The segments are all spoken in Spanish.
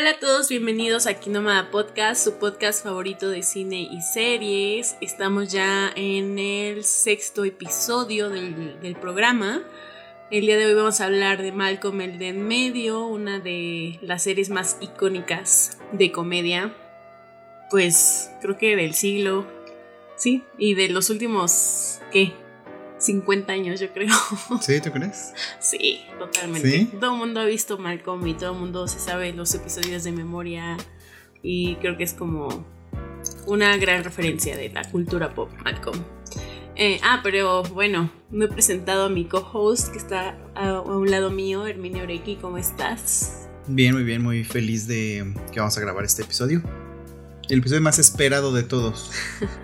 Hola a todos, bienvenidos a Kinomada Podcast, su podcast favorito de cine y series. Estamos ya en el sexto episodio del, programa. El día de hoy vamos a hablar de Malcolm el de en medio, una de las series más icónicas de comedia. Pues creo que del siglo, sí, y de los últimos, ¿qué? 50 años, yo creo. ¿Sí? ¿Tú crees? Sí, totalmente. Todo el mundo ha visto Malcolm y todo el mundo se sabe los episodios de memoria. Y creo que es como una gran referencia de la cultura pop, Malcolm. Eh, ah, pero bueno, me he presentado a mi co-host que está a, un lado mío, Herminio Oreiki. ¿Cómo estás? Bien, muy bien, muy feliz de que vamos a grabar este episodio el episodio más esperado de todos.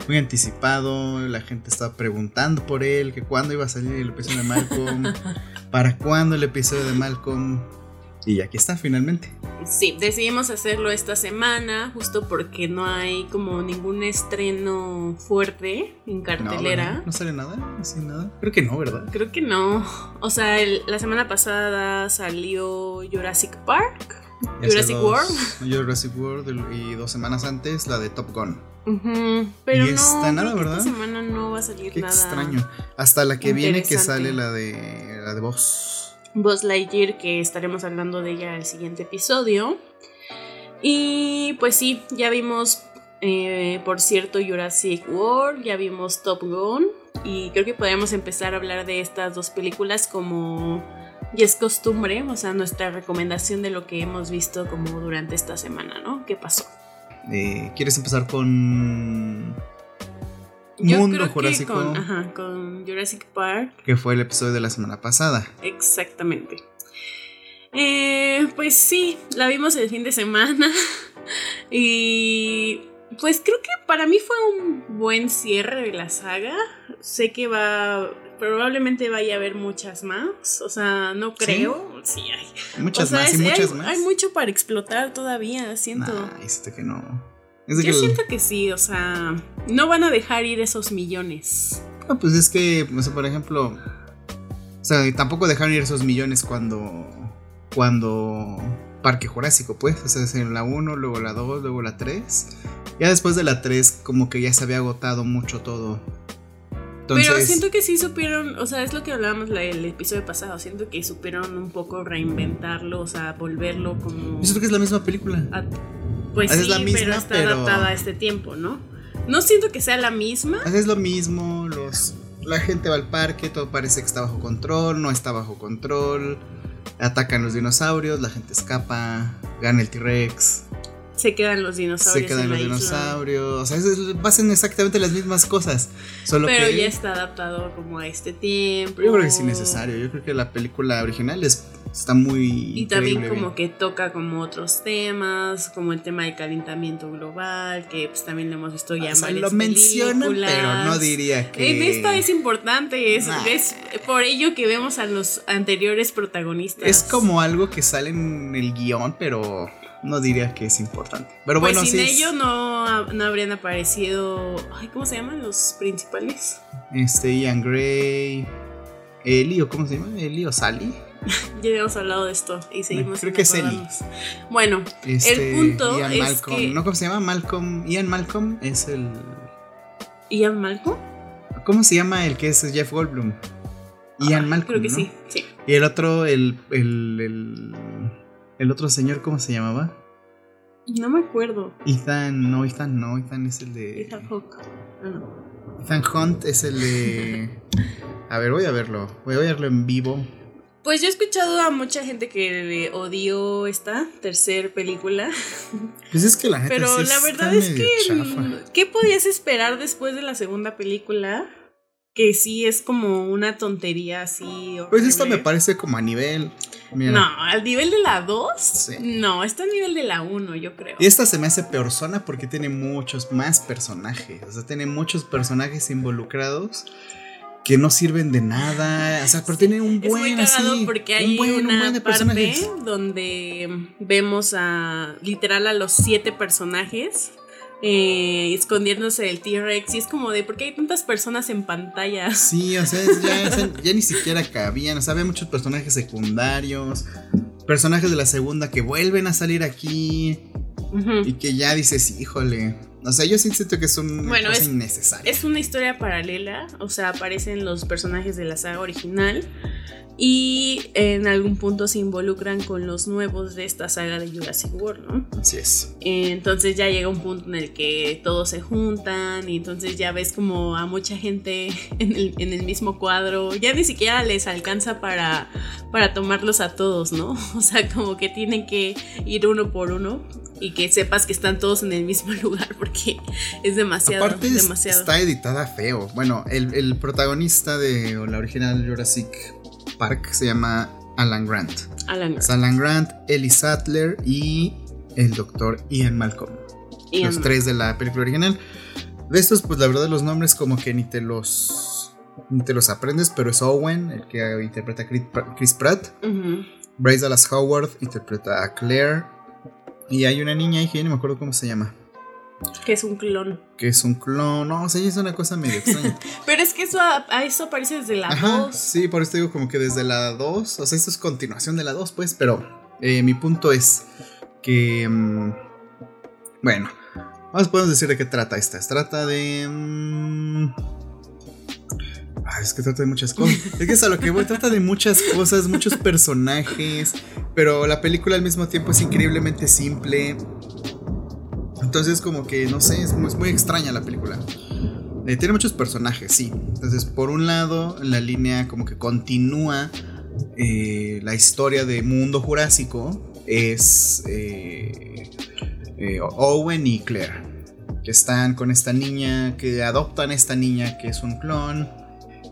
Muy anticipado, la gente estaba preguntando por él, que cuándo iba a salir el episodio de Malcolm, para cuándo el episodio de Malcolm. Y aquí está finalmente. Sí, decidimos hacerlo esta semana, justo porque no hay como ningún estreno fuerte en cartelera. No, sale nada, no nada. Creo que no, ¿verdad? Creo que no. O sea, la semana pasada salió Jurassic Park. Jurassic World. Jurassic World y dos semanas antes la de Top Gun. Pero y no, nada, ¿verdad? Esta semana no va a salir Qué nada. extraño. Hasta la que viene que sale la de la de Boss. Buzz Lightyear, que estaremos hablando de ella en el siguiente episodio. Y pues sí, ya vimos, eh, por cierto, Jurassic World, ya vimos Top Gun. Y creo que podríamos empezar a hablar de estas dos películas como y es costumbre, o sea, nuestra recomendación de lo que hemos visto como durante esta semana, ¿no? ¿Qué pasó? Eh, ¿Quieres empezar con Mundo Jurásico? Con, ajá, con Jurassic Park. Que fue el episodio de la semana pasada. Exactamente. Eh, pues sí, la vimos el fin de semana. y pues creo que para mí fue un buen cierre de la saga. Sé que va probablemente vaya a haber muchas más. O sea, no creo. Sí, hay. Muchas más y muchas más. Hay mucho para explotar todavía, siento. Nah, que no. Yo siento que sí, o sea, no van a dejar ir esos millones. No, pues es que, o sea, por ejemplo, o sea, tampoco dejaron ir esos millones cuando, cuando Parque Jurásico, pues, o sea, es en la 1, luego la 2, luego la 3. Ya después de la 3, como que ya se había agotado mucho todo. Pero siento que sí supieron, o sea, es lo que hablábamos el episodio pasado, siento que supieron un poco reinventarlo, o sea, volverlo como... Yo siento que es la misma película. pues sí, pero está adaptada a este tiempo, ¿no? No siento que sea la misma. Es lo mismo, los, la gente va al parque, todo parece que está bajo control, no está bajo control, atacan los dinosaurios, la gente escapa, gana el T-Rex. Se quedan los dinosaurios. Se quedan los dinosaurios. O sea, pasan exactamente las mismas cosas. Solo Pero ya está adaptado como a este tiempo. Yo creo que es innecesario. Yo creo que la película original es, está muy. Y también como que toca como otros temas, como el tema del calentamiento global, que pues también lo hemos visto ya o sea, Lo mencionan, pero no diría que. En esta es importante. Es, es por ello que vemos a los anteriores protagonistas. Es como algo que sale en el guion, pero no diría que es importante. Pero pues bueno, sin ello no, no, habrían aparecido. Ay, ¿cómo se llaman los principales? Este, Ian Gray. Eli, o cómo se llama? Eli o Sally. ya habíamos hablado de esto y seguimos. Creo que es Eli. Bueno, el este, punto Ian es Malcolm. que. ¿No cómo se llama? Malcolm. Ian Malcolm es el. ¿Ian Malcolm? ¿Cómo se llama el que es Jeff Goldblum? Ian Malcolm. Creo que sí, sí. Y el otro, el, el, el el otro señor, ¿cómo se llamaba? No me acuerdo. Ethan, no, Ethan no, Ethan es el de. Ethan Hawke. Ah, Ethan Hunt es el de. A ver, voy a verlo. Voy a verlo en vivo. Pues yo he escuchado a mucha gente que odió esta tercera película. Pues es que la gente Pero la verdad es que. ¿Qué podías esperar después de la segunda película? que sí es como una tontería así. Pues esta me parece como a nivel. No, al nivel de la 2. Sí. No, está a nivel de la 1, yo creo. Y esta se me hace peor zona porque tiene muchos más personajes. O sea, tiene muchos personajes involucrados que no sirven de nada. O sea, pero tiene un buen es muy porque hay una parte donde vemos a literal a los siete personajes eh, escondiéndose del T-Rex. Y es como de, ¿por qué hay tantas personas en pantalla? Sí, o sea, ya, ni siquiera cabían. O sea, había muchos personajes secundarios. personajes de la segunda que vuelven a salir aquí y que ya dices, híjole. O sea, yo sí siento que es un Bueno, cosa es- innecesaria. Es una historia paralela, o sea, aparecen los personajes de la saga original y en algún punto se involucran con los nuevos de esta saga de Jurassic World, ¿no? Así es. Entonces ya llega un punto en el que todos se juntan y entonces ya ves como a mucha gente en el, en el mismo cuadro, ya ni siquiera les alcanza para, para tomarlos a todos, ¿no? O sea, como que tienen que ir uno por uno y que sepas que están todos en el mismo lugar porque es demasiado, Aparte demasiado. está editada feo. Bueno, el, el protagonista de la original Jurassic Park se llama Alan Grant. Alan Es Alan Grant, Ellie Sattler y el doctor Ian Malcolm. Ian los tres de la película original. De estos, pues la verdad, los nombres como que ni te los. Ni te los aprendes, pero es Owen, el que interpreta a Chris Pratt. Ujú. Bryce Dallas Howard interpreta a Claire. Y hay una niña ahí que ya no me acuerdo cómo se llama. Que es un clon. Que es un clon. No, o sea, es una cosa medio extraña. Pero es que eso, a, a eso aparece desde la Ajá, 2. sí, por eso digo como que desde la 2. O sea, esto es continuación de la 2, pues. Pero eh, mi punto es que. mm, bueno, vamos podemos decir de qué trata esta. Trata de. mm, ah, es que trata de muchas cosas. Es que es a lo que voy. Trata de muchas cosas, muchos personajes. Pero la película al mismo tiempo es increíblemente simple. Entonces, como que no sé, es muy, extraña la película. Eh, tiene muchos personajes, sí. Entonces, por un lado, la línea como que continúa eh, la historia de Mundo Jurásico. Es eh, Owen y Claire. Que están con esta niña, que adoptan a esta niña que es un clon.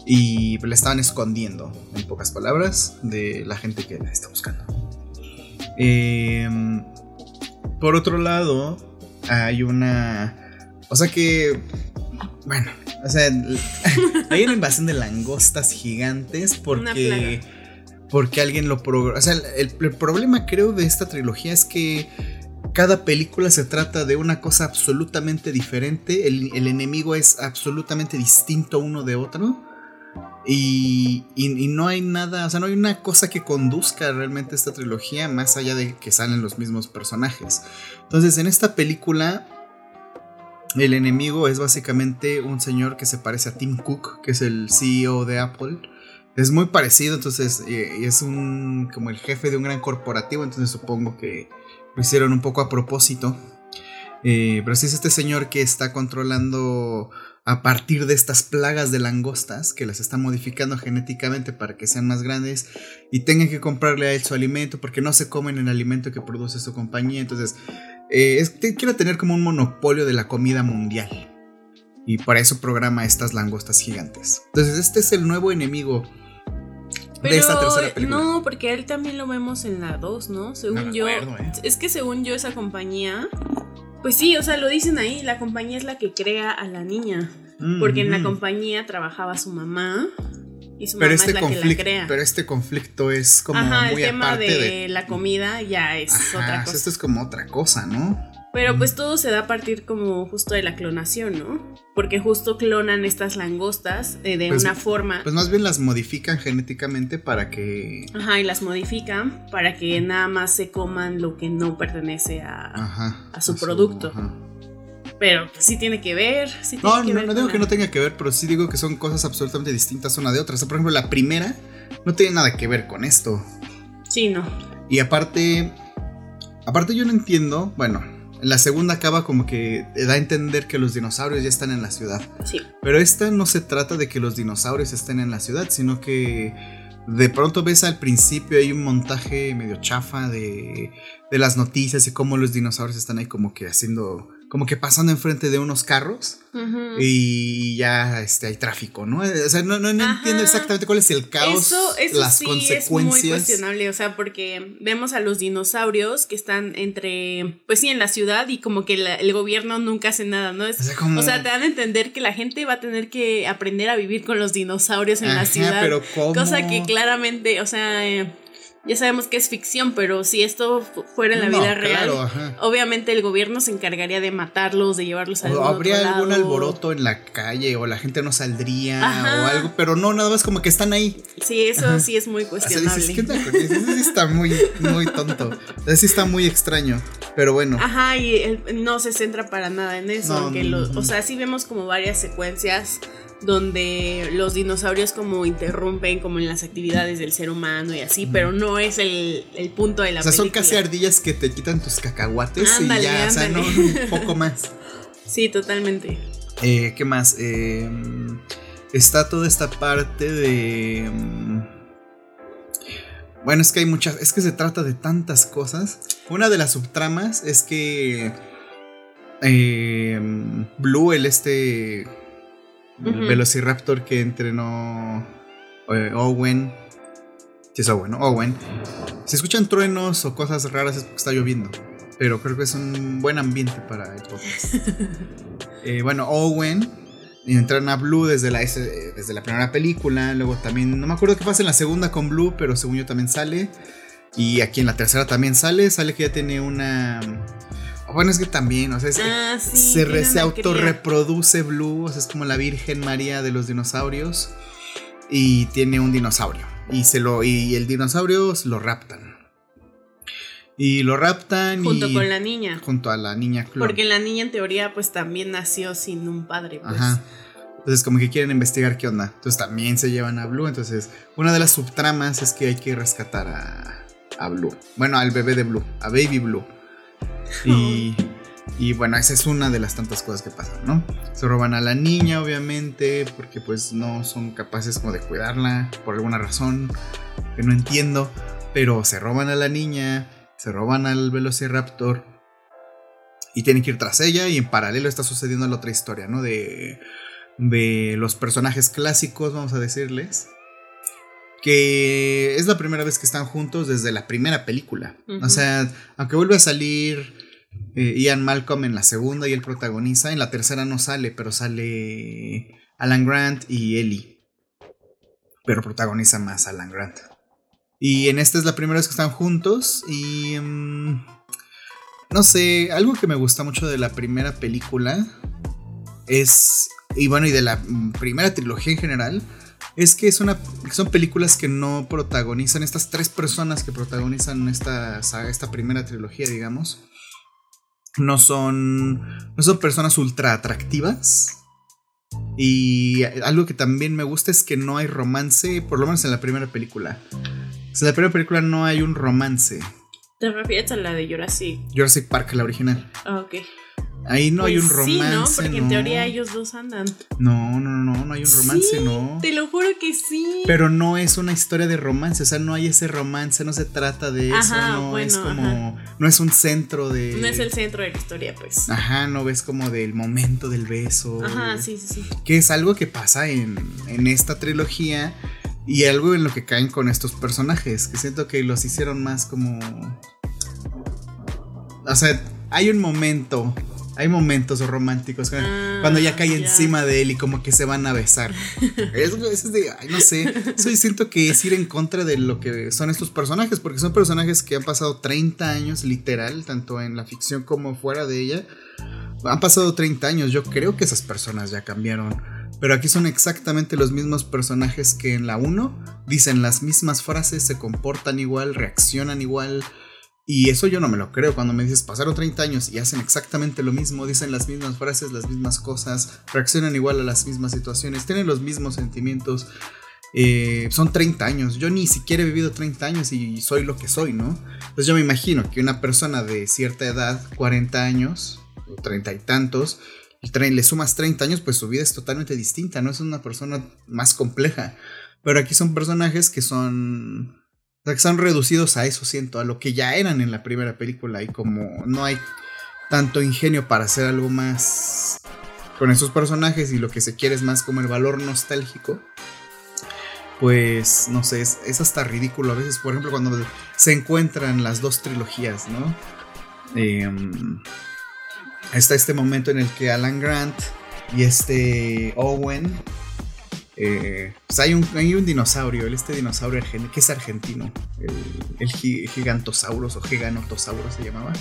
Y la estaban escondiendo, en pocas palabras, de la gente que la está buscando. Em, por otro lado, hay una. O sea que. Bueno, o sea, hay una invasión de langostas gigantes porque. Porque alguien lo programó. O sea, el, el problema creo de esta trilogía es que cada película se trata de una cosa absolutamente diferente. El, el enemigo es absolutamente distinto uno de otro. Y, y, no hay nada, o sea, no hay una cosa que conduzca realmente esta trilogía más allá de que salen los mismos personajes. Entonces, en esta película, el enemigo es básicamente un señor que se parece a Tim Cook, que es el CEO de Apple. Es muy parecido, entonces eh, es un como el jefe de un gran corporativo, entonces supongo que lo hicieron un poco a propósito. Eh, pero sí es este señor que está controlando a partir de estas plagas de langostas que las están modificando genéticamente para que sean más grandes y tengan que comprarle a él su alimento porque no se comen el alimento que produce su compañía. Entonces, eh, es, quiere tener como un monopolio de la comida mundial. Y para eso programa estas langostas gigantes. Entonces, este es el nuevo enemigo pero, de esta tercera película. No, porque él también lo vemos en la 2, ¿no? Según no yo. Acuerdo, ¿eh? Es que según yo, esa compañía. Pues sí, o sea, lo dicen ahí, la compañía es la que crea a la niña. Mm. Porque en la compañía trabajaba su mamá. Y su pero mamá este es la que la crea. Pero este conflicto es como Ajá, muy el tema aparte de, de, la comida ya es Ajá, otra cosa. Esto es como otra cosa, ¿no? Pero pues todo se da a partir como justo de la clonación, ¿no? Porque justo clonan estas langostas eh, de pues, una forma. Pues más bien las modifican genéticamente para que. Ajá, y las modifican para que nada más se coman lo que no pertenece a, ajá, a su a producto. Su, ajá. Pero pues, sí tiene que ver. Sí no, que no, ver no digo que no tenga que ver, pero sí digo que son cosas absolutamente distintas una de otra. O sea, por ejemplo, la primera no tiene nada que ver con esto. Sí, no. Y aparte. Aparte, yo no entiendo. Bueno, la segunda acaba como que da a entender que los dinosaurios ya están en la ciudad. Sí. Pero esta no se trata de que los dinosaurios estén en la ciudad, sino que de pronto ves al principio hay un montaje medio chafa de, de las noticias y cómo los dinosaurios están ahí como que haciendo, como que pasando enfrente de unos carros Uh -huh. y ya este, hay tráfico, ¿no? O sea, no, no, no entiendo exactamente cuál es el caos, eso, eso las sí consecuencias. Es muy cuestionable, o sea, porque vemos a los dinosaurios que están entre, pues sí, en la ciudad y como que la, el gobierno nunca hace nada, ¿no? Es, o, sea, como... o, sea, te dan a entender que la gente va a tener que aprender a vivir con los dinosaurios en Ajá, la ciudad. Pero ¿cómo? Cosa que claramente, o sea... Eh, ya sabemos que es ficción, pero si esto fuera en la vida real, obviamente el gobierno se encargaría de matarlos, de llevarlos a O habría algún alboroto en la calle, o la gente no saldría, o algo, pero no, nada más como que están ahí. Sí, eso sí es muy cuestionable. sí está muy, muy tonto. Sí está muy extraño. Pero bueno. Ajá, y no se centra para nada en eso. aunque o sea, sí vemos como varias secuencias donde los dinosaurios como interrumpen como en las actividades del ser humano y así, pero no es el, punto de la. O sea, son casi ardillas que te quitan tus cacahuates y ya, o sea, no, un poco más. Sí, totalmente. Eh, ¿Qué más? Eh, está toda esta parte de... Mm, bueno, es que hay muchas, es que se trata de tantas cosas. Una de las subtramas es que eh, Blue, el este Velociraptor que entrenó eh, Owen. Si es Owen, Owen. Si escuchan truenos o cosas raras es porque está lloviendo. Pero creo que es un buen ambiente para el podcast. Eh, bueno, Owen entrena a Blue desde la, desde la primera película. Luego también, no me acuerdo qué pasa en la segunda con Blue, pero según yo también sale. Y aquí en la tercera también sale. Sale que ya tiene una bueno, es que también, o sea, ah, se, se autorreproduce Blue, o sea, es como la Virgen María de los dinosaurios. Y tiene un dinosaurio. Y, se lo, y el dinosaurio lo raptan. Y lo raptan. Junto con la niña. Junto a la niña Porque la niña en teoría pues también nació sin un padre. Pues. Ajá. Entonces como que quieren investigar qué onda. Entonces también se llevan a Blue. Entonces una de las subtramas es que hay que rescatar a, a Blue. Bueno, al bebé de Blue. A Baby Blue. Y, bueno, esa es una de las tantas cosas que pasan, ¿no? Se roban a la niña, obviamente, porque pues no son capaces como de cuidarla por alguna razón que no entiendo. Pero se roban a la niña, se roban al Velociraptor y tienen que ir tras ella y en paralelo está sucediendo la otra historia, ¿no? De, de los personajes clásicos, vamos a decirles que es la primera vez que están juntos desde la primera película. O sea, aunque vuelve a salir eh, Ian Malcolm en la segunda y él protagoniza, en la tercera no sale, pero sale Alan Grant y Ellie. Pero protagoniza más Alan Grant. Y en esta es la primera vez que están juntos y... Mm, no sé, algo que me gusta mucho de la primera película es... Y bueno, y de la mm, primera trilogía en general es que es una, son películas que no protagonizan, estas tres personas que protagonizan esta esta primera trilogía, digamos, no son, no son personas ultra atractivas. Y algo que también me gusta es que no hay romance, por lo menos en la primera película. en la primera película no hay un romance. ¿Te refieres a la de Jurassic? Jurassic Park, la original. Ah, ok. Ahí no hay un romance. Sí, ¿no? Porque en teoría ellos dos andan. No, no, no, no hay un romance, no. Te lo juro que sí. Pero no es una historia de romance, o sea, no hay ese romance, no se trata de eso, no es como. No es un centro de. No es el centro de la historia, pues. Ajá, no ves como del momento del beso. Ajá, sí, sí, sí. Que es algo que pasa en, en esta trilogía y algo en lo que caen con estos personajes, que siento que los hicieron más como. O sea, hay un momento hay momentos románticos ah, cuando ya cae encima de él y como que se van a besar. Eso, es de, ay, no sé. Eso siento que es ir en contra de lo que son estos personajes, porque son personajes que han pasado 30 años, literal, tanto en la ficción como fuera de ella. Han pasado 30 años. Yo creo que esas personas ya cambiaron. Pero aquí son exactamente los mismos personajes que en la 1. Dicen las mismas frases, se comportan igual, reaccionan igual y eso yo no me lo creo. Cuando me dices, pasaron 30 años y hacen exactamente lo mismo, dicen las mismas frases, las mismas cosas, reaccionan igual a las mismas situaciones, tienen los mismos sentimientos. Eh, son 30 años. Yo ni siquiera he vivido 30 años y soy lo que soy, ¿no? Entonces yo me imagino que una persona de cierta edad, 40 años, o 30 y tantos, le sumas 30 años, pues su vida es totalmente distinta, ¿no? Es una persona más compleja. Pero aquí son personajes que son o sea, que están reducidos a eso, siento, a lo que ya eran en la primera película. Y como no hay tanto ingenio para hacer algo más con esos personajes y lo que se quiere es más como el valor nostálgico, pues no sé, es, hasta ridículo a veces. Por ejemplo, cuando se encuentran las dos trilogías, ¿no? Em, está este momento en el que Alan Grant y este Owen eh, pues hay un, hay un dinosaurio, este dinosaurio que es argentino, el, el gigantosaurus o giganotosaurus se llamaba,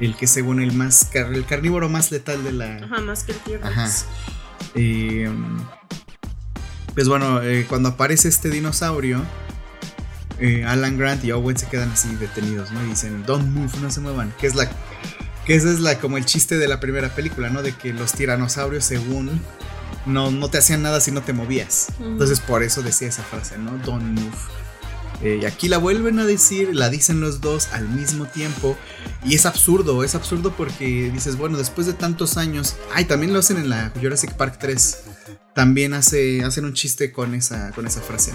el que según el más, el carnívoro más letal de la... Ajá, más que el Ajá. Eh, pues bueno, eh, cuando aparece este dinosaurio, Alan Grant y Owen se quedan así detenidos, ¿no? Y dicen, don't move, no se muevan, que es la... Que ese es la, como el chiste de la primera película, ¿no? De que los tiranosaurios, según no, no te hacían nada si no te movías. Entonces por eso decía esa frase, ¿no? Don't move. Eh, y aquí la vuelven a decir, la dicen los dos al mismo tiempo. Y es absurdo, es absurdo porque dices, bueno, después de tantos años. Ay, también lo hacen en la Jurassic Park 3. También hace, hacen un chiste con esa, con esa frase.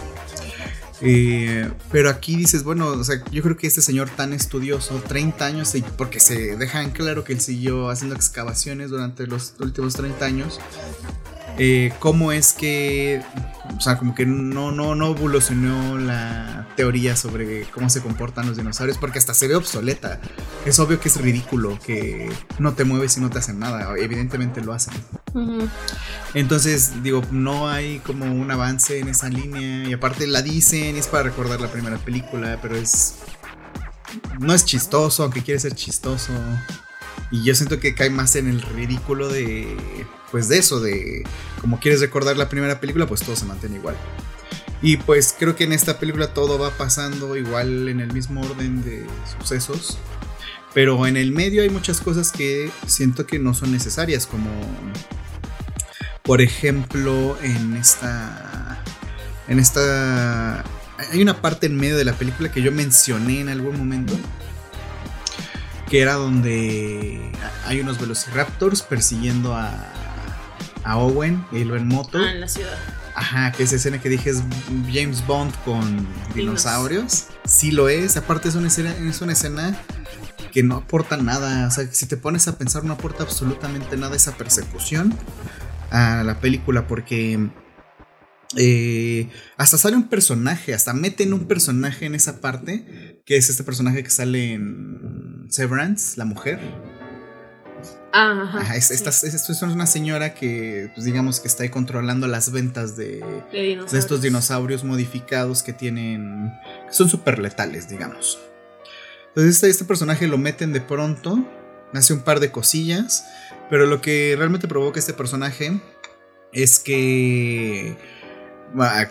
Eh, pero aquí dices, bueno, o sea, yo creo que este señor tan estudioso, 30 años, porque se deja en claro que él siguió haciendo excavaciones durante los últimos 30 años, eh, cómo es que, o sea, como que no, no, no evolucionó la teoría sobre cómo se comportan los dinosaurios, porque hasta se ve obsoleta. Es obvio que es ridículo que no te mueves y no te hacen nada, evidentemente lo hacen. Entonces, digo, no hay como un avance en esa línea, y aparte la dicen, y es para recordar la primera película, pero es... No es chistoso, aunque quiere ser chistoso. Y yo siento que cae más en el ridículo de pues de eso, de como quieres recordar la primera película, pues todo se mantiene igual. Y pues creo que en esta película todo va pasando igual en el mismo orden de sucesos. Pero en el medio hay muchas cosas que siento que no son necesarias, como por ejemplo en esta... En esta... Hay una parte en medio de la película que yo mencioné en algún momento, que era donde hay unos velociraptors persiguiendo a, a Owen, y lo en moto. Ah, en la ciudad. Ajá, que esa escena que dije es James Bond con dinosaurios. Sí lo es. Aparte es una escena, es una escena que no aporta nada. O sea, si te pones a pensar, no aporta absolutamente nada esa persecución a la película. Porque eh, hasta sale un personaje, hasta meten un personaje en esa parte. Que es este personaje que sale en Severance, la mujer Ajá, esta, es una señora que, pues, digamos que está ahí controlando las ventas de, estos dinosaurios modificados que tienen. Que son súper letales, digamos. Entonces, este, este, personaje lo meten de pronto, hace un par de cosillas, pero lo que realmente provoca este personaje es que.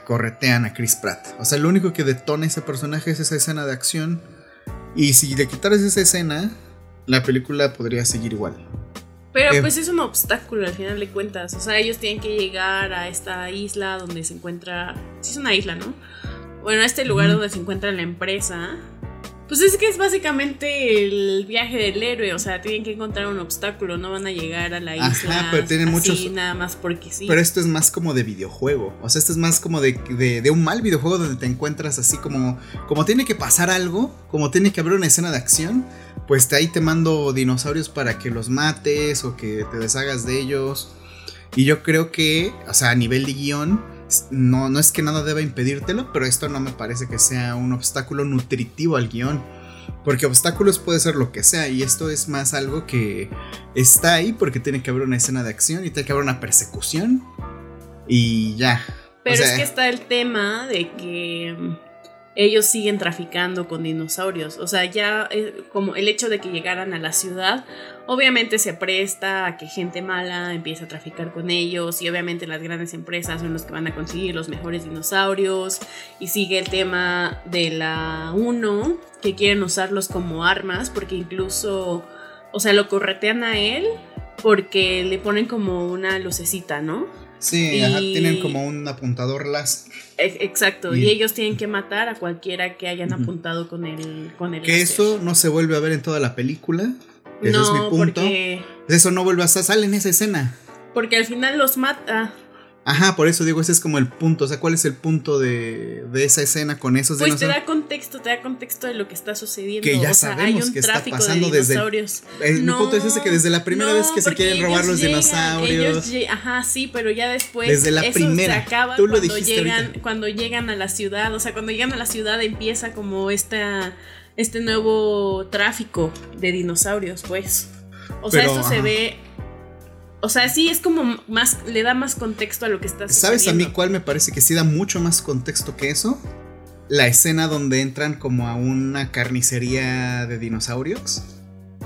corretean a Chris Pratt. O sea, lo único que detona ese personaje es esa escena de acción. Y si le quitaras esa escena, la película podría seguir igual. Pero eh, pues es un obstáculo al final de cuentas. O sea, ellos tienen que llegar a esta isla donde se encuentra. Sí, es una isla, ¿no? Bueno, a este lugar donde se encuentra la empresa. Pues es que es básicamente el viaje del héroe, o sea, tienen que encontrar un obstáculo, no van a llegar a la isla. Pero tienen muchos. nada más porque sí. Pero esto es más como de videojuego, o sea, esto es más como de, de, un mal videojuego donde te encuentras así como, como tiene que pasar algo, como tiene que haber una escena de acción, pues ahí te mando dinosaurios para que los mates o que te deshagas de ellos. Y yo creo que, o sea, a nivel de guion, no, no es que nada deba impedírtelo, pero esto no me parece que sea un obstáculo nutritivo al guion. Porque obstáculos puede ser lo que sea, y esto es más algo que está ahí porque tiene que haber una escena de acción y tiene que haber una persecución. Y ya. Pero es que está el tema de que ellos siguen traficando con dinosaurios. O sea, ya eh, como el hecho de que llegaran a la ciudad, obviamente se presta a que gente mala empiece a traficar con ellos y obviamente las grandes empresas son los que van a conseguir los mejores dinosaurios y sigue el tema de la 1 que quieren usarlos como armas porque incluso, o sea, lo corretean a él porque le ponen como una lucecita, ¿no? Sí, tienen como un apuntador láser. Exacto, y, ellos tienen que matar a cualquiera que hayan apuntado con el con el Que eso no se vuelve a ver en toda la película. Ese es mi punto. Eso no vuelve a salir en esa escena. Porque al final los mata. Ajá, por eso digo, ese es como el punto. O sea, ¿cuál es el punto de, esa escena con esos pues te da contexto, te da contexto de lo que está sucediendo. Que ya sabemos que está pasando desde. El, punto es ese que desde la primera vez que se quieren robar los dinosaurios. ajá, sí, pero ya después. Desde la primera. Se acaba Tú lo cuando llegan, cuando llegan a la ciudad. O sea, cuando llegan a la ciudad empieza como esta, este nuevo tráfico de dinosaurios, pues. O sea, esto se ve O sea, sí es como más, le da más contexto a lo que está ¿Sabes a mí cuál me parece que sí da mucho más contexto que eso? La escena donde entran como a una carnicería de dinosaurios.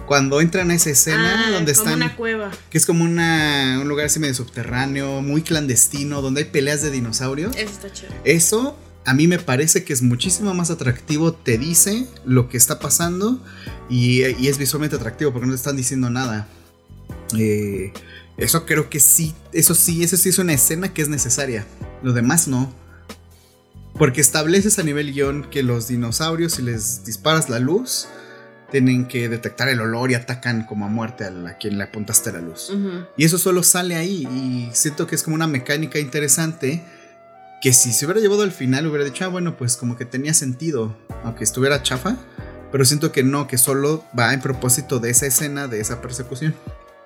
Cuando entran a esa escena Ah, donde como están. una cueva. Que es como una, un lugar así medio subterráneo, muy clandestino, donde hay peleas de dinosaurios. Eso está chévere. Eso a mí me parece que es muchísimo más atractivo, te dice lo que está pasando y, y es visualmente atractivo porque no te están diciendo nada. Eh, eso creo que sí, eso sí, eso sí es una escena que es necesaria. Lo demás no. Porque estableces a nivel guion que los dinosaurios, si les disparas la luz, tienen que detectar el olor y atacan como a muerte a, la- a quien le apuntaste la luz. Y eso solo sale ahí. Y siento que es como una mecánica interesante. Que si se hubiera llevado al final, hubiera dicho, ah, bueno, pues como que tenía sentido. Aunque estuviera chafa. Pero siento que no, que solo va en propósito de esa escena, de esa persecución.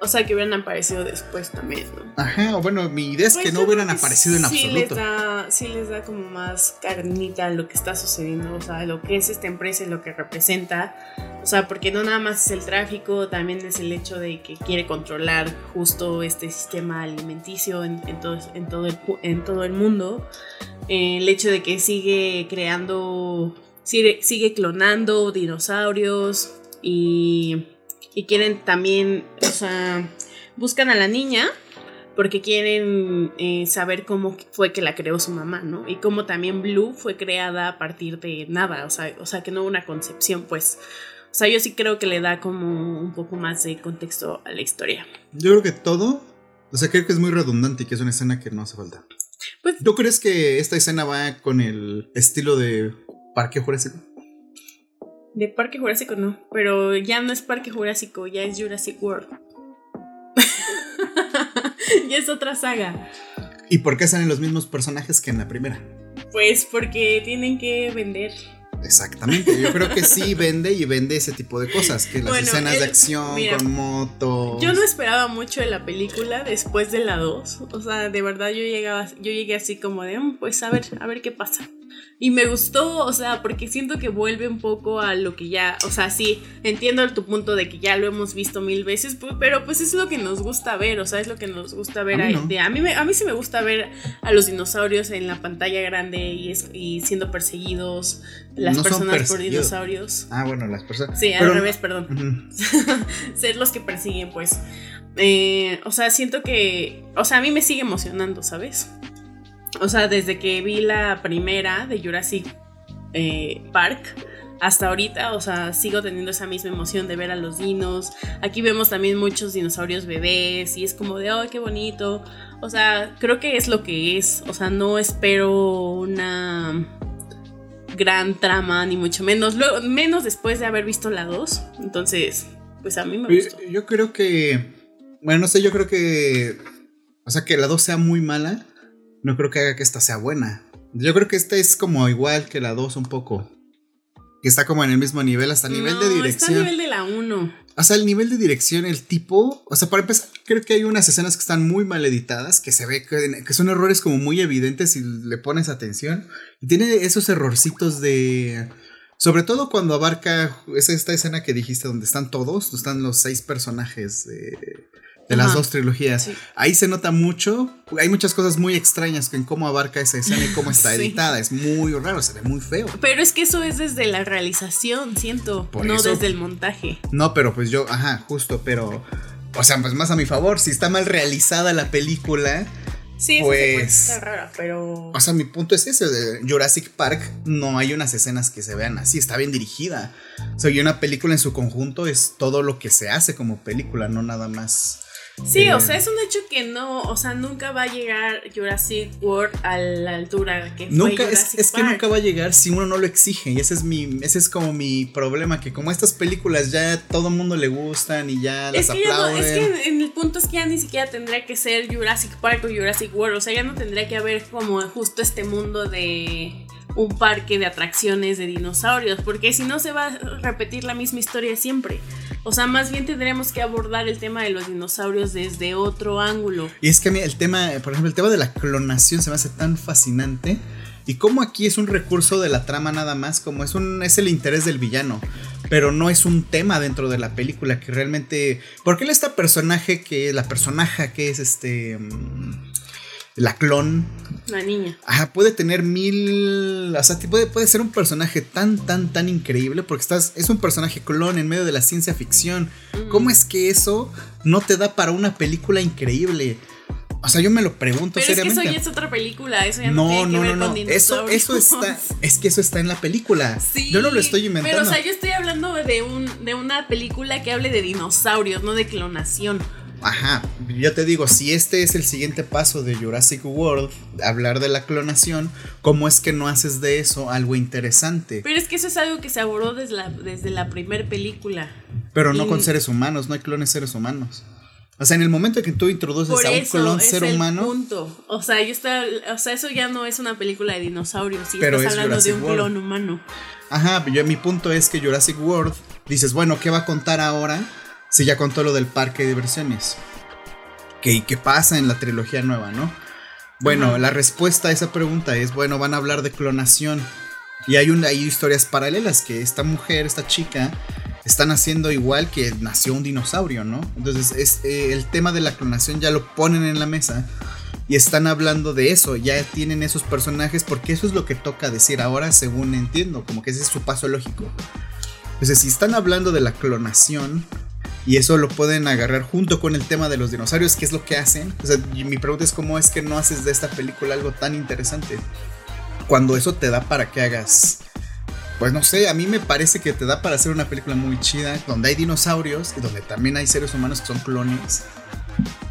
O sea, que hubieran aparecido después también, ¿no? Ajá, o bueno, mi idea es Pues que no hubieran aparecido en sí absoluto. Les da, sí les da como más carnita a lo que está sucediendo, o sea, lo que es esta empresa y lo que representa. O sea, porque no nada más es el tráfico, también es el hecho de que quiere controlar justo este sistema alimenticio en, en todo, en, todo, el, pu- en todo el mundo. Eh, el hecho de que sigue creando, sigue, sigue clonando dinosaurios y, y quieren también, o sea, buscan a la niña porque quieren eh, saber cómo fue que la creó su mamá, ¿no? Y cómo también Blue fue creada a partir de nada, o sea, o sea que no hubo una concepción, pues. O sea, yo sí creo que le da como un poco más de contexto a la historia. Yo creo que todo. O sea, creo que es muy redundante y que es una escena que no hace falta. Pues- ¿Tú crees que esta escena va con el estilo de Parque Jurásico? De Parque Jurásico no, pero ya no es Parque Jurásico, ya es Jurassic World. ya es otra saga. ¿Y por qué salen los mismos personajes que en la primera? Pues porque tienen que vender. Exactamente, yo creo que sí vende y vende ese tipo de cosas, que las Bueno, escenas el- de acción mira, con motos. Yo no esperaba mucho de la película después de la 2. O sea, de verdad yo llegaba, yo llegué así como de, "Mm, pues a ver, a ver qué pasa. Y me gustó, o sea, porque siento que vuelve un poco a lo que ya, o sea, sí, entiendo tu punto de que ya lo hemos visto mil veces, pero pues es lo que nos gusta ver, o sea, es lo que nos gusta ver. A mí no. De- a, mí me- a mí sí me gusta ver a los dinosaurios en la pantalla grande y, es- y siendo perseguidos, las No personas por dinosaurios. Ah, bueno, las personas. Sí, al Pero- revés, perdón ser los que persiguen, pues. Eh, o sea, siento que. O sea, a mí me sigue emocionando, ¿sabes? O sea, desde que vi la primera de Jurassic eh, Park hasta ahorita, o sea, sigo teniendo esa misma emoción de ver a los dinos. Aquí vemos también muchos dinosaurios bebés y es como de, ¡ay, qué bonito! O sea, creo que es lo que es. O sea, no espero una gran trama, ni mucho menos. Luego, menos después de haber visto la 2. Entonces, pues a mí me Yo, gustó. yo creo que. Bueno, no sé, yo creo que. O sea, que la 2 sea muy mala. No creo que haga que esta sea buena. Yo creo que esta es como igual que la 2 un poco. Que está como en el mismo nivel, hasta nivel de dirección. Está a nivel de la 1. O sea, el nivel de dirección, el tipo. O sea, para empezar, creo que hay unas escenas que están muy mal editadas, que se ve que, que son errores como muy evidentes si le pones atención. Y tiene esos errorcitos de. Sobre todo cuando abarca. Es esta escena que dijiste donde están todos, están los seis personajes de, las dos trilogías. Sí. Ahí se nota mucho. Hay muchas cosas muy extrañas en cómo abarca esa escena y cómo está Sí. editada. Es muy raro, se ve muy feo. Pero es que eso es desde la realización, siento, Por no eso. desde el montaje. No, pero pues yo, ajá, justo, pero. O sea, pues más a mi favor, si está mal realizada la película. Sí, Pues- estar rara, pero. O sea, mi punto es ese: de Jurassic Park no hay unas escenas que se vean así, está bien dirigida. O sea, y una película en su conjunto es todo lo que se hace como película, no nada más. Sí, eh, o sea, es un hecho que no, o sea, nunca va a llegar Jurassic World a la altura que Nunca, es, Jurassic es que Park. nunca va a llegar si uno no lo exige. Y ese es mi, ese es como mi problema, que como estas películas ya todo el mundo le gustan y ya las Es que, ya no- aplauden. es que en, en el punto es que ya ni siquiera tendría que ser Jurassic Park o Jurassic World, o sea, ya no tendría que haber como justo este mundo de un parque de atracciones de dinosaurios, porque si no se va a repetir la misma historia siempre. O sea, más bien tendríamos que abordar el tema de los dinosaurios desde otro ángulo. Y es que a mí el tema, por ejemplo, el tema de la clonación se me hace tan fascinante. Y como aquí es un recurso de la trama nada más, como es un es el interés del villano, pero no es un tema dentro de la película que realmente porque él este personaje que la personaje que es este mm, la clon. La niña. Ajá, puede tener mil. O sea, puede, puede ser un personaje tan, tan, tan increíble. Porque estás. Es un personaje clon en medio de la ciencia ficción. ¿Cómo es que eso no te da para una película increíble? O sea, yo me lo pregunto Pero seriamente. Es que eso ya es otra película, eso ya no, no tiene que ver no, con Eso, eso está, es que eso está en la película. Sí, yo no lo estoy inventando. Pero, o sea, yo estoy hablando de un, de una película que hable de dinosaurios, no de clonación. Ajá, yo te digo, si este es el siguiente paso de Jurassic World, hablar de la clonación, ¿cómo es que no haces de eso algo interesante? Pero es que eso es algo que se abordó desde la, desde la primera película. Pero no con seres humanos, no hay clones seres humanos. O sea, en el momento que tú introduces a un clon ser humano. Punto. O sea, yo está, o sea, eso ya no es una película de dinosaurios, sí pero estás hablando de un clon humano. Ajá, yo mi punto es que Jurassic World dices, bueno, ¿qué va a contar ahora? Si ya contó lo del parque de diversiones. ¿Qué, qué pasa en la trilogía nueva, no? Bueno, la respuesta a esa pregunta es, bueno, van a hablar de clonación. Y hay, hay historias paralelas que esta mujer, esta chica, están haciendo igual que nació un dinosaurio, ¿no? Entonces, es, eh, el tema de la clonación ya lo ponen en la mesa y están hablando de eso, ya tienen esos personajes porque eso es lo que toca decir ahora, según entiendo, como que ese es su paso lógico. Entonces, si están hablando de la clonación, y eso lo pueden agarrar junto con el tema de los dinosaurios, que es lo que hacen. O sea, mi pregunta es cómo es que no haces de esta película algo tan interesante. Cuando eso te da para que hagas... Pues no sé, a mí me parece que te da para hacer una película muy chida, donde hay dinosaurios y donde también hay seres humanos que son clones.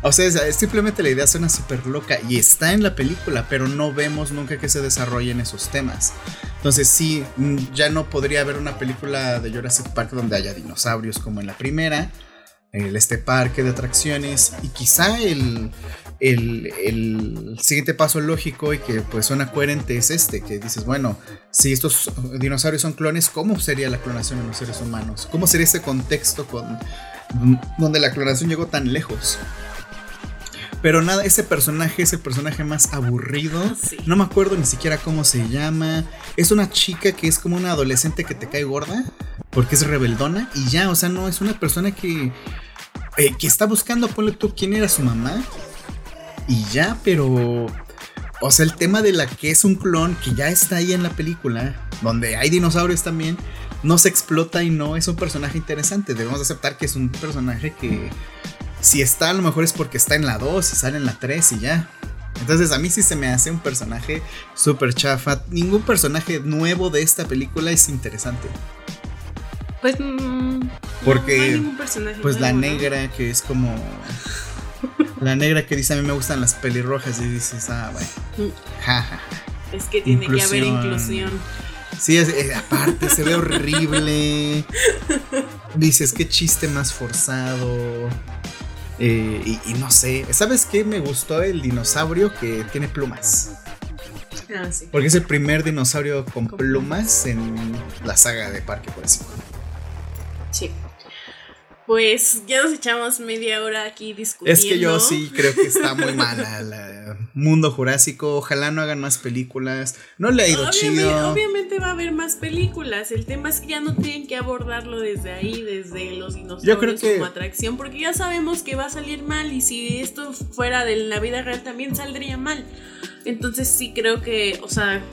O sea, simplemente la idea suena súper loca y está en la película, pero no vemos nunca que se desarrollen esos temas. Entonces sí, mm, ya no podría haber una película de Jurassic Park donde haya dinosaurios como en la primera, el, este parque de atracciones y quizá el, el, siguiente paso lógico y que pues suena coherente es este, que dices, bueno, si estos dinosaurios son clones, ¿cómo sería la clonación en los seres humanos? ¿Cómo sería ese contexto con, donde la clonación llegó tan lejos? Pero nada, ese personaje es el personaje más aburrido. No me acuerdo ni siquiera cómo se llama. Es una chica que es como una adolescente que te cae gorda. Porque es rebeldona. Y ya, o sea, no, es una persona que. Eh, que está buscando, ponle tú, quién era su mamá. Y ya, pero. O sea, el tema de la que es un clon que ya está ahí en la película, donde hay dinosaurios también, no se explota y no es un personaje interesante. Debemos aceptar que es un personaje que si está, a lo mejor es porque está en la 2 y sale en la 3 y ya. Entonces a mí sí se me hace un personaje súper chafa. Ningún personaje nuevo de esta película es interesante. Pues... Mm, porque... pues la negra que es como... la negra que dice a mí me gustan las pelirrojas y dices, ah, bueno. Mm. Es que tiene que haber inclusión. Sí, eh, aparte se ve horrible. Dices, qué chiste más forzado. Eh, y, no sé, ¿sabes qué? Me gustó el dinosaurio que tiene plumas. Ah, sí. Porque es el primer dinosaurio con, plumas en la saga de Parque Sí. Pues ya nos echamos media hora aquí discutiendo. Es que yo sí creo que está muy mala el Mundo Jurásico. Ojalá no hagan más películas. No le ha ido chido. Obviamente va a haber más películas. El tema es que ya no tienen que abordarlo desde ahí, desde los dinosaurios como atracción, porque ya sabemos que va a salir mal. Y si esto fuera de la vida real también saldría mal. Entonces sí creo que, o sea,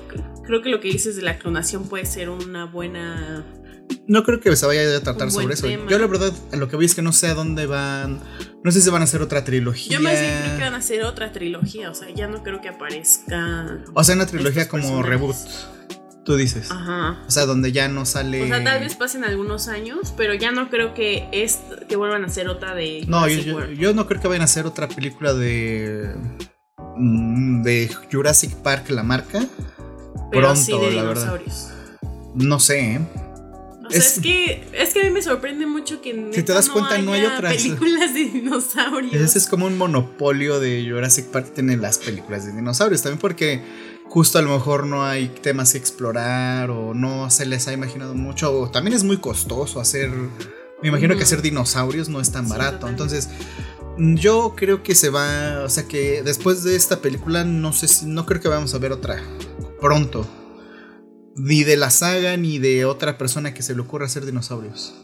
creo que lo que dices de la clonación puede ser una buena no creo que se vaya a tratar sobre eso. Yo la verdad, lo que voy es que no sé a dónde van. No sé si van a hacer otra trilogía. Yo más bien creo que van a hacer otra trilogía. O sea, ya no creo que aparezca. O sea, una trilogía como reboot. Tú dices. Ajá. O sea, donde ya no sale. O sea, tal vez pasen algunos años, pero ya no creo que es que vuelvan a hacer otra de. No, yo, no creo que vayan a hacer otra película de. Mm, de Jurassic Park, la marca. Pero Pronto, la verdad. No sé, ¿eh? Es, que, es que a mí me sorprende mucho que si te das cuenta no, hay otras películas de dinosaurios. Ese es como un monopolio de Jurassic Park tener las películas de dinosaurios, también porque justo a lo mejor no hay temas que explorar o no se les ha imaginado mucho o también es muy costoso hacer me imagino que hacer dinosaurios no es tan barato, entonces yo creo que se va, o sea que después de esta película no sé si no creo que vamos a ver otra pronto. Ni de la saga ni de otra persona que se le ocurra hacer dinosaurios.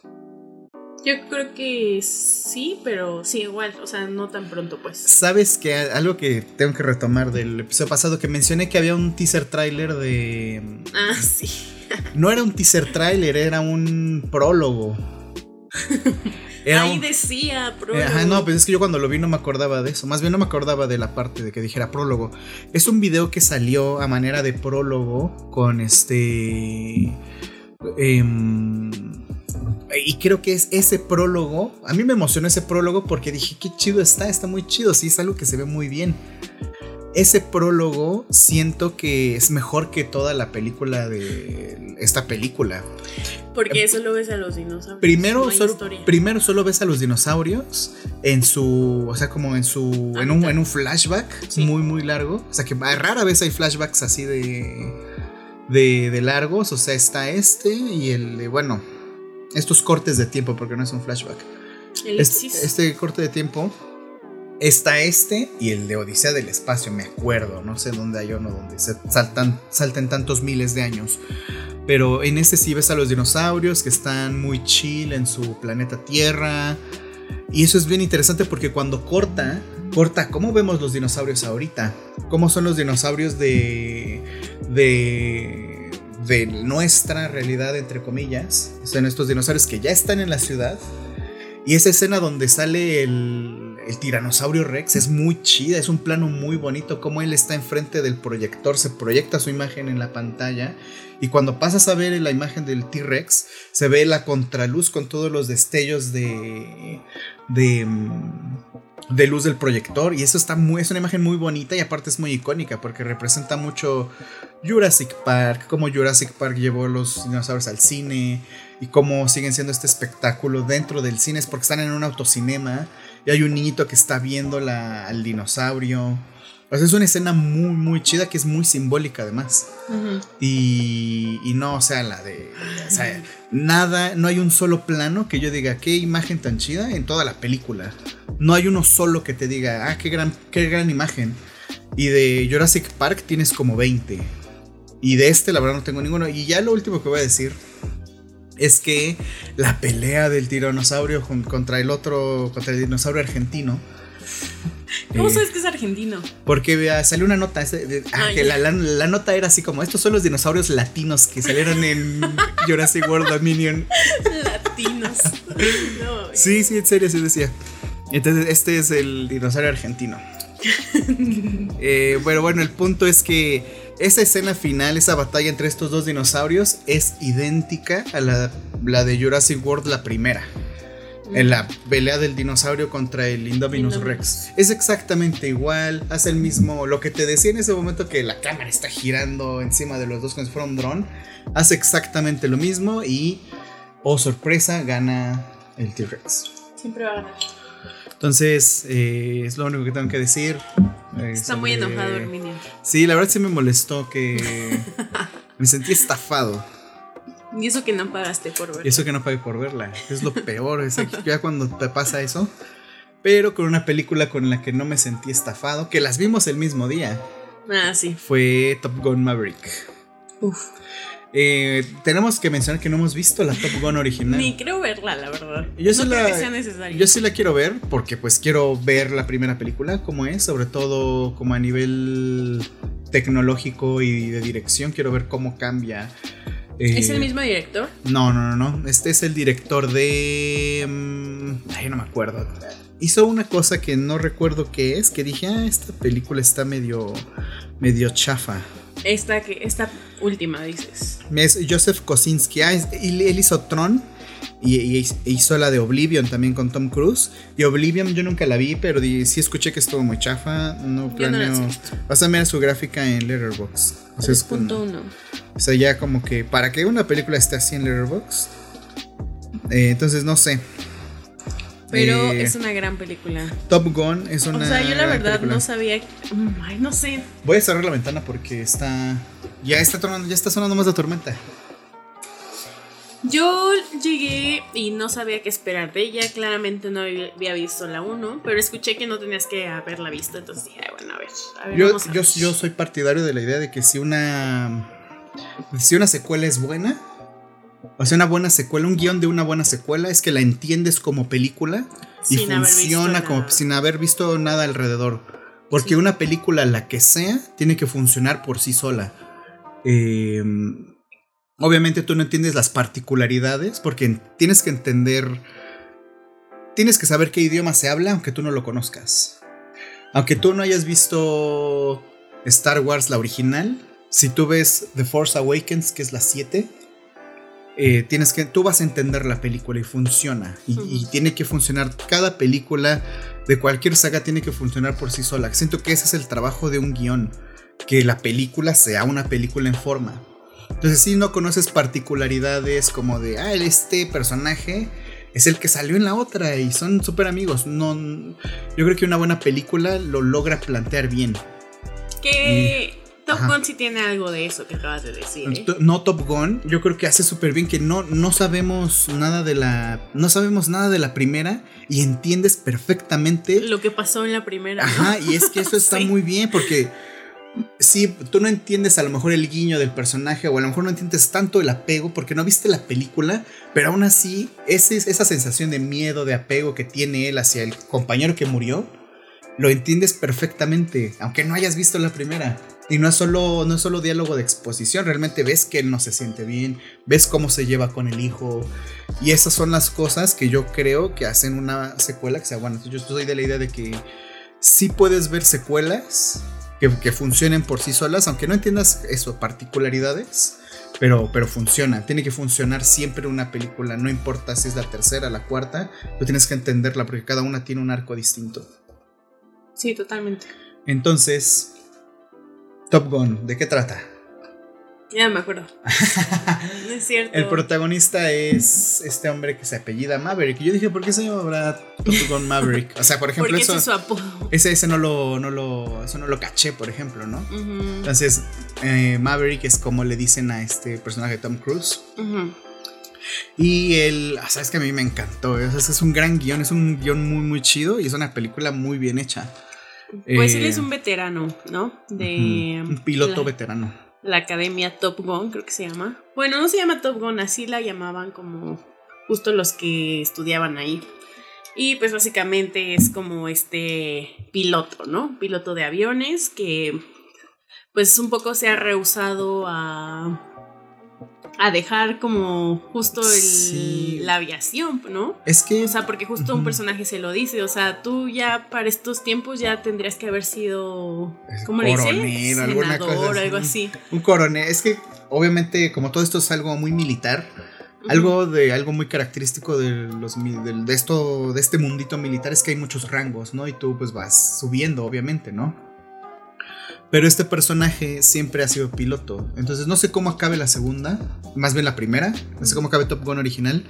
Yo creo que sí, pero sí, igual, o sea, no tan pronto, pues. Sabes que algo que tengo que retomar del episodio pasado, que mencioné que había un teaser trailer de. Ah, sí. No era un teaser trailer, era un prólogo. Ahí decía prólogo. Ajá, no, pues es que yo cuando lo vi no me acordaba de eso. Más bien no me acordaba de la parte de que dijera prólogo. Es un video que salió a manera de prólogo con este. Em, y creo que es ese prólogo. A mí me emocionó ese prólogo porque dije, qué chido está, está muy chido. Sí, es algo que se ve muy bien ese prólogo siento que es mejor que toda la película de esta película. Porque solo ves a los dinosaurios. Primero, solo, primero solo ves a los dinosaurios en su, o sea, como en su, en un, en un, flashback muy, muy largo. O sea, que rara vez hay flashbacks así de, de, de largos. O sea, está este y el de, bueno, estos cortes de tiempo, porque no es un flashback. Este, este corte de tiempo Está este y el de Odisea del Espacio, me acuerdo. No sé dónde hay uno donde se saltan, salten tantos miles de años. Pero en este sí ves a los dinosaurios que están muy chill en su planeta Tierra. Y eso es bien interesante porque cuando corta, corta cómo vemos los dinosaurios ahorita. Cómo son los dinosaurios de. de. de nuestra realidad, entre comillas. Son estos dinosaurios que ya están en la ciudad. Y esa escena donde sale el, el tiranosaurio Rex es muy chida, es un plano muy bonito, como él está enfrente del proyector, se proyecta su imagen en la pantalla y cuando pasas a ver la imagen del T-Rex, se ve la contraluz con todos los destellos de, mm, de luz del proyector y eso está muy, es una imagen muy bonita y aparte es muy icónica porque representa mucho Jurassic Park, como Jurassic Park llevó los dinosaurios al cine y cómo siguen siendo este espectáculo dentro del cine, es porque están en un autocinema y hay un niñito que está viendo la, al dinosaurio. O sea, es una escena muy, muy chida que es muy simbólica además. y, y, no, o sea, la de... O sea, nada, no hay un solo plano que yo diga, qué imagen tan chida en toda la película. No hay uno solo que te diga, ah, qué gran, qué gran imagen. Y de Jurassic Park tienes como 20. Y de este, la verdad, no tengo ninguno. Y ya lo último que voy a decir es que la pelea del tiranosaurio contra el otro, contra el dinosaurio argentino. ¿Cómo eh, sabes que es argentino? Porque salió una nota, ah, que la, nota era así como, estos son los dinosaurios latinos que salieron en Jurassic World Dominion. Latinos. Sí, sí, en serio, sí decía. Entonces, este es el dinosaurio argentino. Eh, bueno, bueno, el punto es que esa escena final, esa batalla entre estos dos dinosaurios es idéntica a la, la de Jurassic World, la primera. En la pelea del dinosaurio contra el Indominus Rex. Es exactamente igual, hace el mismo, lo que te decía en ese momento que la cámara está girando encima de los dos como si fuera un dron. Hace exactamente lo mismo y, oh sorpresa, gana el T-Rex. Siempre va a ganar. Entonces, eh, es lo único que tengo que decir. Eh, Está muy enojado Herminio. Sí, la verdad sí me molestó que me sentí estafado. Y eso que no pagaste por verla. Y eso que no pagué por verla. Es lo peor. Es ya cuando te pasa eso. Pero con una película con la que no me sentí estafado, que las vimos el mismo día. Ah, sí. Fue Top Gun Maverick. Uf. Eh, tenemos que mencionar que no hemos visto la Top Gun original. Ni creo verla, la verdad. Yo sí la, Yo sí la quiero ver porque pues quiero ver la primera película, como es, sobre todo como a nivel tecnológico y de dirección, quiero ver cómo cambia. ¿Es el eh, mismo director? No, no, no, no. Este es el director de... Mm, ay, no me acuerdo. Hizo una cosa que no recuerdo qué es, que dije, ah, esta película está medio, medio chafa. Esta, que, esta última, dices. Es Joseph Kosinski. Ah, él hizo Tron y, hizo la de Oblivion también con Tom Cruise. Y Oblivion yo nunca la vi, pero sí escuché que estuvo muy chafa. No planeo. Vas a ver su gráfica en Letterboxd. O sea, o sea, ya como que para que una película esté así en Letterboxd. Eh, entonces no sé. Pero eh, es una gran película. Top Gun es una. O sea, yo la verdad no sabía. Ay, no sé. Voy a cerrar la ventana porque está. Ya está, ya está sonando más la tormenta. Yo llegué y no sabía qué esperar de ella. Claramente no había visto la 1, pero escuché que no tenías que haberla visto. Entonces dije, bueno, a ver. A ver yo, vamos a yo, ver. yo soy partidario de la idea de que si una. Si una secuela es buena. O sea, una buena secuela, un guion de una buena secuela es que la entiendes como película y Sin funciona como nada. sin haber visto nada alrededor. Porque Sí. una película, la que sea, tiene que funcionar por sí sola. Eh, obviamente tú no entiendes las particularidades porque tienes que entender, tienes que saber qué idioma se habla aunque tú no lo conozcas. Aunque tú no hayas visto Star Wars la original, si tú ves The Force Awakens, que es la 7, eh, tienes que, tú vas a entender la película y funciona. Y, tiene que funcionar, cada película de cualquier saga tiene que funcionar por sí sola. Siento que ese es el trabajo de un guion, que la película sea una película en forma. Entonces si no conoces particularidades como de, ah, este personaje es el que salió en la otra y son súper amigos. No, yo creo que una buena película lo logra plantear bien. Que Top Ajá. Gun sí tiene algo de eso que acabas de decir. ¿eh? No Top Gun, yo creo que hace súper bien que no, no sabemos nada de la. No sabemos nada de la primera y entiendes perfectamente. Lo que pasó en la primera. ¿no? Ajá, y es que eso está Sí. muy bien porque. Sí, tú no entiendes a lo mejor el guiño del personaje o a lo mejor no entiendes tanto el apego porque no viste la película, pero aún así ese, esa sensación de miedo, de apego que tiene él hacia el compañero que murió, lo entiendes perfectamente, aunque no hayas visto la primera. Y no es solo, no es solo diálogo de exposición, realmente ves que él no se siente bien, ves cómo se lleva con el hijo. Y esas son las cosas que yo creo que hacen una secuela que sea buena. Yo soy de la idea de que sí puedes ver secuelas que, que funcionen por sí solas, aunque no entiendas eso, particularidades. Pero, pero funciona, tiene que funcionar siempre una película, no importa si es la tercera, la cuarta, tú tienes que entenderla porque cada una tiene un arco distinto. Sí, totalmente. Entonces, Top Gun, ¿de qué trata? Ya me acuerdo. No es cierto. El protagonista es este hombre que se apellida Maverick. Y yo dije, ¿por qué se llamará Top Gun Maverick? O sea, por ejemplo, eso, ese es su apodo. ese, ese no lo, no lo, eso no lo caché, por ejemplo, ¿no? Entonces, eh, Maverick es como le dicen a este personaje Tom Cruise. ujú. Y él, ah, sabes que a mí me encantó. eh, o sea, es un gran guion, es un guion muy, muy chido y es una película muy bien hecha. Pues Eh, él es un veterano, ¿no? De un piloto la, veterano. la academia Top Gun, creo que se llama. Bueno, no se llama Top Gun, así la llamaban como justo los que estudiaban ahí. Y pues básicamente es como este piloto, ¿no? Piloto de aviones que pues un poco se ha rehusado a, a dejar como justo el- Sí. la aviación, ¿no? Es que O sea, porque justo un personaje se lo dice. O sea, tú ya para estos tiempos ya tendrías que haber sido. ¿Cómo le dices? Coronel, alguna cosa Senador, algo así. un coronel. Es que obviamente, como todo esto es algo muy militar, algo de algo muy característico de los del- de esto, de este mundito militar es que hay muchos rangos, ¿no? Y tú pues vas subiendo, obviamente, ¿no? Pero este personaje siempre ha sido piloto. Entonces no sé cómo acabe la segunda. Más bien la primera. No sé cómo acabe Top Gun original.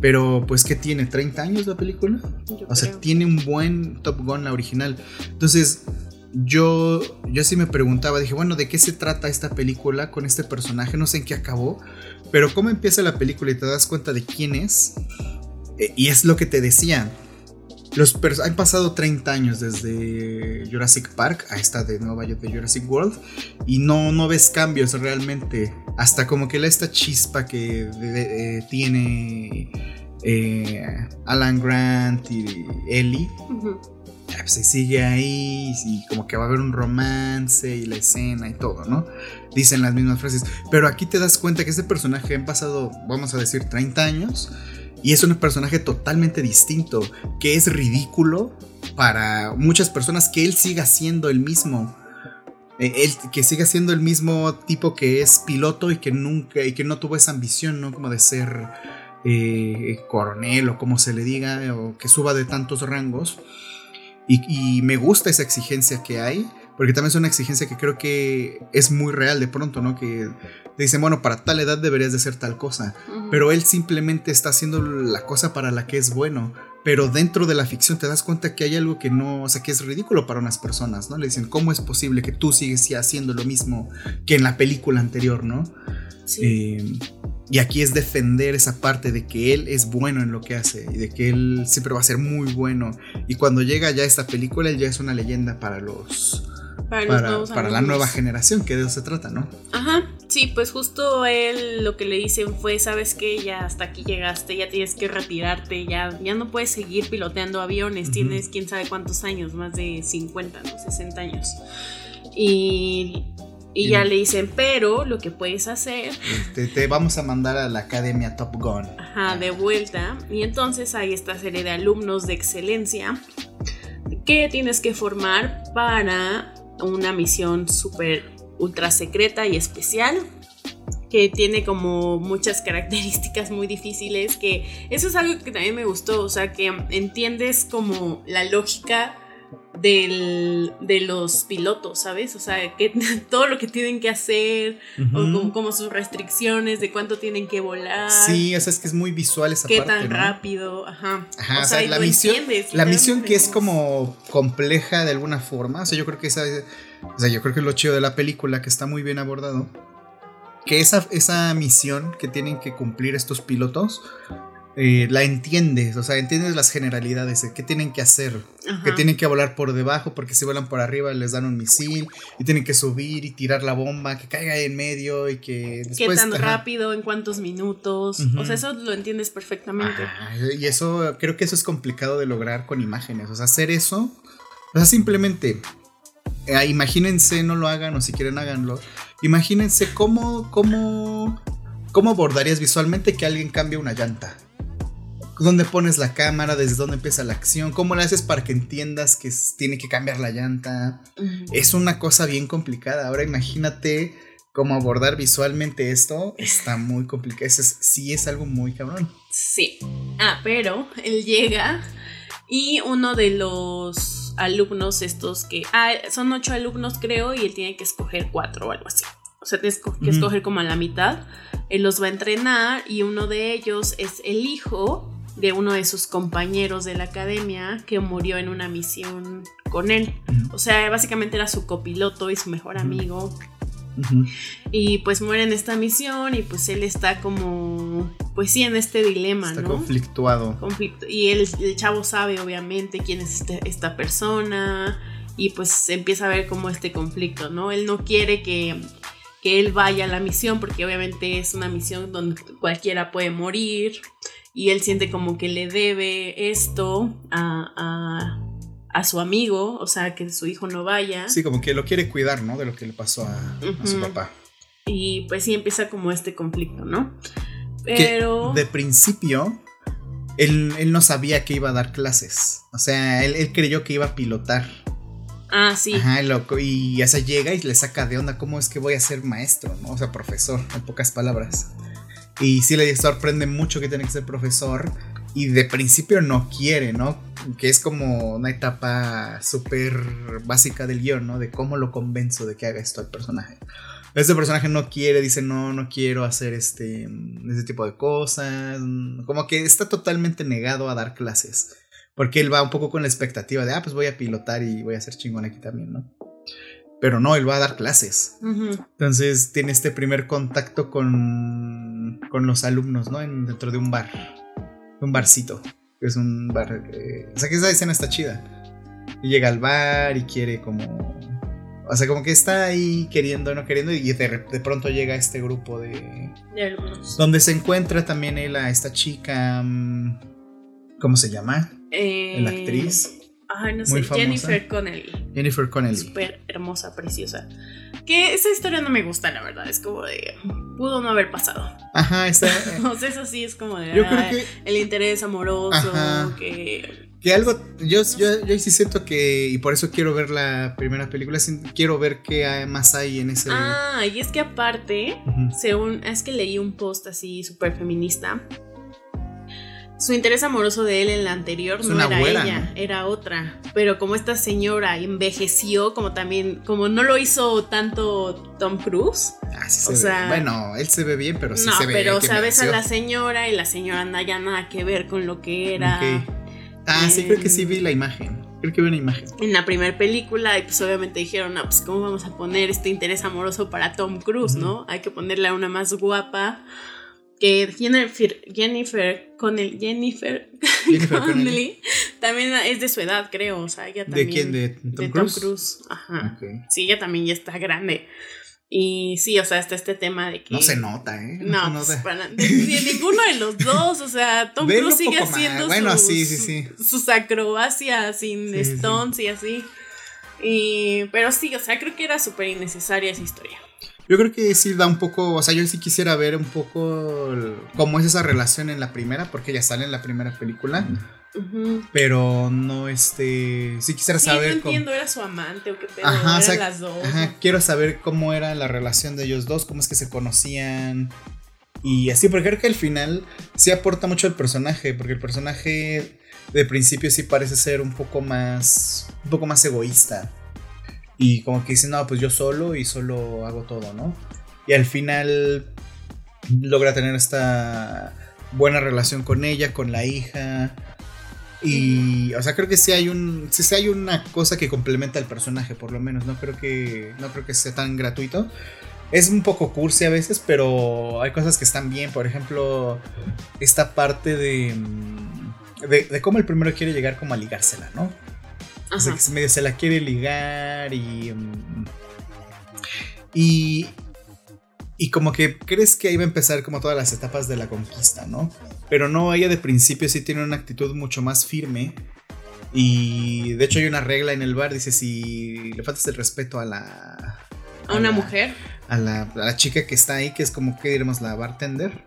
Pero pues que tiene 30 años la película. Yo O sea, tiene un buen Top Gun la original. Entonces, yo, yo sí me preguntaba, dije, bueno, ¿de qué se trata esta película con este personaje? No sé en qué acabó, pero cómo empieza la película y te das cuenta de quién es. Eh, y es lo que te decía. Los han pasado 30 años desde Jurassic Park a esta de Nueva York de Jurassic World y no, no ves cambios realmente. Hasta como que la esta chispa que de- de- eh, tiene eh, Alan Grant y Ellie pues, se sigue ahí y como que va a haber un romance y la escena y todo, ¿no? Dicen las mismas frases. Pero aquí te das cuenta que este personaje han pasado, vamos a decir, 30 años y es un personaje totalmente distinto, que es ridículo para muchas personas que él siga siendo el mismo. Él, que siga siendo el mismo tipo que es piloto y que nunca y que no tuvo esa ambición, ¿no? Como de ser eh, coronel o como se le diga, o que suba de tantos rangos. Y, y me gusta esa exigencia que hay, porque también es una exigencia que creo que es muy real de pronto, ¿no? Que te dicen, bueno, para tal edad deberías de ser tal cosa, pero él simplemente está haciendo la cosa para la que es bueno. Pero dentro de la ficción te das cuenta que hay algo que no, o sea, que es ridículo para unas personas, ¿no? Le dicen, ¿cómo es posible que tú sigues haciendo lo mismo que en la película anterior, ¿no? Sí. Eh, Y aquí es defender esa parte de que él es bueno en lo que hace y de que él siempre va a ser muy bueno. Y cuando llega ya esta película, él ya es una leyenda para los... Para, para, la nueva generación, que de eso se trata, ¿no? Ajá, sí, pues justo él lo que le dicen fue, sabes que ya hasta aquí llegaste, ya tienes que retirarte, ya, ya no puedes seguir piloteando aviones, tienes quién sabe cuántos años, más de 50, no, 60 años. Y y ya le dicen, pero lo que puedes hacer. Te, vamos a mandar a la academia Top Gun. Ajá, de vuelta. Y entonces hay esta serie de alumnos de excelencia que tienes que formar para una misión súper ultra secreta y especial que tiene como muchas características muy difíciles que eso es algo que también me gustó o sea que entiendes como la lógica del, de los pilotos, ¿sabes? O sea, que, todo lo que tienen que hacer, o como, sus restricciones de cuánto tienen que volar. Sí, o sea, es que es muy visual esa qué parte. Qué tan rápido, ajá. Ajá, o, sea, la misión, la misión que es como compleja de alguna forma, o sea, yo creo que esa, o sea, yo creo que es lo chido de la película, que está muy bien abordado, que esa, esa misión que tienen que cumplir estos pilotos, eh, la entiendes, o sea, entiendes las generalidades de qué tienen que hacer, que tienen que volar por debajo porque si vuelan por arriba les dan un misil y tienen que subir y tirar la bomba, que caiga en medio y que después... ¿Qué tan rápido, en cuántos minutos? O sea, eso lo entiendes perfectamente. y eso, creo que eso es complicado de lograr con imágenes, o sea, hacer eso, o sea, simplemente... Eh, imagínense, no lo hagan o si quieren háganlo. Imagínense cómo, cómo, cómo abordarías visualmente que alguien cambie una llanta dónde pones la cámara, desde dónde empieza la acción, cómo le haces para que entiendas que tiene que cambiar la llanta. Es una cosa bien complicada. Ahora imagínate cómo abordar visualmente esto. Está muy complicado. Eso sí es algo muy cabrón. Sí. Ah, pero él llega y uno de los alumnos estos que... Ah, son ocho alumnos creo y él tiene que escoger cuatro o algo así. O sea, tienes que escoger como a la mitad. Él los va a entrenar y uno de ellos es el hijo de uno de sus compañeros de la academia que murió en una misión con él. O sea, básicamente era su copiloto y su mejor amigo. Y pues muere en esta misión y pues él está como, pues sí, en este dilema, está conflictuado. Y el, el, chavo sabe obviamente quién es este, esta persona y pues empieza a ver como este conflicto, ¿no? Él no quiere que, que él vaya a la misión porque obviamente es una misión donde cualquiera puede morir y él siente como que le debe esto a, su amigo, o sea, que su hijo no vaya. Sí, como que lo quiere cuidar, ¿no? De lo que le pasó a, su papá. Y pues sí empieza como este conflicto, ¿no? Pero... de principio, él, no sabía que iba a dar clases. O sea, él, creyó que iba a pilotar. Ah, sí. Ajá, loco. Y ya se llega y le saca de onda cómo es que voy a ser maestro, ¿no? O sea, profesor, en pocas palabras. Y sí le sorprende mucho que tiene que ser profesor. Y de principio no quiere, ¿no? Que es como una etapa súper básica del guion, ¿no? De cómo lo convenzo de que haga esto al personaje. Este personaje no quiere, dice, no, no quiero hacer este, este tipo de cosas. Como que está totalmente negado a dar clases. Porque él va un poco con la expectativa de, ah, pues voy a pilotar y voy a ser chingón aquí también, ¿no? Pero no, él va a dar clases. Entonces tiene este primer contacto con, con los alumnos, ¿no? dentro de un bar, un barcito, es un bar, o sea que esa escena está chida. Y llega al bar y quiere como... O sea, como que está ahí queriendo, no queriendo, y de, pronto llega este grupo de... De alumnos. Donde se encuentra también él a esta chica... Mm, ¿Cómo se llama? Eh, la actriz. Ay, no sé, Jennifer Connelly. Jennifer Connelly. Súper hermosa, preciosa. Que esa historia no me gusta, la verdad. Es como de. Pudo no haber pasado. Ajá, está. o sea, eso sí es como de. Yo creo que. El interés amoroso, que. Que algo, yo, yo, yo, sí siento que, y por eso quiero ver la primera película, quiero ver qué más hay en ese... Ah, y es que aparte, según, es que leí un post así súper feminista, su interés amoroso de él en la anterior no era ella, era otra. Pero como esta señora envejeció, como también, como no lo hizo tanto Tom Cruise. Ah, sí se ve. Bueno, él se ve bien, pero sí se ve. Pero sabes a la señora y la señora no ya nada que ver con lo que era. Ah, sí, creo que sí vi la imagen. Creo que vi una imagen. En la primera película, y pues obviamente dijeron, no, pues cómo vamos a poner este interés amoroso para Tom Cruise, ¿no? Hay que ponerle a una más guapa que Jennifer, Jennifer con el Jennifer, Jennifer Connelly Connelly. también es de su edad, creo. O sea, ella ¿De también. quién? ¿De Tom Cruise? Ajá. Sí, ella también ya está grande. Y sí, o sea, está este tema de que. No se nota, ¿eh? No, se pues, nota. para- de, de ninguno de los dos. O sea, Tom Cruise sigue haciendo Bueno, sus, sí, sí, sí. sus acrobacias sin stones y así. Y, pero sí, o sea, creo que era súper innecesaria esa historia. Yo creo que sí da un poco, o sea, yo sí quisiera ver un poco el- cómo es esa relación en la primera, porque ya sale en la primera película, pero no, este, sí quisiera Sí, saber no cómo... entiendo, era su amante o qué pedo. Ajá, eran o sea, las dos. Ajá, quiero saber cómo era la relación de ellos dos, cómo es que se conocían. Y así, porque creo que al final sí aporta mucho el personaje, porque el personaje de principio sí parece ser un poco más, un poco más egoísta. Y como que dice, no, pues yo solo y solo hago todo, ¿no? Y al final logra tener esta buena relación con ella, con la hija. Y, o sea, creo que sí hay un, sí, hay una cosa que complementa al personaje, por lo menos. No creo que, no creo que sea tan gratuito. Es un poco cursi a veces, pero hay cosas que están bien. Por ejemplo, esta parte de, de, de cómo el primero quiere llegar como a ligársela, ¿no? O sea, Ajá. que medio se la quiere ligar y. mm, Y. Y como que crees que ahí va a empezar como todas las etapas de la conquista, ¿no? Pero no, ella de principio sí tiene una actitud mucho más firme. Y de hecho hay una regla en el bar, dice si le faltas el respeto a la... A una la- mujer. A la, a la chica que está ahí, que es como que diremos la bartender,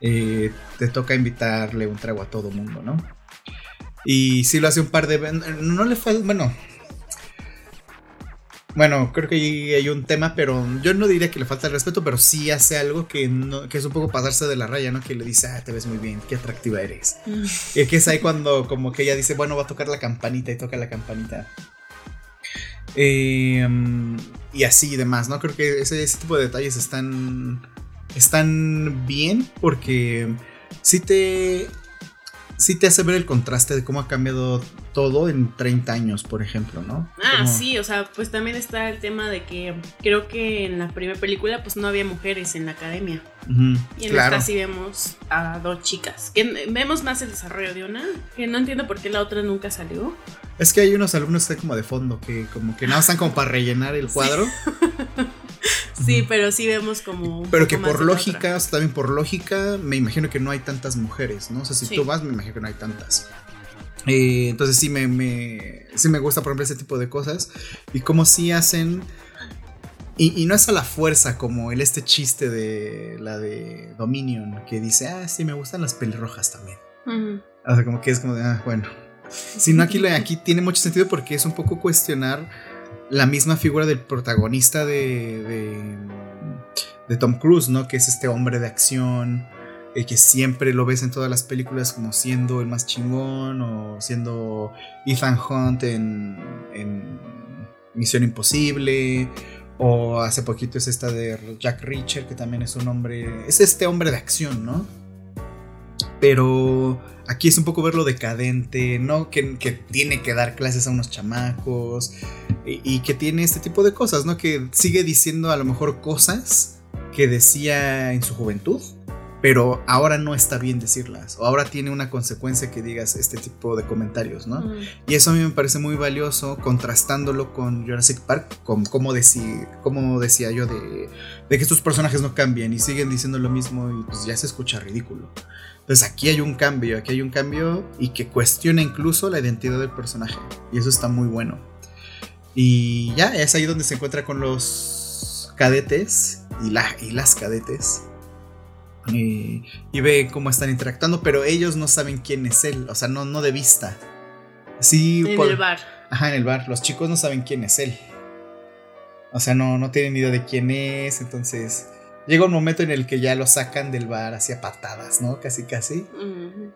eh, te toca invitarle un trago a todo mundo, ¿no? Y sí lo hace un par de veces. No le falta. Bueno. Bueno, creo que ahí hay un tema, pero yo no diría que le falta el respeto, pero sí hace algo que, no, que es un poco pasarse de la raya, ¿no? Que le dice, ah, te ves muy bien, qué atractiva eres. Mm. Y que es ahí cuando como que ella dice, bueno, va a tocar la campanita y toca la campanita. Eh, mm, y así y demás, ¿no? Creo que ese, ese tipo de detalles están, están bien porque sí te, sí te hace ver el contraste de cómo ha cambiado todo en 30 años, por ejemplo, ¿no? Ah, sí, o sea, pues también está el tema de que creo que en la primera película pues no había mujeres en la academia. Y en claro. esta sí vemos a dos chicas. Que vemos más el desarrollo de una, que no entiendo por qué la otra nunca salió. Es que hay unos alumnos que están como de fondo, que como que nada más están como para rellenar el cuadro. Sí, Ujú. pero sí vemos como. Pero que por lógica, también por lógica, me imagino que no hay tantas mujeres, ¿no? O sea, si Sí. tú vas, me imagino que no hay tantas. Eh, entonces sí me, me, sí me gusta, por ejemplo, ese tipo de cosas. Y como sí hacen... Y, y no es a la fuerza como el este chiste de la de Dominion, que dice, ah, sí, me gustan las pelirrojas también. Ujú. O sea, como que es como de, ah, bueno. Sino aquí, aquí tiene mucho sentido porque es un poco cuestionar la misma figura del protagonista de, de, de Tom Cruise, ¿no? Que es este hombre de acción, eh, que siempre lo ves en todas las películas como siendo el más chingón o siendo Ethan Hunt en, en Misión Imposible. O hace poquito es esta de Jack Reacher, que también es un hombre. Es este hombre de acción, ¿no? Pero aquí es un poco verlo decadente, ¿no? Que, que tiene que dar clases a unos chamacos y, y que tiene este tipo de cosas, ¿no? Que sigue diciendo a lo mejor cosas que decía en su juventud, pero ahora no está bien decirlas, o ahora tiene una consecuencia que digas este tipo de comentarios, ¿no? Y eso a mí me parece muy valioso, contrastándolo con Jurassic Park, con cómo, decía yo de, de que estos personajes no cambian y siguen diciendo lo mismo y pues ya se escucha ridículo. Entonces aquí hay un cambio, aquí hay un cambio y que cuestiona incluso la identidad del personaje. Y eso está muy bueno. Y ya, es ahí donde se encuentra con los cadetes y, la, y las cadetes. Y, y ve cómo están interactuando, pero ellos no saben quién es él, o sea, no, no de vista. Sí, En por- el bar. Ajá, en el bar. Los chicos no saben quién es él. O sea, no, no tienen idea de quién es. Entonces, llega un momento en el que ya lo sacan del bar hacia patadas, ¿no? Casi, casi.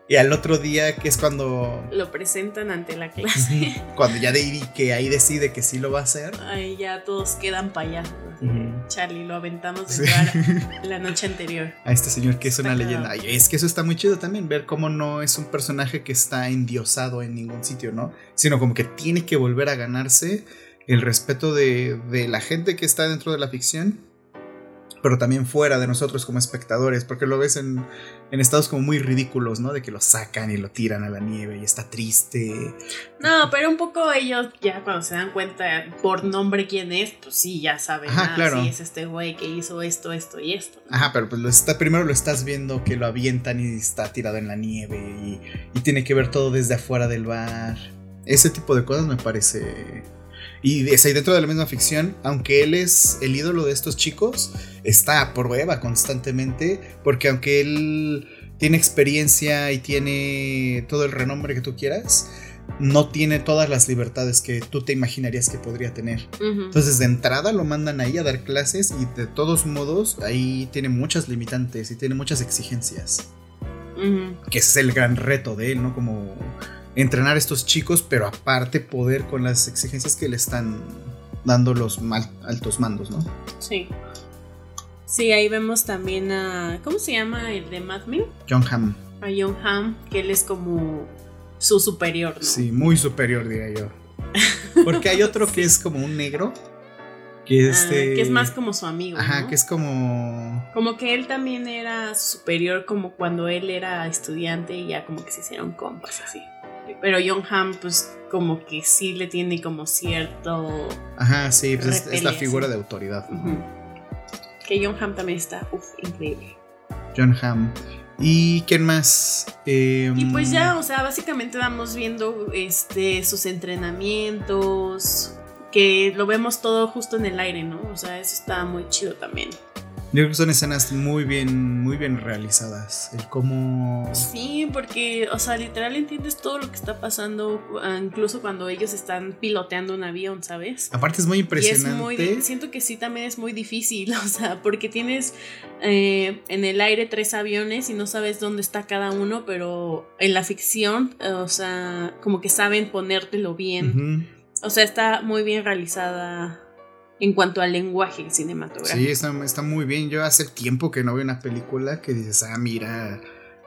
Y al otro día, que es cuando. Lo presentan ante la clase. Cuando ya Davey que ahí decide que sí lo va a hacer. Ahí ya todos quedan así. Ujú. Charlie, lo aventamos Sí. del bar la noche anterior. A este señor que es una leyenda. Ay, es que eso está muy chido también, ver cómo no es un personaje que está endiosado en ningún sitio, ¿no? Sino como que tiene que volver a ganarse el respeto de, de la gente que está dentro de la ficción pero también fuera de nosotros como espectadores, porque lo ves en, en, estados como muy ridículos, ¿no? De que lo sacan y lo tiran a la nieve y está triste. No, pero un poco ellos ya cuando se dan cuenta por nombre quién es, pues sí, ya saben, Ajá, ah, claro. sí, es este güey que hizo esto, esto y esto. Ajá, pero pues lo está, primero lo estás viendo que lo avientan y está tirado en la nieve y, y tiene que ver todo desde afuera del bar. Ese tipo de cosas me parece y dentro de la misma ficción, aunque él es el ídolo de estos chicos, está a prueba constantemente, porque aunque él tiene experiencia y tiene todo el renombre que tú quieras, no tiene todas las libertades que tú te imaginarías que podría tener. Entonces de entrada lo mandan ahí a dar clases y de todos modos ahí tiene muchas limitantes y tiene muchas exigencias. Que ese es el gran reto de él, ¿no? Como entrenar a estos chicos, pero aparte poder con las exigencias que le están dando los altos mandos, ¿no? Sí. Sí, ahí vemos también a. ¿Cómo se llama el de Mad Men? John Hamm. A John Hamm, que él es como su superior, ¿no? Sí, muy superior, diría yo. Porque hay otro que es como un negro. Que, este... que es más como su amigo. Ajá, que es como. Como que él también era superior, como cuando él era estudiante y ya como que se hicieron compas así. Pero John Hamm, pues como que sí le tiene como cierto. Ajá, sí, pues es, la figura de autoridad. Que John Hamm también está, uff, increíble. John Hamm. ¿Y quién más? y pues ya, em, o sea, básicamente vamos viendo este, sus entrenamientos, que lo vemos todo justo en el aire, ¿no? O sea, eso está muy chido también. Yo creo que son escenas muy bien, muy bien realizadas. El cómo. Sí, porque, o sea, literal entiendes todo lo que está pasando, ah, incluso cuando ellos están piloteando un avión, ¿sabes? Aparte es muy impresionante. siento que sí también es muy difícil, o sea, porque tienes eh, en el aire tres aviones y no sabes dónde está cada uno, pero en la ficción, o sea, como que saben ponértelo bien. O sea, está muy bien realizada en cuanto al lenguaje cinematográfico. Sí, está, muy bien. Yo hace tiempo que no veo una película que dices, ah, mira,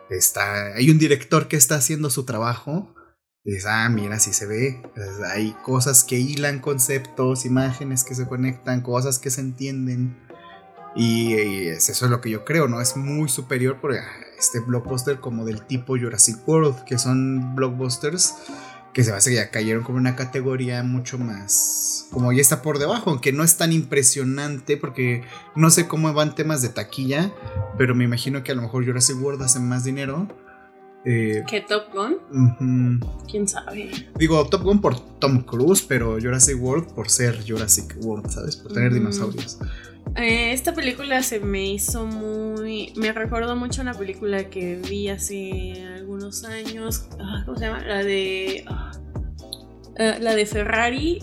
está, hay un director que está haciendo su trabajo. Dices, ah, mira, sí se ve. hay cosas que hilan conceptos, imágenes que se conectan, cosas que se entienden. Y, eso es lo que yo creo, ¿no? Es muy superior por ah, este blockbuster como del tipo Jurassic World, que son blockbusters que se va a que ya cayeron como una categoría mucho más, como ya está por debajo, aunque no es tan impresionante porque no sé cómo van temas de taquilla, pero me imagino que a lo mejor Jurassic World hace más dinero. Eh, ¿Que Top Gun? ¿Quién sabe? Digo, Top Gun por Tom Cruise, pero Jurassic World por ser Jurassic World, ¿sabes? Por tener dinosaurios. Eh, esta película se me hizo muy. Me recordó mucho una película que vi hace algunos años. Ah, ¿Cómo se llama? La de. Ah, eh, la de Ferrari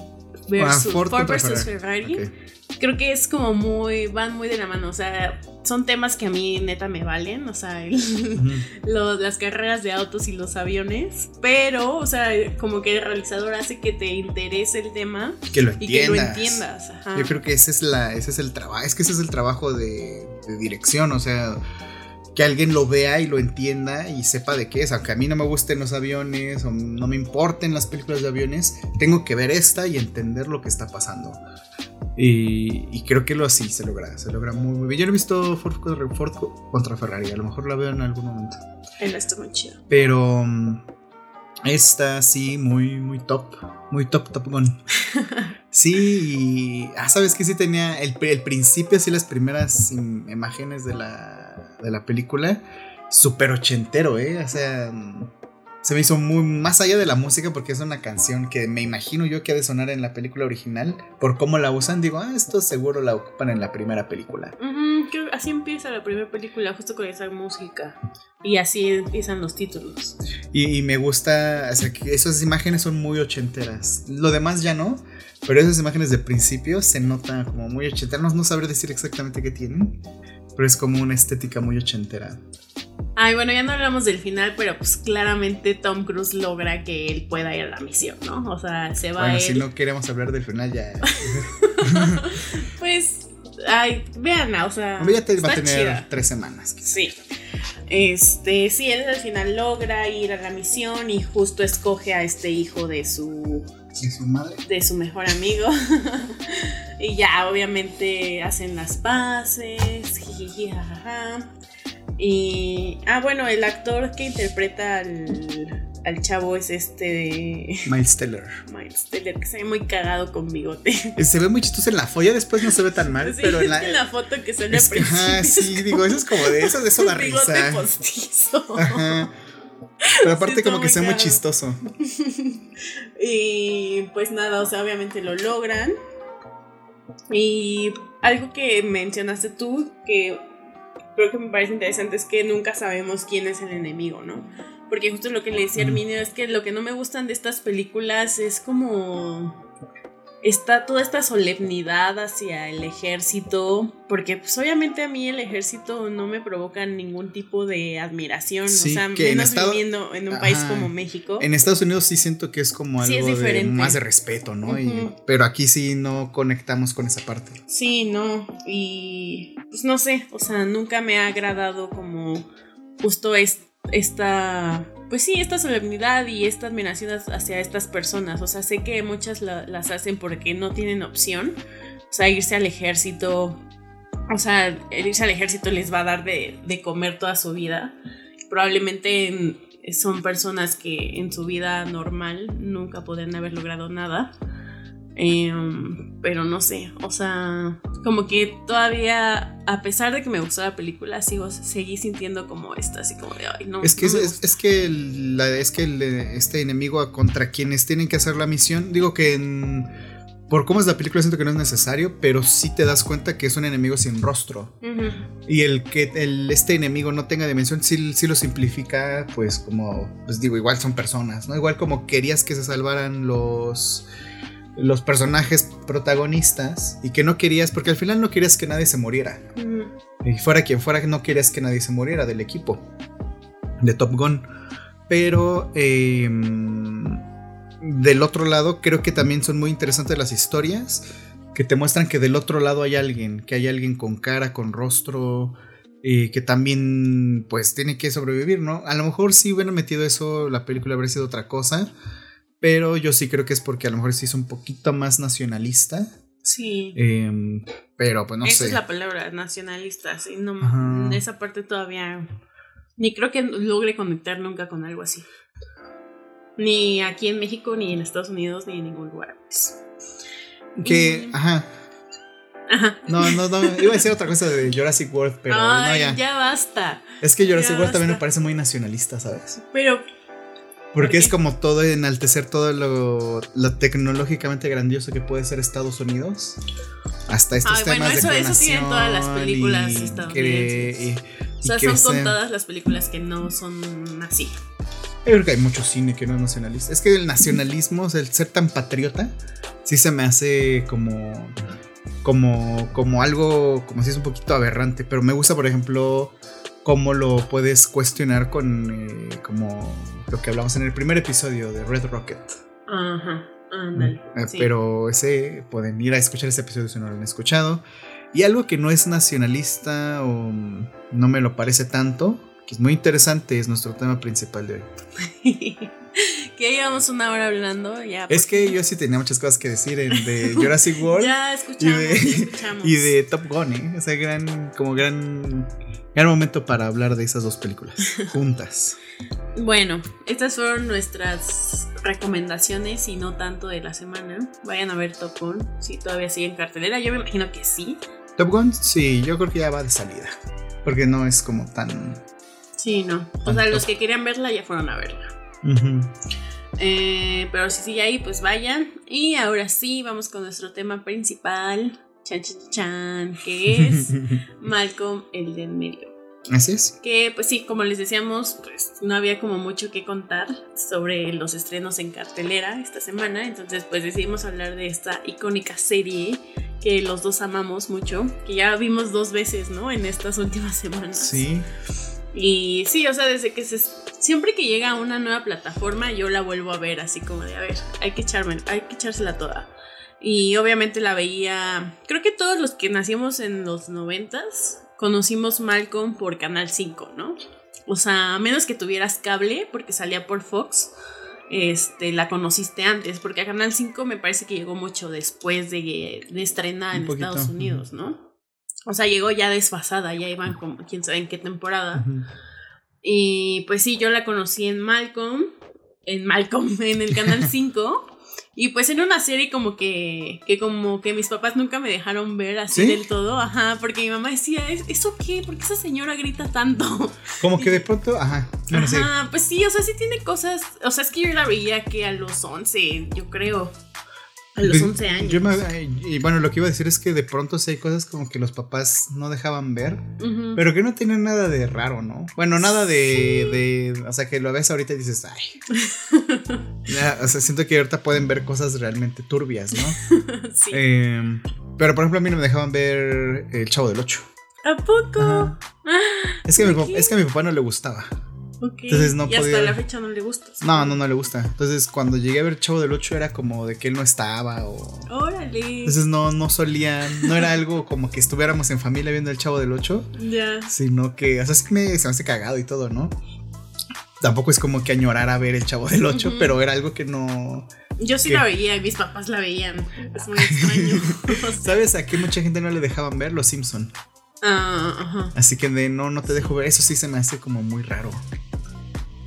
versus Ford, versus Ferrari. Creo que es como muy. Van muy de la mano. O sea, son temas que a mí neta me valen, o sea, las carreras de autos y los aviones, pero, o sea, como que el realizador hace que te interese el tema que lo y que lo entiendas. Yo creo que ese es, la, ese es el trabajo, es que ese es el trabajo de, dirección, o sea, que alguien lo vea y lo entienda y sepa de qué es. Aunque a mí no me gusten los aviones o no me importen las películas de aviones, tengo que ver esta y entender lo que está pasando. Y, creo que lo así se logra, se logra muy, muy bien. Yo no he visto Ford, contra Ferrari, a lo mejor la veo en algún momento. Está muy chido. Pero mm, esta sí, muy, muy top, muy top, top gun. sí, ah, sabes que sí tenía el, el principio, así las primeras imágenes de la, de la película, súper ochentero, ¿eh? O sea se me hizo muy más allá de la música porque es una canción que me imagino yo que ha de sonar en la película original por cómo la usan digo ah esto seguro la ocupan en la primera película así empieza la primera película justo con esa música. Y así empiezan los títulos. Y, me gusta o sea, que esas imágenes son muy ochenteras. Lo demás ya no pero esas imágenes de principio se notan como muy ochenteras. No sabré decir exactamente qué tienen pero es como una estética muy ochentera Ay, bueno, ya no hablamos del final, pero pues claramente Tom Cruise logra que él pueda ir a la misión, ¿no? O sea, se va. Bueno, si no queremos hablar del final, ya. pues, ay, vean, o sea. Ya te va a tener tres semanas. Sí. Este, sí, él al final logra ir a la misión y justo escoge a este hijo de su ¿De su madre? De su mejor amigo. y ya, obviamente, hacen las paces. Jijiji, jajaja. Y. Ah, bueno, el actor que interpreta al, al chavo es este. Miles Teller. Miles Teller, que se ve muy cagado con bigote. Se ve muy chistoso en la folla, después no se ve tan mal, Sí, pero en la. en la foto que sale al que, ajá, principio. sí, digo, eso es como de eso, de eso da bigote risa. postizo. Ajá. Pero aparte Sí, como que sea muy chistoso. Y pues nada, o sea, obviamente lo logran. Y algo que mencionaste tú, que creo que me parece interesante, es que nunca sabemos quién es el enemigo, ¿no? Porque justo lo que le decía Mm. Herminio es que lo que no me gustan de estas películas es como está toda esta solemnidad hacia el ejército, porque pues obviamente a mí el ejército no me provoca ningún tipo de admiración, Sí, o sea, que en menos estado- viviendo en un país como México. En Estados Unidos sí siento que es como Sí, es algo de más de respeto, ¿no? Y- pero aquí sí no conectamos con esa parte. Sí, no, y pues no sé, o sea, nunca me ha agradado como justo es, esta, pues sí, esta solemnidad y esta admiración hacia estas personas, o sea, sé que muchas la- las hacen porque no tienen opción, o sea, irse al ejército, o sea, irse al ejército les va a dar de, de comer toda su vida, probablemente en- son personas que en su vida normal nunca podrían haber logrado nada. Em, pero no sé, o sea, como que todavía, a pesar de que me gustó la película, sigo, seguí sintiendo como esta, así como de, ay, no. Es que, no es, es- gusta". es que, el- la- es que el, eh, este enemigo contra quienes tienen que hacer la misión, digo que en- por cómo es la película siento que no es necesario, pero sí te das cuenta que es un enemigo sin rostro. Y el que el, este enemigo no tenga dimensión sí, sí lo simplifica, pues como, pues digo, igual son personas, ¿no? Igual como querías que se salvaran los, los personajes protagonistas y que no querías, porque al final no querías que nadie se muriera. Ujú. Y fuera quien fuera, no querías que nadie se muriera del equipo de Top Gun. Pero eh, del otro lado, creo que también son muy interesantes las historias que te muestran que del otro lado hay alguien, que hay alguien con cara, con rostro, y que también pues tiene que sobrevivir, ¿no? A lo mejor si hubieran metido eso, la película habría sido otra cosa. Pero yo sí creo que es porque a lo mejor sí es un poquito más nacionalista. Sí. eh, pero pues no Esa sé. es la palabra, nacionalista, sí, no, Ajá. esa parte todavía, ni creo que logre conectar nunca con algo así. Ni aquí en México, ni en Estados Unidos, ni en ningún lugar. pues. Que, ajá. Ajá. No, no, no. Iba a decir otra cosa de Jurassic World, pero Ay, no, ya. ya basta. Es que Jurassic ya World también me parece muy nacionalista, ¿sabes? Pero Porque es como todo enaltecer todo lo, lo tecnológicamente grandioso que puede ser Estados Unidos. Hasta estos Ay, bueno, temas eso- de eso tienen todas las películas y estadounidenses. y- O sea, son crecer. contadas las películas que no son así. Yo creo que hay mucho cine que no es nacionalista. Es que el nacionalismo, o sea, el ser tan patriota, sí se me hace como. Como, como algo, como si es un poquito aberrante, pero me gusta, por ejemplo, cómo lo puedes cuestionar con eh, como lo que hablamos en el primer episodio de Red Rocket. Ajá, ándale. Eh, sí. Pero ese pueden ir a escuchar ese episodio si no lo han escuchado. Y algo que no es nacionalista o no me lo parece tanto, que es muy interesante, es nuestro tema principal de hoy. que llevamos una hora hablando, ya. Es porque- que yo sí tenía muchas cosas que decir en, de Jurassic World Ya y, escuchamos, de, ya escuchamos. y de Top Gun, ¿eh? O sea, gran, como gran, gran momento para hablar de esas dos películas juntas. Bueno, estas fueron nuestras recomendaciones y no tanto de la semana. Vayan a ver Top Gun, si todavía sigue en cartelera. Yo me imagino que sí. Top Gun, sí, yo creo que ya va de salida. Porque no es como tan... Sí, no. O sea, los que querían verla ya fueron a verla. Eh, pero si sigue ahí, pues vayan. Y ahora sí, vamos con nuestro tema principal. Chan, chan, chan, que es Malcolm el de en medio. Así es. Que pues sí, como les decíamos, pues no había como mucho que contar sobre los estrenos en cartelera esta semana, entonces pues decidimos hablar de esta icónica serie que los dos amamos mucho, que ya vimos dos veces, ¿no? En estas últimas semanas. Sí. Y sí, o sea, desde que se... Siempre que llega a una nueva plataforma, yo la vuelvo a ver así como de, a ver, hay que echarme, hay que echársela toda. Y obviamente la veía, creo que todos los que nacimos en los noventas conocimos Malcolm por Canal 5, ¿no? O sea, a menos que tuvieras cable, porque salía por Fox. este, la conociste antes, porque a Canal 5 me parece que llegó mucho después de, de estrenar en Estados Unidos, ¿no? O sea, llegó ya desfasada, ya iban como quién sabe en qué temporada. Y pues sí, yo la conocí en Malcolm, en Malcolm, en el Canal 5. Y pues en una serie como que, que como que mis papás nunca me dejaron ver así del todo, ajá, porque mi mamá decía, ¿eso qué? ¿Por qué esa señora grita tanto? Como que de pronto, ajá. ajá, pues sí, o sea, sí tiene cosas, o sea, es que yo la veía que a los 11, yo creo. A los 11 años. y bueno, lo que iba a decir es que de pronto sí hay cosas como que los papás no dejaban ver, pero que no tienen nada de raro, ¿no? Bueno, nada de, de, O sea, que lo ves ahorita y dices, ay. o sea, siento que ahorita pueden ver cosas realmente turbias, ¿no? sí. Em, pero por ejemplo, a mí no me dejaban ver El Chavo del Ocho. ¿A poco? Es, que es que a mi papá no le gustaba. Entonces no y hasta la fecha no le gusta. No, no, no le gusta. Entonces cuando llegué a ver Chavo del 8 era como de que él no estaba o... Órale. Entonces no, no solían, no era algo como que estuviéramos en familia viendo el Chavo del 8. Ya. Sino que, o sea, sí me, se me hace cagado y todo, ¿no? Tampoco es como que añorara ver el Chavo del 8, pero era algo que no... Yo sí la veía y mis papás la veían. Es muy extraño. ¿Sabes a qué mucha gente no le dejaban ver? Los Simpson. Ajá. Así que de no, no te dejo ver. Eso sí se me hace como muy raro.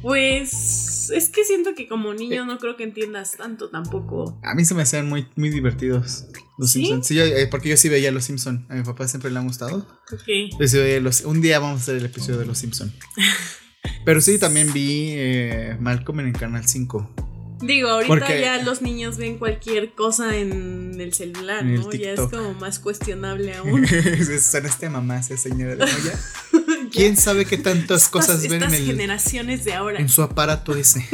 Pues es que siento que como niño no creo que entiendas tanto tampoco. A mí se me hacían muy, muy divertidos los ¿Sí? Simpsons. Sí, eh, porque yo sí veía los Simpsons. A mi papá siempre le han gustado. Ok. los, un día vamos a hacer el episodio de los Simpsons. Pero sí, también vi eh, Malcolm en el Canal 5. Digo, ahorita ya los niños ven cualquier cosa en el celular, ¿no? ya es como más cuestionable aún. Son este mamá, esa señora de olla. ¿Quién sabe qué tantas cosas ven en el, generaciones de ahora? En su aparato ese.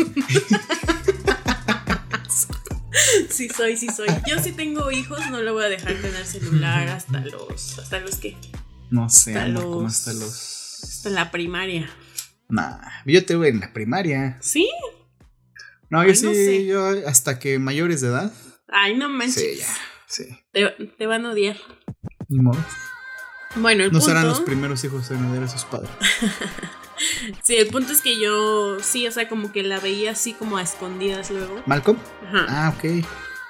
sí soy, sí soy. Yo si tengo hijos no lo voy a dejar tener celular hasta los hasta los que no sé, hasta los, hasta los hasta la primaria. Nah, yo te voy en la primaria. ¿Sí? No, yo sí, yo hasta que mayores de edad. Ay, no manches. Sí, ya, sí. Te, van a odiar. Ni modo. Bueno, el no serán los primeros hijos en odiar a sus padres. sí, el punto es que yo sí, o sea, como que la veía así como a escondidas luego. ¿Malcolm? Ajá. Ah, ok.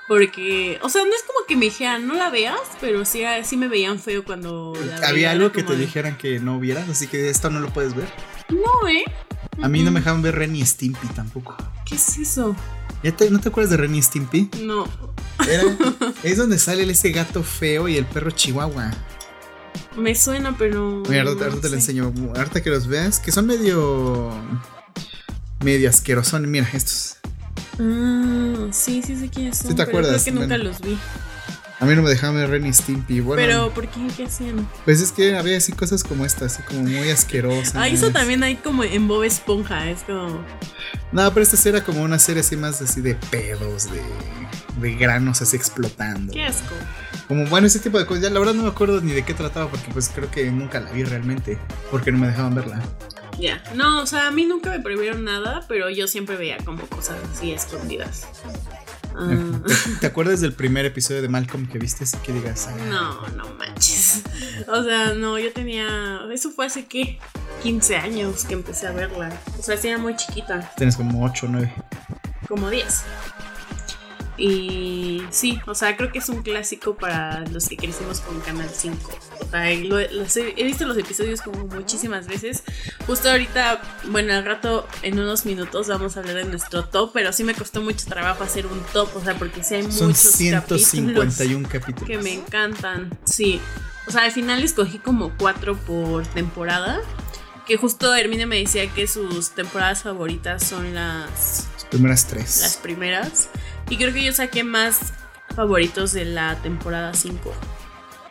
Porque, o sea, no es como que me dijeran, no la veas, pero sí, sí me veían feo cuando la ¿Había algo que te dijeran que no vieras? Así que esto no lo puedes ver. No, ¿eh? A mí no me dejaban ver Ren y Stimpy tampoco. ¿Qué es eso? ¿No te acuerdas de Ren y Stimpy? No. es donde sale ese gato feo y el perro chihuahua. Me suena, pero. Mira, ahorita, te lo enseño. Ahorita que los veas, que son medio. medio asquerosos. Mira, estos. Ah, sí, sí sé quiénes son. ¿Sí te acuerdas? Creo que nunca los vi. A mí no me dejaban ver Ren y Stimpy. Bueno, Pero, ¿por qué? ¿Qué hacían? Pues es que había así cosas como estas, así como muy asquerosas. Ah, eso también hay como en Bob Esponja, es como. No, pero esta era como una serie así más así de pedos, de, de granos así explotando. Qué asco. Como bueno, ese tipo de cosas. Ya la verdad no me acuerdo ni de qué trataba, porque pues creo que nunca la vi realmente. Porque no me dejaban verla. Ya, no, o sea, a mí nunca me prohibieron nada, pero yo siempre veía como cosas así escondidas. Ah. ¿Te, acuerdas del primer episodio de Malcolm que viste? Así que digas. Ah". No, no manches. O sea, no, yo tenía. Eso fue hace qué? 15 años que empecé a verla. O sea, era muy chiquita. Tienes como 8 o 9. Como 10. Y sí, o sea, creo que es un clásico para los que crecimos con Canal 5. O sea, he, visto los episodios como muchísimas veces. Justo ahorita, bueno, al rato, en unos minutos, vamos a hablar de nuestro top, pero sí me costó mucho trabajo hacer un top, o sea, porque sí hay Son muchos 151 capítulos, que me encantan. Sí, o sea, al final escogí como cuatro por temporada. Que justo Hermine me decía que sus temporadas favoritas son las... Las primeras tres. Las primeras. Y creo que yo saqué más favoritos de la temporada 5.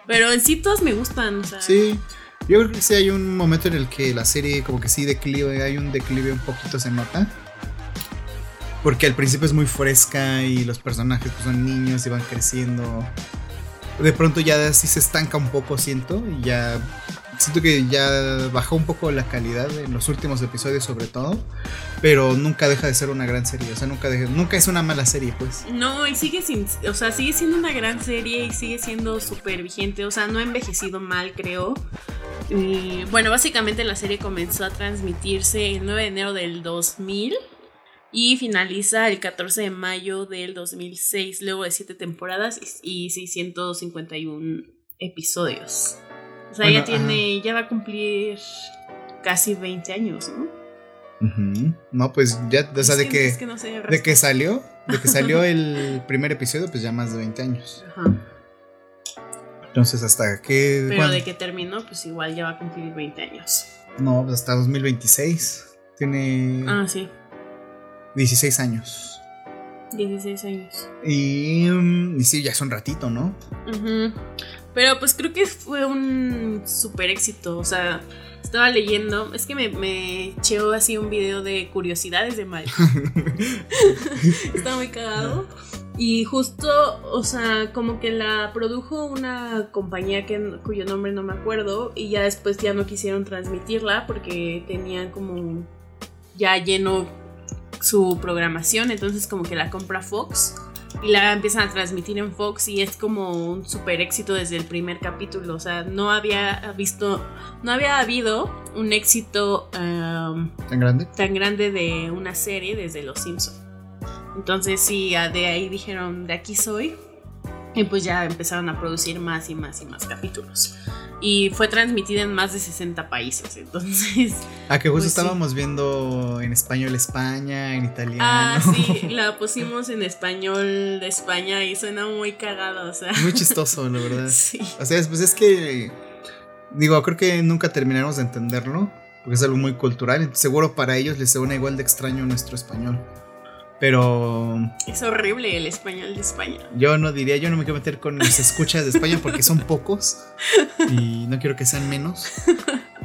Pero en sí todas me gustan. O sea. Sí. Yo creo que sí hay un momento en el que la serie como que sí declive, hay un declive un poquito se nota. Porque al principio es muy fresca y los personajes pues, son niños y van creciendo. De pronto ya así se estanca un poco, siento, y ya siento que ya bajó un poco la calidad en los últimos episodios sobre todo, pero nunca deja de ser una gran serie, o sea, nunca nunca es una mala serie, pues. No, y sigue sin, o sea, sigue siendo una gran serie y sigue siendo súper vigente, o sea, no ha envejecido mal, creo. Y bueno, básicamente la serie comenzó a transmitirse el 9 de enero del 2000 y finaliza el 14 de mayo del 2006, luego de siete temporadas y 651 episodios. O sea, ya tiene, ya va a cumplir casi 20 años, ¿no? No, pues ya, o sea, de que, de que salió, de que salió el primer episodio, pues ya más de 20 años. Ajá. Entonces, ¿hasta qué? Pero de que terminó, pues igual ya va a cumplir 20 años. No, pues hasta 2026. Tiene. Ah, sí. 16 años. 16 años. Y, mm, y sí, ya es un ratito, ¿no? Pero pues creo que fue un super éxito. O sea, estaba leyendo, es que me, me echó así un video de curiosidades de Mal. estaba muy cagado. Y justo, o sea, como que la produjo una compañía que, cuyo nombre no me acuerdo y ya después ya no quisieron transmitirla porque tenían como ya lleno su programación, entonces como que la compra Fox y la empiezan a transmitir en Fox y es como un super éxito desde el primer capítulo. O sea, no había visto, no había habido un éxito tan grande, tan grande de una serie desde Los Simpsons. Entonces sí, de ahí dijeron, de aquí soy. Y pues ya empezaron a producir más y más y más capítulos y fue transmitida en más de 60 países. Entonces. Ah, que justo pues estábamos viendo en español España, en italiano. Ah, sí, la pusimos en español de España y suena muy cagado, o sea. Muy chistoso, la verdad. Sí. O sea, pues es que. Digo, creo que nunca terminaremos de entenderlo, porque es algo muy cultural. Seguro para ellos les suena igual de extraño nuestro español. Pero. Es horrible el español de España. Yo no diría, yo no me quiero meter con los escuchas de España porque son pocos y no quiero que sean menos.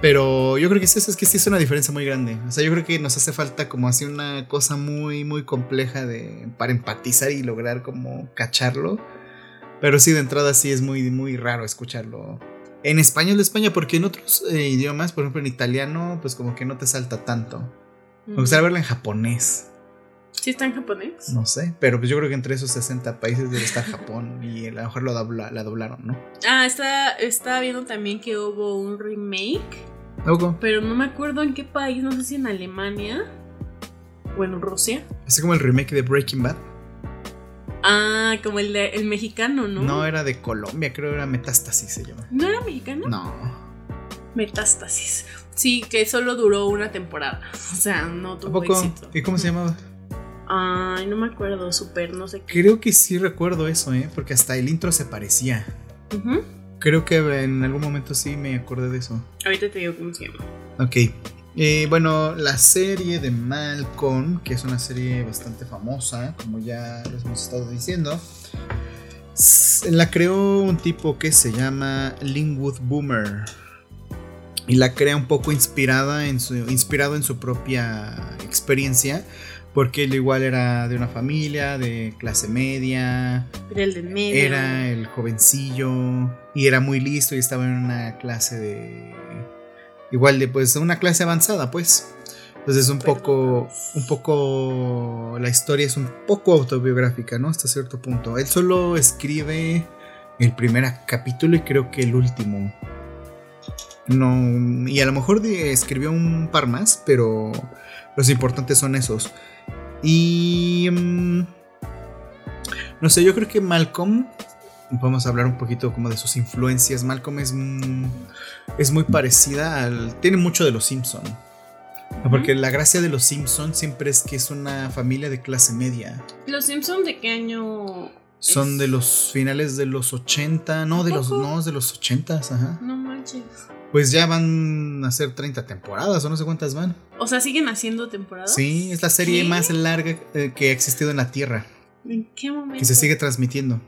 Pero yo creo que es eso, es que sí es una diferencia muy grande. O sea, yo creo que nos hace falta como así una cosa muy, muy compleja de, para empatizar y lograr como cacharlo. Pero sí, de entrada sí es muy, muy raro escucharlo en español de España, porque en otros eh, idiomas, por ejemplo en italiano, pues como que no te salta tanto. Me gustaría verlo en japonés. ¿Sí está en japonés? No sé, pero pues yo creo que entre esos 60 países debe estar Japón y a lo mejor lo la doblaron, ¿no? Ah, está, estaba viendo también que hubo un remake. Pero no me acuerdo en qué país, no sé si en Alemania o en Rusia. Es como el remake de Breaking Bad. Ah, como el, de, el mexicano, ¿no? No, era de Colombia, creo que era Metástasis se llama. ¿No era mexicano? No. Metástasis. Sí, que solo duró una temporada. O sea, no tuvo éxito. ¿Y cómo se llamaba? Ay, no me acuerdo, súper, no sé qué. Creo que sí recuerdo eso, ¿eh? Porque hasta el intro se parecía. Creo que en algún momento sí me acordé de eso. Ahorita te digo cómo se llama. Ok. Eh, bueno, la serie de Malcolm, que es una serie bastante famosa, como ya les hemos estado diciendo, la creó un tipo que se llama Linwood Boomer. Y la crea un poco inspirada en su, inspirado en su propia experiencia porque él igual era de una familia de clase media. Era el de medio. Era el jovencillo y era muy listo y estaba en una clase de igual de pues una clase avanzada, pues. Entonces un poco un poco la historia es un poco autobiográfica, ¿no? Hasta cierto punto. Él solo escribe el primer capítulo y creo que el último. No, y a lo mejor escribió un par más, pero los importantes son esos. Y... Mm, no sé, yo creo que Malcolm, podemos hablar un poquito como de sus influencias. Malcolm es, mm, es muy parecida al... Tiene mucho de los Simpson. Porque la gracia de los Simpson siempre es que es una familia de clase media. ¿Los Simpson de qué año? Son de los finales de los 80, no, de los, no, de los 80, ajá. No manches. Pues ya van a ser 30 temporadas o no sé cuántas van. O sea, siguen haciendo temporadas. Sí, es la serie más larga eh, que ha existido en la Tierra. ¿En qué momento? Que se sigue transmitiendo.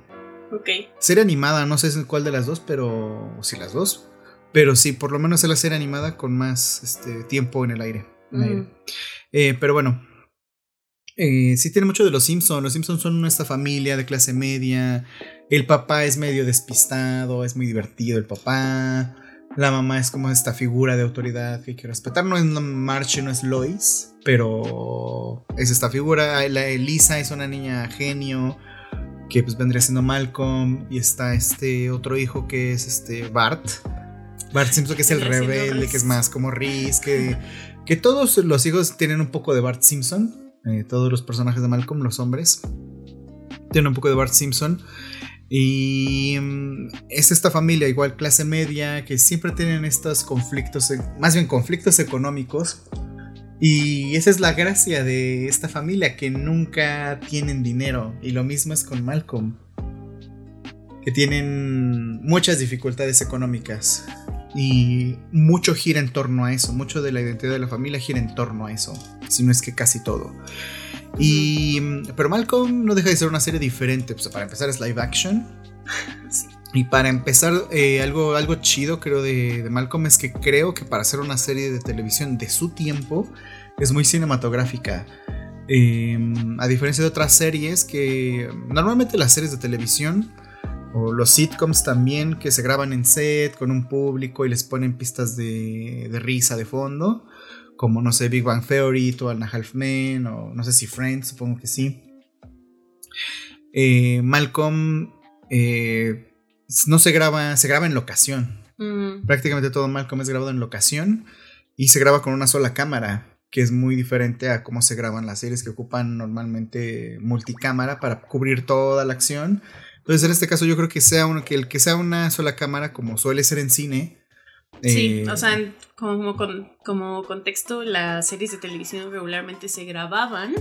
Ok. Serie animada, no sé cuál de las dos, pero. Si las dos. Pero sí, por lo menos es la serie animada con más este, tiempo en el aire. Mm. Eh, pero bueno. Eh, sí tiene mucho de los Simpsons. Los Simpsons son nuestra familia de clase media. El papá es medio despistado, es muy divertido el papá. La mamá es como esta figura de autoridad que hay que respetar. No es Marche, no es Lois, pero es esta figura. La Elisa es una niña genio que pues vendría siendo Malcolm y está este otro hijo que es este Bart. Bart Simpson que es el rebelde, que es más como Riz, que, que todos los hijos tienen un poco de Bart Simpson. Eh, todos los personajes de Malcolm, los hombres. Tiene un poco de Bart Simpson. Y mm, es esta familia, igual clase media, que siempre tienen estos conflictos, más bien conflictos económicos. Y esa es la gracia de esta familia, que nunca tienen dinero. Y lo mismo es con Malcolm, que tienen muchas dificultades económicas. Y mucho gira en torno a eso, mucho de la identidad de la familia gira en torno a eso, si no es que casi todo. Y, pero Malcolm no deja de ser una serie diferente. Pues para empezar es live action. Y para empezar, eh, algo, algo chido creo de, Malcolm es que creo que para hacer una serie de televisión de su tiempo es muy cinematográfica. Em, a diferencia de otras series que normalmente las series de televisión o los sitcoms también que se graban en set con un público y les ponen pistas de, de risa de fondo como no sé, Big Bang Theory, Two and a Half Men, o no sé si Friends, supongo que sí. Eh, Malcolm eh, no se graba, se graba en locación. Mm. Prácticamente todo Malcolm es grabado en locación y se graba con una sola cámara, que es muy diferente a cómo se graban las series que ocupan normalmente multicámara para cubrir toda la acción. Entonces, en este caso, yo creo que sea que el que sea una sola cámara, como suele ser en cine, Sí, o sea, eh, como, como contexto, las series de televisión regularmente se grababan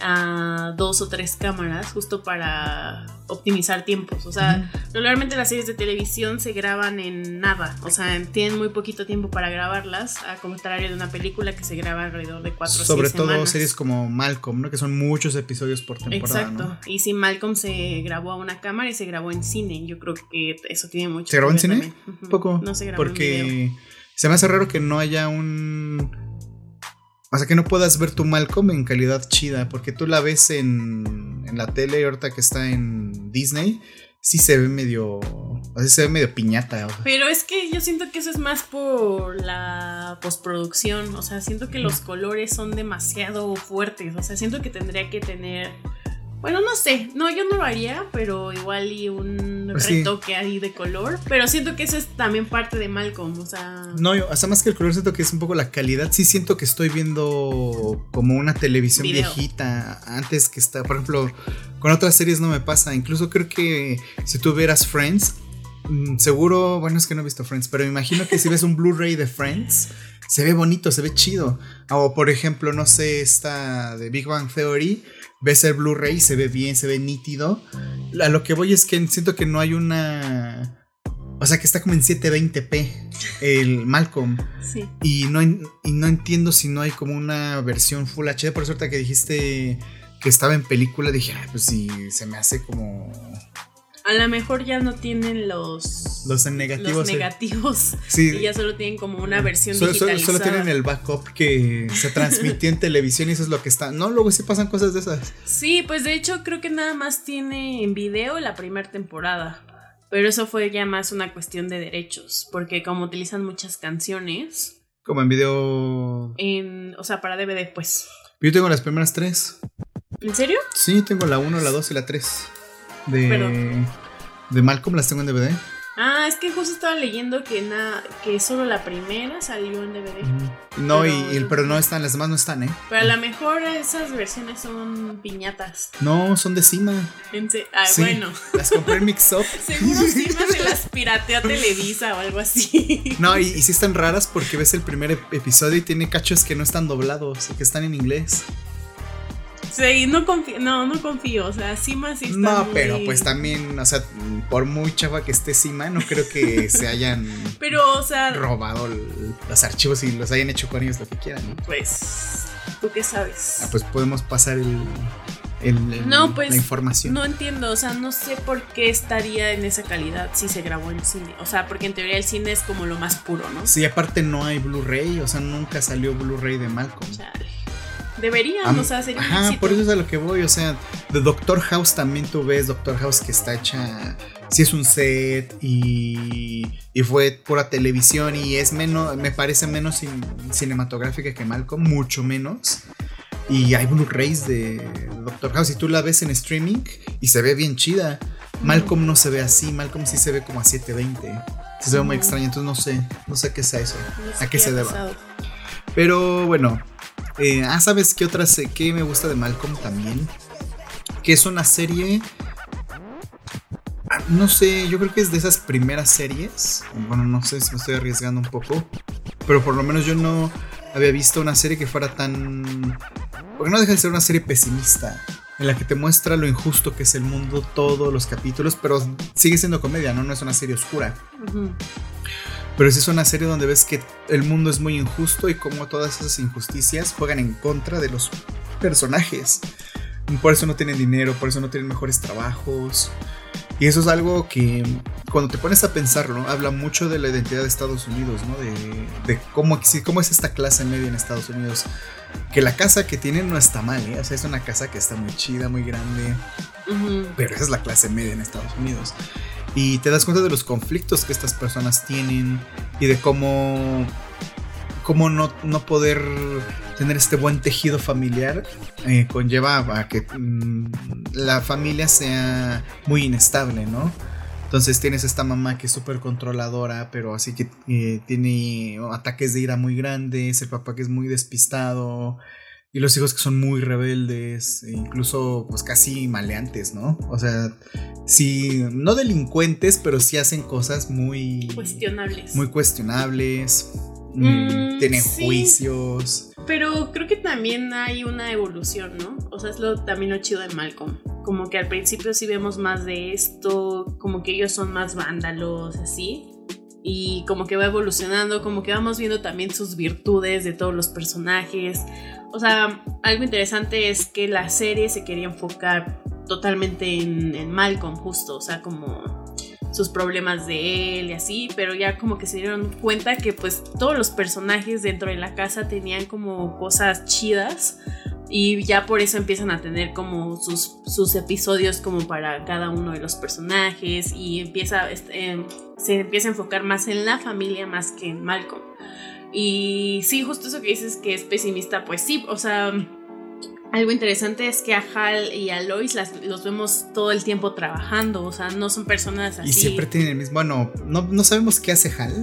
a dos o tres cámaras justo para optimizar tiempos. O sea, regularmente las series de televisión se graban en nada. O sea, tienen muy poquito tiempo para grabarlas, a contrario de una película que se graba alrededor de cuatro o Sobre todo series como Malcolm, ¿no? Que son muchos episodios por temporada. Exacto. Y si Malcolm se grabó a una cámara y se grabó en cine. Yo creo que eso tiene mucho ¿Se grabó en cine? Poco. No se grabó Porque se me hace raro que no haya un o sea, que no puedas ver tu Malcolm en calidad chida, porque tú la ves en, en la tele ahorita que está en Disney, sí se ve medio. O sea, se ve medio piñata. Pero es que yo siento que eso es más por la postproducción. O sea, siento que los colores son demasiado fuertes. O sea, siento que tendría que tener bueno, no sé, no, yo no lo haría, pero igual y un pues retoque ahí de color. Pero siento que eso es también parte de Malcolm, o sea. No, yo, hasta más que el color, siento que es un poco la calidad. Sí, siento que estoy viendo como una televisión viejita. Antes que está, por ejemplo, con otras series no me pasa. Incluso creo que si tú vieras Friends, mm, seguro, bueno, es que no he visto Friends, pero me imagino que si ves un Blu-ray de Friends, se ve bonito, se ve chido. O por ejemplo, no sé, esta de Big Bang Theory ves el Blu-ray, se ve bien, se ve nítido. A lo que voy es que siento que no hay una. O sea, que está como en 720p el Malcolm. Sí. Y no, y no entiendo si no hay como una versión Full HD. Por suerte que dijiste que estaba en película, dije, pues sí, se me hace como a lo mejor ya no tienen los, los negativos. negativos sí. Y ya solo tienen como una versión solo, digitalizada. Solo, tienen el backup que se transmitió en televisión y eso es lo que está. No, luego sí pasan cosas de esas. Sí, pues de hecho creo que nada más tiene en video la primera temporada. Pero eso fue ya más una cuestión de derechos. Porque como utilizan muchas canciones. Como en video. En, o sea, para DVD, pues. Yo tengo las primeras tres. ¿En serio? Sí, tengo la 1, la 2 y la 3 de, de Malcolm, las tengo en DVD. Ah, es que justo estaba leyendo que nada, que solo la primera salió en DVD. No, pero, y, pero no están, las demás no están, ¿eh? Pero a lo mejor esas versiones son piñatas. No, son de Cima. Ah, bueno. Las compré en Mix Up. Seguro Cima se las pirateó a Televisa o algo así. No, y, y sí están raras porque ves el primer episodio y tiene cachos que no están doblados, que están en inglés. Sí, no confío, no, no confío, o sea, Sima sí está No, pero pues también, o sea, por muy chava que esté Sima, no creo que se hayan pero, o sea, robado los archivos y los hayan hecho con ellos lo que quieran, ¿no? Pues, ¿tú qué sabes? Ah, pues podemos pasar el, el, no, pues, la información. No entiendo, o sea, no sé por qué estaría en esa calidad si se grabó en cine. O sea, porque en teoría el cine es como lo más puro, ¿no? Sí, aparte no hay Blu-ray, o sea, nunca salió Blu-ray de Malcolm. Deberían, o sea, sería Ajá, por eso es a lo que voy, o sea, de Doctor House también tú ves Doctor House que está hecha, sí es un set y, y fue pura televisión y es menos, me parece menos cinematográfica que Malcolm, mucho menos. Y hay Blu-rays de Doctor House y tú la ves en streaming y se ve bien chida. Malcolm no se ve así, Malcolm sí se ve como a 720. Se ve muy extraño, entonces no sé, no sé qué sea eso, a qué se deba. Pero bueno, Eh, ah, ¿sabes qué otra qué me gusta de Malcolm también? Que es una serie. Ah, no sé, yo creo que es de esas primeras series. Bueno, no sé si me estoy arriesgando un poco. Pero por lo menos yo no había visto una serie que fuera tan. Porque no deja de ser una serie pesimista. En la que te muestra lo injusto que es el mundo, todos los capítulos, pero sigue siendo comedia, ¿no? No es una serie oscura. Pero sí es una serie donde ves que el mundo es muy injusto y como todas esas injusticias juegan en contra de los personajes. Por eso no tienen dinero, por eso no tienen mejores trabajos. Y eso es algo que cuando te pones a pensarlo, habla mucho de la identidad de Estados Unidos, ¿no? De, cómo, cómo es esta clase media en Estados Unidos. Que la casa que tienen no está mal, ¿eh? O sea, es una casa que está muy chida, muy grande. Pero esa es la clase media en Estados Unidos. Y te das cuenta de los conflictos que estas personas tienen y de cómo, cómo no, no poder tener este buen tejido familiar eh, conlleva a que mm, la familia sea muy inestable, ¿no? Entonces tienes esta mamá que es súper controladora, pero así que eh, tiene ataques de ira muy grandes, el papá que es muy despistado, y los hijos que son muy rebeldes, e incluso pues casi maleantes, ¿no? O sea, sí, no delincuentes, pero sí hacen cosas muy... Cuestionables. Muy cuestionables. Mm, mm, tienen juicios. Pero creo que también hay una evolución, ¿no? O sea, es lo, también lo chido de Malcolm. Como que al principio sí vemos más de esto, como que ellos son más vándalos, así y como que va evolucionando, como que vamos viendo también sus virtudes de todos los personajes. O sea, algo interesante es que la serie se quería enfocar totalmente en, Malcolm, justo, o sea, como sus problemas de él y así, pero ya como que se dieron cuenta que pues todos los personajes dentro de la casa tenían como cosas chidas y ya por eso empiezan a tener como sus, sus episodios como para cada uno de los personajes y empieza, este, se empieza a enfocar más en la familia más que en Malcolm. Y sí, justo eso que dices que es pesimista, pues sí, o sea, algo interesante es que a Hal y a Lois los vemos todo el tiempo trabajando, o sea, no son personas así. Y siempre tienen el mismo, bueno, no, no sabemos qué hace Hal,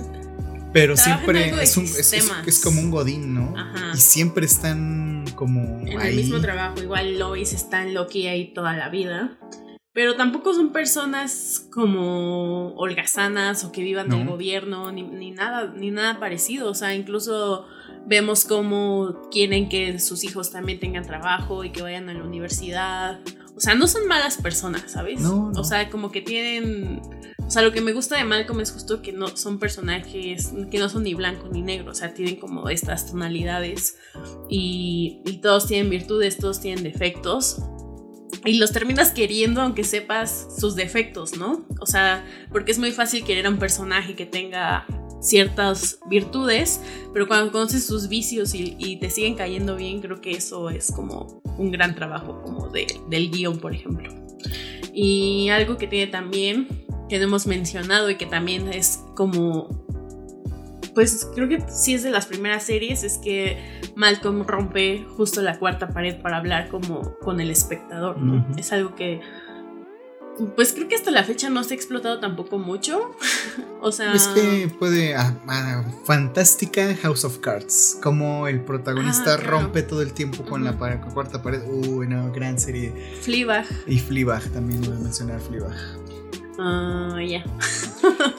pero siempre es, un, es, como un godín, ¿no? Ajá. Y siempre están como... En el mismo trabajo, igual Lois está en Loki ahí toda la vida. Pero tampoco son personas como holgazanas o que vivan del gobierno, ni, nada, ni nada parecido. O sea, incluso vemos cómo quieren que sus hijos también tengan trabajo y que vayan a la universidad. O sea, no son malas personas, ¿sabes? O sea, como que tienen. O sea, lo que me gusta de Malcolm es justo que no son personajes que no son ni blanco ni negro. O sea, tienen como estas tonalidades. Y, y todos tienen virtudes, todos tienen defectos y los terminas queriendo aunque sepas sus defectos, ¿no? O sea, porque es muy fácil querer a un personaje que tenga ciertas virtudes, pero cuando conoces sus vicios y, te siguen cayendo bien, creo que eso es como un gran trabajo como de, del guion, por ejemplo. Y algo que tiene también, que no hemos mencionado y que también es como pues creo que sí es de las primeras series, es que Malcolm rompe justo la cuarta pared para hablar como con el espectador, ¿no? Es algo que pues creo que hasta la fecha no se ha explotado tampoco mucho. o sea. Es que puede. Ah, ah, fantástica House of Cards. Como el protagonista rompe todo el tiempo con la cuarta pared. Uy, no, gran serie. Fleabag. Y Fleabag, también voy a mencionar Fleabag. Ah, ya.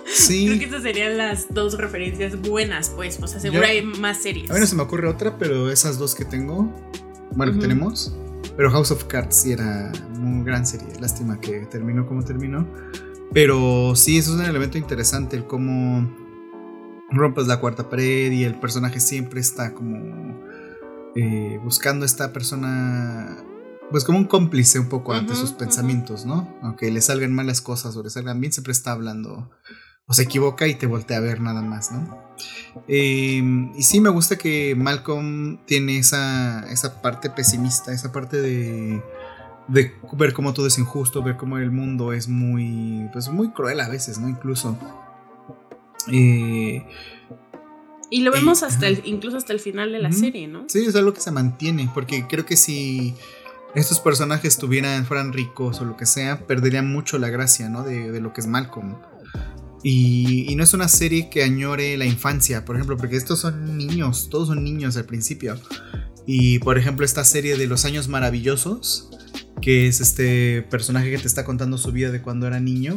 Sí. Creo que estas serían las dos referencias buenas, pues. O sea, seguro hay más series. A mí no se me ocurre otra, pero esas dos que tengo, bueno, que tenemos. Pero House of Cards sí era una gran serie. Lástima que terminó como terminó. Pero sí, eso es un elemento interesante, el cómo rompes la cuarta pared y el personaje siempre está como eh, buscando a esta persona pues como un cómplice un poco ante sus pensamientos, ¿no? Aunque le salgan malas cosas o le salgan bien, siempre está hablando o se equivoca y te voltea a ver nada más, ¿no? Em, y sí me gusta que Malcolm tiene esa, esa parte pesimista, esa parte de, de ver cómo todo es injusto, ver cómo el mundo es muy, pues muy cruel a veces, ¿no? Incluso. Eh, y lo vemos hasta el, incluso hasta el final de la serie, ¿no? Sí, es algo que se mantiene, porque creo que si estos personajes tuvieran, fueran ricos o lo que sea, perderían mucho la gracia, ¿no? De, de lo que es Malcolm. Y, no es una serie que añore la infancia, por ejemplo, porque estos son niños, todos son niños al principio. Y por ejemplo, esta serie de Los Años Maravillosos, que es este personaje que te está contando su vida de cuando era niño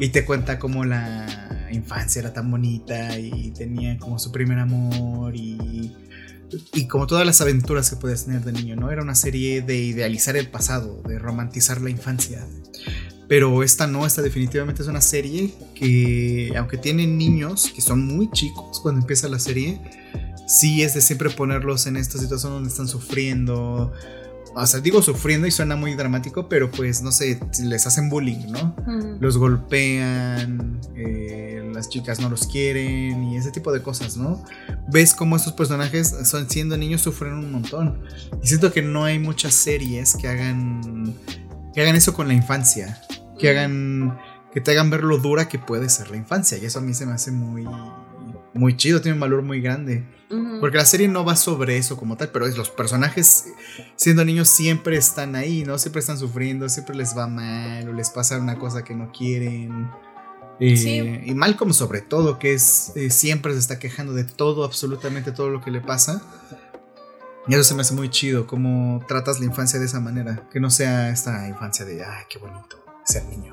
y te cuenta cómo la infancia era tan bonita y tenía como su primer amor y, y como todas las aventuras que puedes tener de niño, ¿no? Era una serie de idealizar el pasado, de romantizar la infancia. Pero esta no, esta definitivamente es una serie que, aunque tiene niños que son muy chicos cuando empieza la serie, sí es de siempre ponerlos en esta situación donde están sufriendo. O sea, digo sufriendo y suena muy dramático, pero pues no sé, les hacen bullying, ¿no? Los golpean, eh, las chicas no los quieren y ese tipo de cosas, ¿no? Ves cómo estos personajes, son, siendo niños, sufren un montón. Y siento que no hay muchas series que hagan, que hagan eso con la infancia, que hagan, que te hagan ver lo dura que puede ser la infancia. Y eso a mí se me hace muy, muy chido, tiene un valor muy grande. Porque la serie no va sobre eso como tal, pero es los personajes siendo niños siempre están ahí, ¿no? Siempre están sufriendo, siempre les va mal o les pasa una cosa que no quieren. Eh, y Malcolm sobre todo, que es eh, siempre se está quejando de todo, absolutamente todo lo que le pasa. Y eso se me hace muy chido, cómo tratas la infancia de esa manera, que no sea esta infancia de, ay, qué bonito ser niño.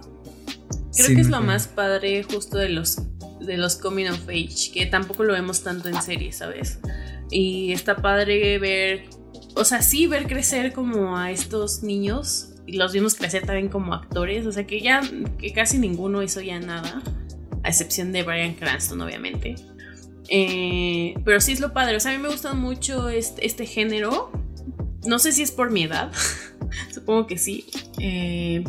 Creo que es lo más padre justo de los de los coming of age, que tampoco lo vemos tanto en series, ¿sabes? Y está padre ver, o sea, sí ver crecer como a estos niños y los vimos crecer también como actores, o sea, que ya que casi ninguno hizo ya nada, a excepción de Brian Cranston, obviamente. Eh, pero sí es lo padre, o sea, a mí me gusta mucho este, este género. No sé si es por mi edad, supongo que sí. Eh,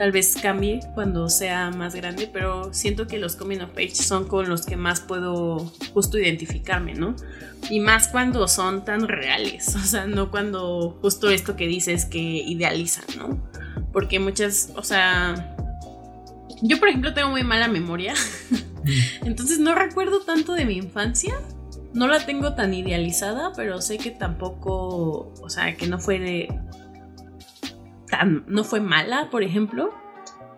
tal vez cambie cuando sea más grande, pero siento que los coming of age son con los que más puedo justo identificarme, ¿no? Y más cuando son tan reales, o sea, no cuando justo esto que dices que idealizan, ¿no? Porque muchas, o sea, yo por ejemplo tengo muy mala memoria, entonces no recuerdo tanto de mi infancia. No la tengo tan idealizada, pero sé que tampoco, o sea, que no fue no fue mala, por ejemplo.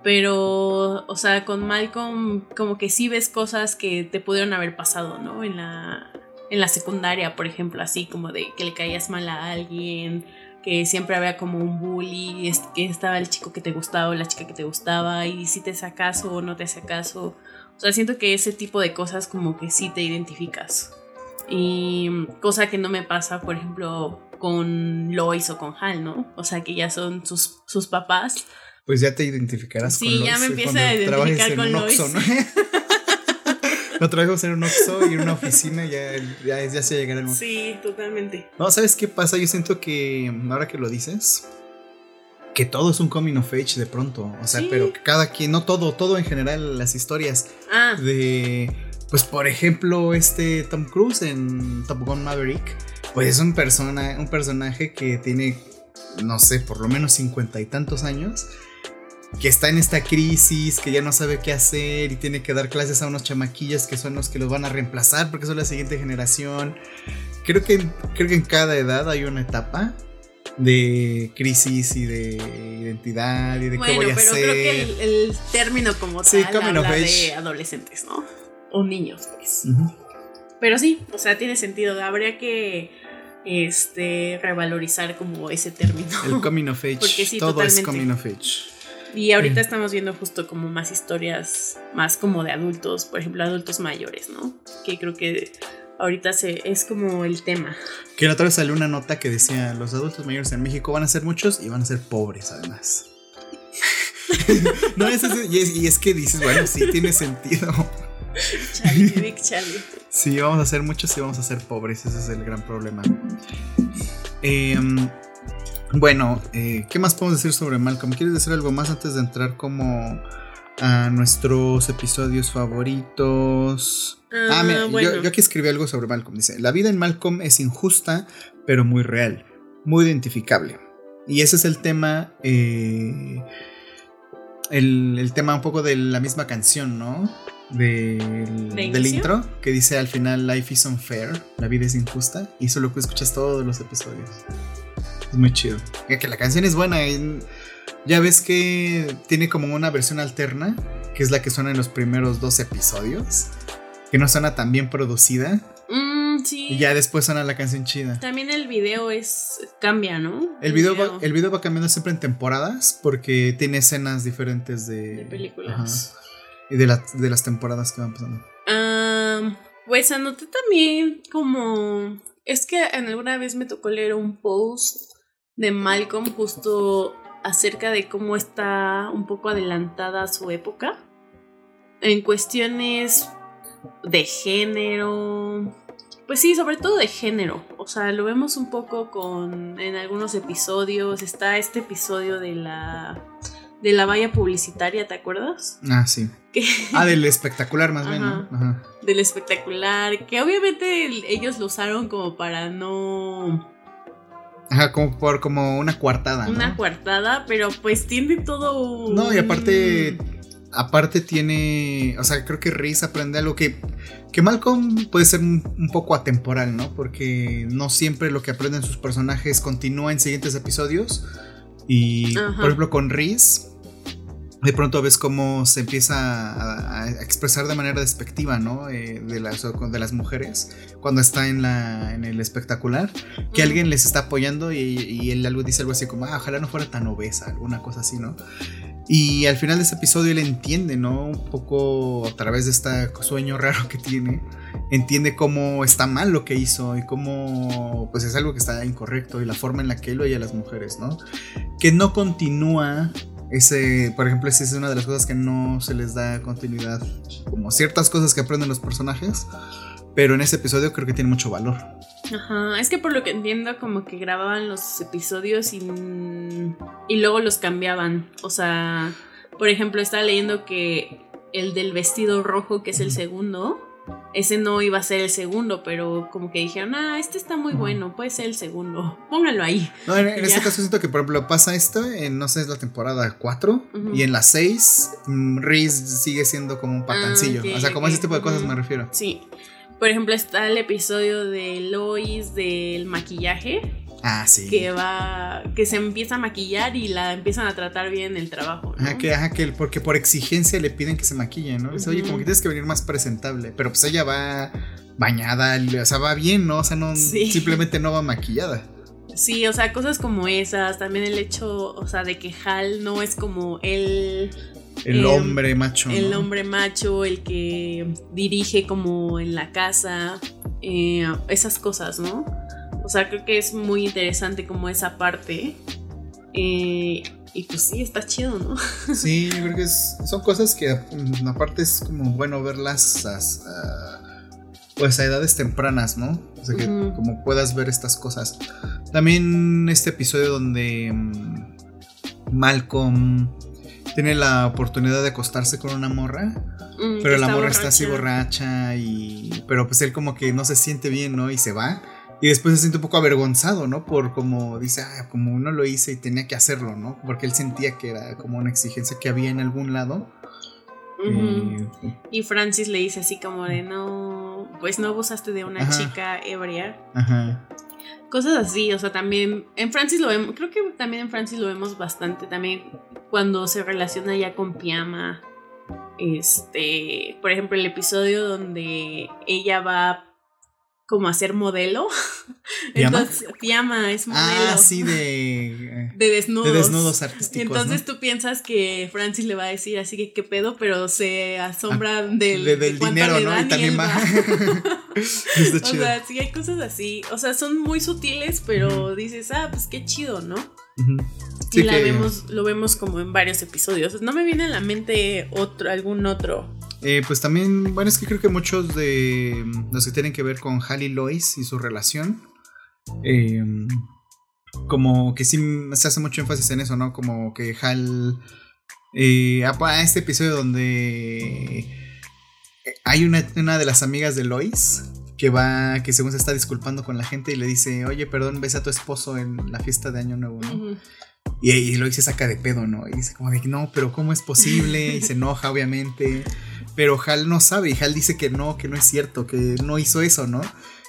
Pero, o sea, con Malcolm como que sí ves cosas que te pudieron haber pasado, ¿no? En la, en la secundaria, por ejemplo, así como de que le caías mal a alguien, que siempre había como un bully, que estaba el chico que te gustaba o la chica que te gustaba y si te hace caso o no te hace caso. O sea, siento que ese tipo de cosas como que sí te identificas. Y cosa que no me pasa, por ejemplo, con Lois o con Hal, ¿no? O sea, que ya son sus, sus papás. Pues ya te identificarás con Lois. Sí, ya me empieza a identificar con Lois. Oxo, ¿no? no trabajamos en un Oxxo y en una oficina ya, ya, ya se llegará el momento. Sí, totalmente. No, ¿sabes qué pasa? Yo siento que ahora que lo dices, que todo es un coming of age de pronto. O sea, pero cada quien, no todo, todo en general, las historias ah. de. Pues por ejemplo, este Tom Cruise en Top Gun Maverick pues es un, persona, un personaje que tiene, no sé, por lo menos cincuenta y tantos años, que está en esta crisis, que ya no sabe qué hacer y tiene que dar clases a unos chamaquillos que son los que los van a reemplazar porque son la siguiente generación. Creo que, creo que en cada edad hay una etapa de crisis y de identidad y de qué voy a hacer. Pero creo que el, término como tal habla de adolescentes, ¿no? O niños, pues. Pero sí, o sea, tiene sentido. Habría que este revalorizar como ese término. El coming of age. Porque sí, todo es coming of age. Y ahorita eh. estamos viendo justo como más historias, más como de adultos, por ejemplo, adultos mayores, ¿no? Que creo que ahorita se, es como el tema. Que la otra vez salió una nota que decía, los adultos mayores en México van a ser muchos y van a ser pobres además. no, es, y, es, y es que dices, bueno, sí tiene sentido. Charlie, Big Charlie. Sí, vamos a ser muchos y vamos a ser pobres, ese es el gran problema. Em, bueno, eh, ¿qué más podemos decir sobre Malcolm? ¿Quieres decir algo más antes de entrar como a nuestros episodios favoritos? ah, mira, yo, aquí escribí algo sobre Malcolm. Dice, la vida en Malcolm es injusta, pero muy real, muy identificable. Y ese es el tema... Eh, el, el, tema un poco de la misma canción, ¿no? Del, intro que dice al final Life is unfair, la vida es injusta, y eso lo que escuchas todos los episodios. Es muy chido. Que la canción es buena. ya ves que tiene como una versión alterna, que es la que suena en los primeros dos episodios, que no suena tan bien producida. Mm, sí. Y ya después suena la canción chida. También el video es. cambia, ¿no? El video, Va, el video va cambiando siempre en temporadas porque tiene escenas diferentes de, de películas. Ajá, y de, la, de las temporadas que van pasando. Um, pues anoté también como. Es que en alguna vez me tocó leer un post de Malcolm justo acerca de cómo está un poco adelantada su época en cuestiones de género. Pues sí, sobre todo de género. O sea, lo vemos un poco con en algunos episodios. Está este episodio de la de la valla publicitaria, ¿te acuerdas? Ah, sí. Ah, del espectacular más bien, ¿no? Ajá. Del espectacular, que obviamente ellos lo usaron como para no Ajá, como por como una coartada. Una ¿no? coartada, pero pues tiene todo. No, y aparte. Aparte tiene. O sea, creo que Riz aprende algo que. Que Malcolm puede ser un, un, poco atemporal, ¿no? Porque no siempre lo que aprenden sus personajes continúa en siguientes episodios. Y Ajá. por ejemplo, con Riz. De pronto ves cómo se empieza a, a expresar de manera despectiva, ¿no? Eh, de, las, de las mujeres cuando está en, la, en el espectacular, que alguien les está apoyando y, y, él algo dice algo así como, ah, ojalá no fuera tan obesa, alguna cosa así, ¿no? Y al final de ese episodio él entiende, ¿no? Un poco a través de este sueño raro que tiene, entiende cómo está mal lo que hizo y cómo pues es algo que está incorrecto y la forma en la que él oye a las mujeres, ¿no? Que no continúa ese, por ejemplo, esa es una de las cosas que no se les da continuidad, como ciertas cosas que aprenden los personajes, pero en ese episodio creo que tiene mucho valor. Ajá, es que por lo que entiendo como que grababan los episodios y, y luego los cambiaban. O sea, por ejemplo, estaba leyendo que el del vestido rojo, que es el segundo, ese no iba a ser el segundo, pero como que dijeron, ah, este está muy bueno, puede ser el segundo, póngalo ahí. No, en, en este caso siento que, por ejemplo, pasa esto en, no sé, es la temporada 4 uh -huh. y en la 6, um, Reese sigue siendo como un patancillo. Ah, okay, o sea, como okay. ese tipo de cosas uh -huh. me refiero. Sí. Por ejemplo, está el episodio de Lois del maquillaje. Ah, sí. Que va. que se empieza a maquillar y la empiezan a tratar bien en el trabajo. ¿no? Ajá, que, ajá, que porque por exigencia le piden que se maquille, ¿no? Dice, uh -huh. oye, como que tienes que venir más presentable. Pero pues ella va bañada, o sea, va bien, ¿no? O sea, no sí. simplemente no va maquillada. Sí, o sea, cosas como esas. También el hecho, o sea, de que Hal no es como él. El eh, hombre macho. El ¿no? hombre macho, el que dirige como en la casa. Eh, esas cosas, ¿no? O sea, creo que es muy interesante como esa parte. Eh, y pues sí, está chido, ¿no? Sí, yo creo que es, son cosas que mm, aparte es como bueno verlas a, pues a edades tempranas, ¿no? O sea, que uh -huh. como puedas ver estas cosas. También este episodio donde um, Malcolm tiene la oportunidad de acostarse con una morra, mm, pero la morra borracha. está así borracha y pero pues él como que no se siente bien, ¿no? Y se va. Y después se siente un poco avergonzado, ¿no? Por como dice, ah, como no lo hice y tenía que hacerlo, ¿no? Porque él sentía que era como una exigencia que había en algún lado. Uh -huh. eh, y Francis le dice así como de, no, pues no abusaste de una Ajá. chica ebria. Ajá. Cosas así, o sea, también en Francis lo vemos, creo que también en Francis lo vemos bastante, también cuando se relaciona ya con Piama. Este, por ejemplo, el episodio donde ella va como a ser modelo. Entonces, Piama es modelo. Ah, sí, de. de desnudos. De desnudos artísticos. Entonces ¿no? tú piensas que Francis le va a decir así que qué pedo, pero se asombra ah, del, de, del de dinero, ¿no? Y también va. Está chido. O sea, sí hay cosas así. O sea, son muy sutiles, pero uh -huh. dices, ah, pues qué chido, ¿no? Uh -huh. Sí y la que... vemos, lo vemos como en varios episodios. No me viene a la mente otro, algún otro. Eh, pues también, bueno, es que creo que muchos de los que tienen que ver con Hal y Lois y su relación, eh, como que sí se hace mucho énfasis en eso, ¿no? Como que Hal, eh, a este episodio donde hay una, una de las amigas de Lois que va, que según se está disculpando con la gente y le dice, oye, perdón, ves a tu esposo en la fiesta de Año Nuevo, ¿no? Uh -huh. Y, y Lois se saca de pedo, ¿no? Y dice como de, no, pero ¿cómo es posible? Y se enoja, obviamente. Pero Hal no sabe y Hal dice que no, que no es cierto, que no hizo eso, ¿no?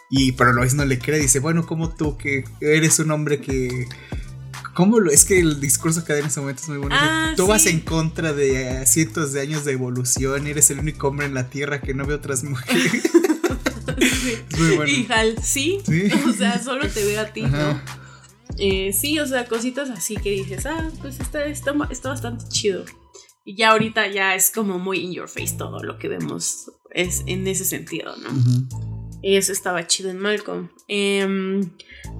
Y pero Lois no le cree, dice, bueno, como tú que eres un hombre que... ¿Cómo lo? Es que el discurso que da en ese momento es muy bueno. Ah, tú sí. vas en contra de cientos de años de evolución, eres el único hombre en la Tierra que no ve otras mujeres. muy bueno. Y Hal, ¿sí? Sí. O sea, solo te veo a ti, ¿no? Eh, sí, o sea, cositas así que dices, ah, pues está, está, está bastante chido. Y ya ahorita ya es como muy in your face todo lo que vemos es en ese sentido, ¿no? Eso estaba chido en Malcolm. Em,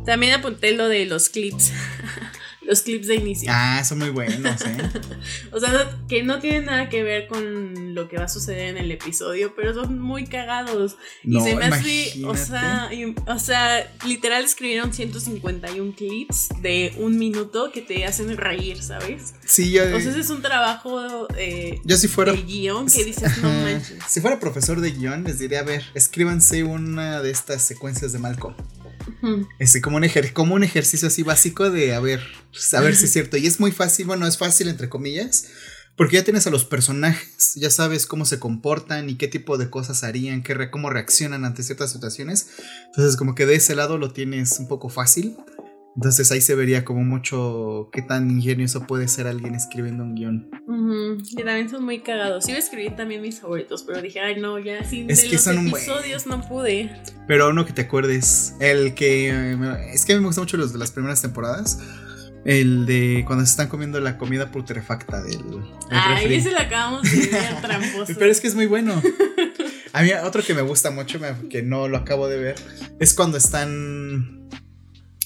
también apunté lo de los clips. los clips de inicio. Ah, son muy buenos, ¿eh? O sea, no- que no tienen nada que ver con lo que va a suceder en el episodio, pero son muy cagados. No, y se me hace, o sea, y- o sea, literal escribieron 151 clips de un minuto que te hacen reír, ¿sabes? Sí, yo, ese es un trabajo eh, yo si fuera. de guion que dices, no manches. Si fuera profesor de guion, les diría, a ver, escríbanse una de estas secuencias de Malcolm. Ujú. Este, como un, ejer- como un ejercicio así básico de a ver, pues, a ver si es cierto. Y es muy fácil, bueno, es fácil entre comillas, porque ya tienes a los personajes, ya sabes cómo se comportan y qué tipo de cosas harían, qué re- cómo reaccionan ante ciertas situaciones. Entonces, como que de ese lado lo tienes un poco fácil. Entonces ahí se vería como mucho qué tan ingenioso puede ser alguien escribiendo un guion. Ujú, Que también son muy cagados. Iba a escribir también mis favoritos, pero dije, ay, no, ya sin Es de que los son episodios no pude. Pero uno que te acuerdes, el que... Es que a mí me gustan mucho los de las primeras temporadas. El de cuando se están comiendo la comida putrefacta del, del Ay, refri. ese lo acabamos de ver tramposo. Pero es que es muy bueno. A mí otro que me gusta mucho, que no lo acabo de ver, es cuando están...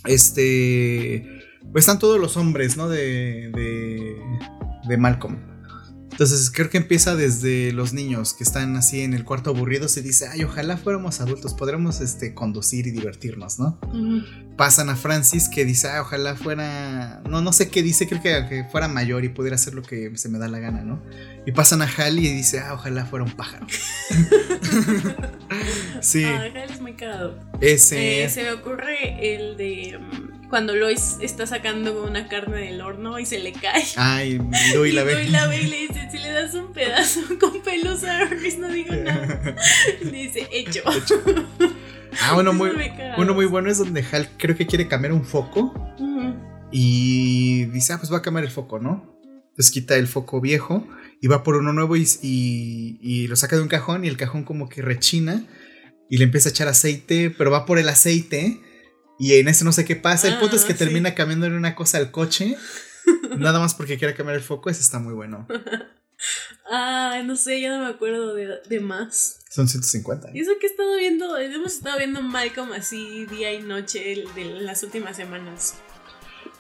Este... Pues están todos los hombres, ¿no? De... De, de Malcolm. Entonces creo que empieza desde los niños que están así en el cuarto aburridos y dice, ay, ojalá fuéramos adultos, podremos este, conducir y divertirnos, ¿no? Pasan a Francis que dice, ah, ojalá fuera, no, no sé qué dice, creo que, que fuera mayor y pudiera hacer lo que se me da la gana, ¿no? Y pasan a Hal y dice, ah, ojalá fuera un pájaro. sí, Ay, Hal es muy cagado. ese... Eh, se me ocurre el de mm, cuando Lois está sacando una carne del horno y se le cae. Ay, Dewey la ve. Dewey la ve y le dice, si le das un pedazo con pelos a no digo nada. Le dice, hecho. ah, uno muy, uno muy bueno es donde Hal creo que quiere cambiar un foco y dice, ah, pues va a cambiar el foco, ¿no? Entonces quita el foco viejo y va por uno nuevo y, y- y lo saca de un cajón y el cajón como que rechina y le empieza a echar aceite, pero va por el aceite y en eso no sé qué pasa. El punto es que Ah, sí. termina cambiándole una cosa al coche, nada más porque quiere cambiar el foco, eso está muy bueno. Ay, no sé, ya no me acuerdo de, de más. Son 150. Y eso que he estado viendo, hemos estado viendo Malcolm así día y noche el- de las últimas semanas.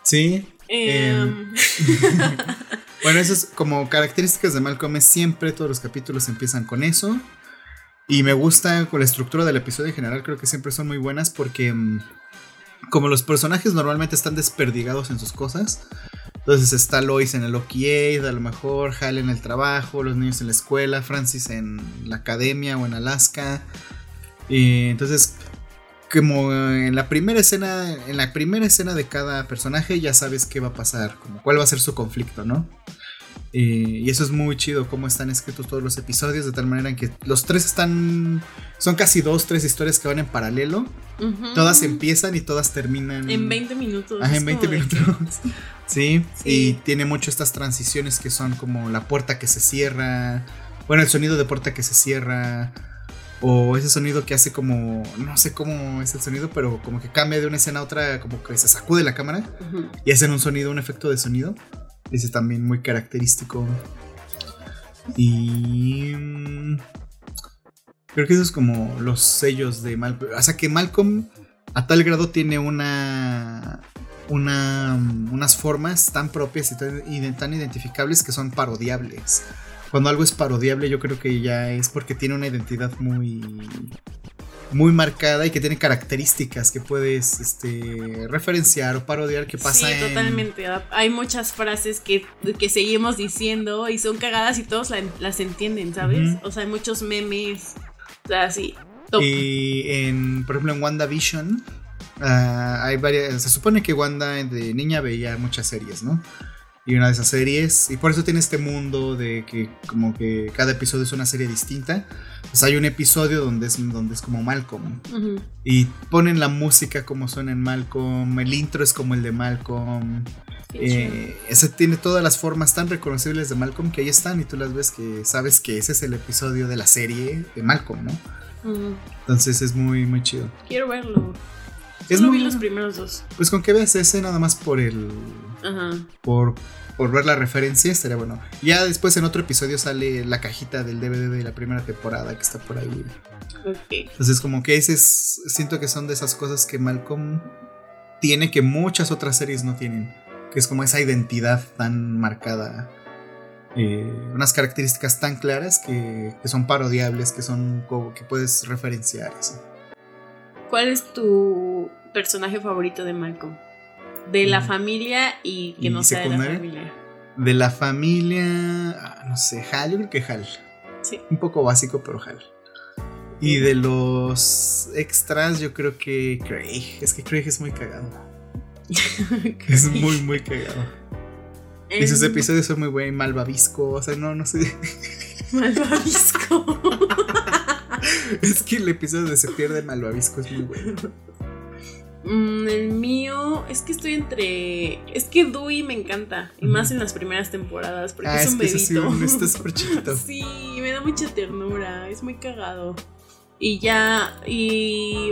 Sí, Em, Bueno, eso es como características de Malcolm. Es siempre todos los capítulos empiezan con eso. Y me gusta con la estructura del episodio en general. Creo que siempre son muy buenas porque, mm, como los personajes normalmente están desperdigados en sus cosas. Entonces está Lois en el OKA, a lo mejor Hal en el trabajo, los niños en la escuela, Francis en la academia o en Alaska. Y entonces, como en la primera escena, en la primera escena de cada personaje ya sabes qué va a pasar, como cuál va a ser su conflicto, ¿no? Y, y eso es muy chido, cómo están escritos todos los episodios, de tal manera en que los tres están, son casi dos, tres historias que van en paralelo, todas empiezan y todas terminan En 20 minutos. Es en 20 como de que- minutos. Sí, Sí. y tiene mucho estas transiciones que son como la puerta que se cierra, bueno, el sonido de puerta que se cierra, o ese sonido que hace como, no sé cómo es el sonido, pero como que cambia de una escena a otra, como que se sacude la cámara y hacen un sonido, un efecto de sonido. Ese también muy característico. Y... mm, Creo que eso es como los sellos de Malcolm. O sea que Malcolm a tal grado tiene una... Una, mm, unas formas tan propias y tan, y tan identificables que son parodiables. Cuando algo es parodiable yo creo que ya es porque tiene una identidad muy muy marcada y que tiene características que puedes este, referenciar o parodiar que pasa sí, en totalmente. Hay muchas frases que, que seguimos diciendo y son cagadas y todos la- las entienden, ¿sabes? O sea, hay muchos memes. O sea, sí. Top. Y en, por ejemplo, en WandaVision, ah, hay varias. Se supone que Wanda de niña veía muchas series, ¿no? Y una de esas series, y por eso tiene este mundo de que como que cada episodio es una serie distinta. Pues hay un episodio donde es, donde es como Malcolm. Y ponen la música como suena en Malcolm, el intro es como el de Malcolm. Qué. Eh, ese tiene todas las formas tan reconocibles de Malcolm que ahí están y tú las ves que sabes que ese es el episodio de la serie de Malcolm, ¿no? Entonces es muy, muy chido. Quiero verlo. Es Solo muy- vi los primeros dos. Pues con que veas ese nada más por el. Ajá. Por ver la referencia estaría bueno. Ya después en otro episodio sale la cajita del DVD de la primera temporada que está por ahí. Ok. Entonces como que ese es. Siento que son de esas cosas que Malcolm tiene que muchas otras series no tienen. Que es como esa identidad tan marcada. eh, unas características tan claras que, que son parodiables, que son como que puedes referenciar. así. ¿Cuál es tu personaje favorito de Malcolm? De la Mm. familia y que ¿Y no sea de la familia. De la familia. ah, No sé, Hal, yo creo que Hal. Sí. Un poco básico, pero Hal. Y de los extras, yo creo que Craig. Es que Craig es muy cagado. Es muy, muy cagado. Y sus episodios son muy buenos. Malvavisco. O sea, no, no sé. Malvavisco. Es que el episodio de Se pierde Malvavisco es muy bueno. Mm, el mío es que estoy entre. Es que Dewey me encanta. Y más en las primeras temporadas. Porque Ah, es es un que ese sí, bebito. un- está súper chiquito. Sí, me da mucha ternura. Es muy cagado. Y ya. Y.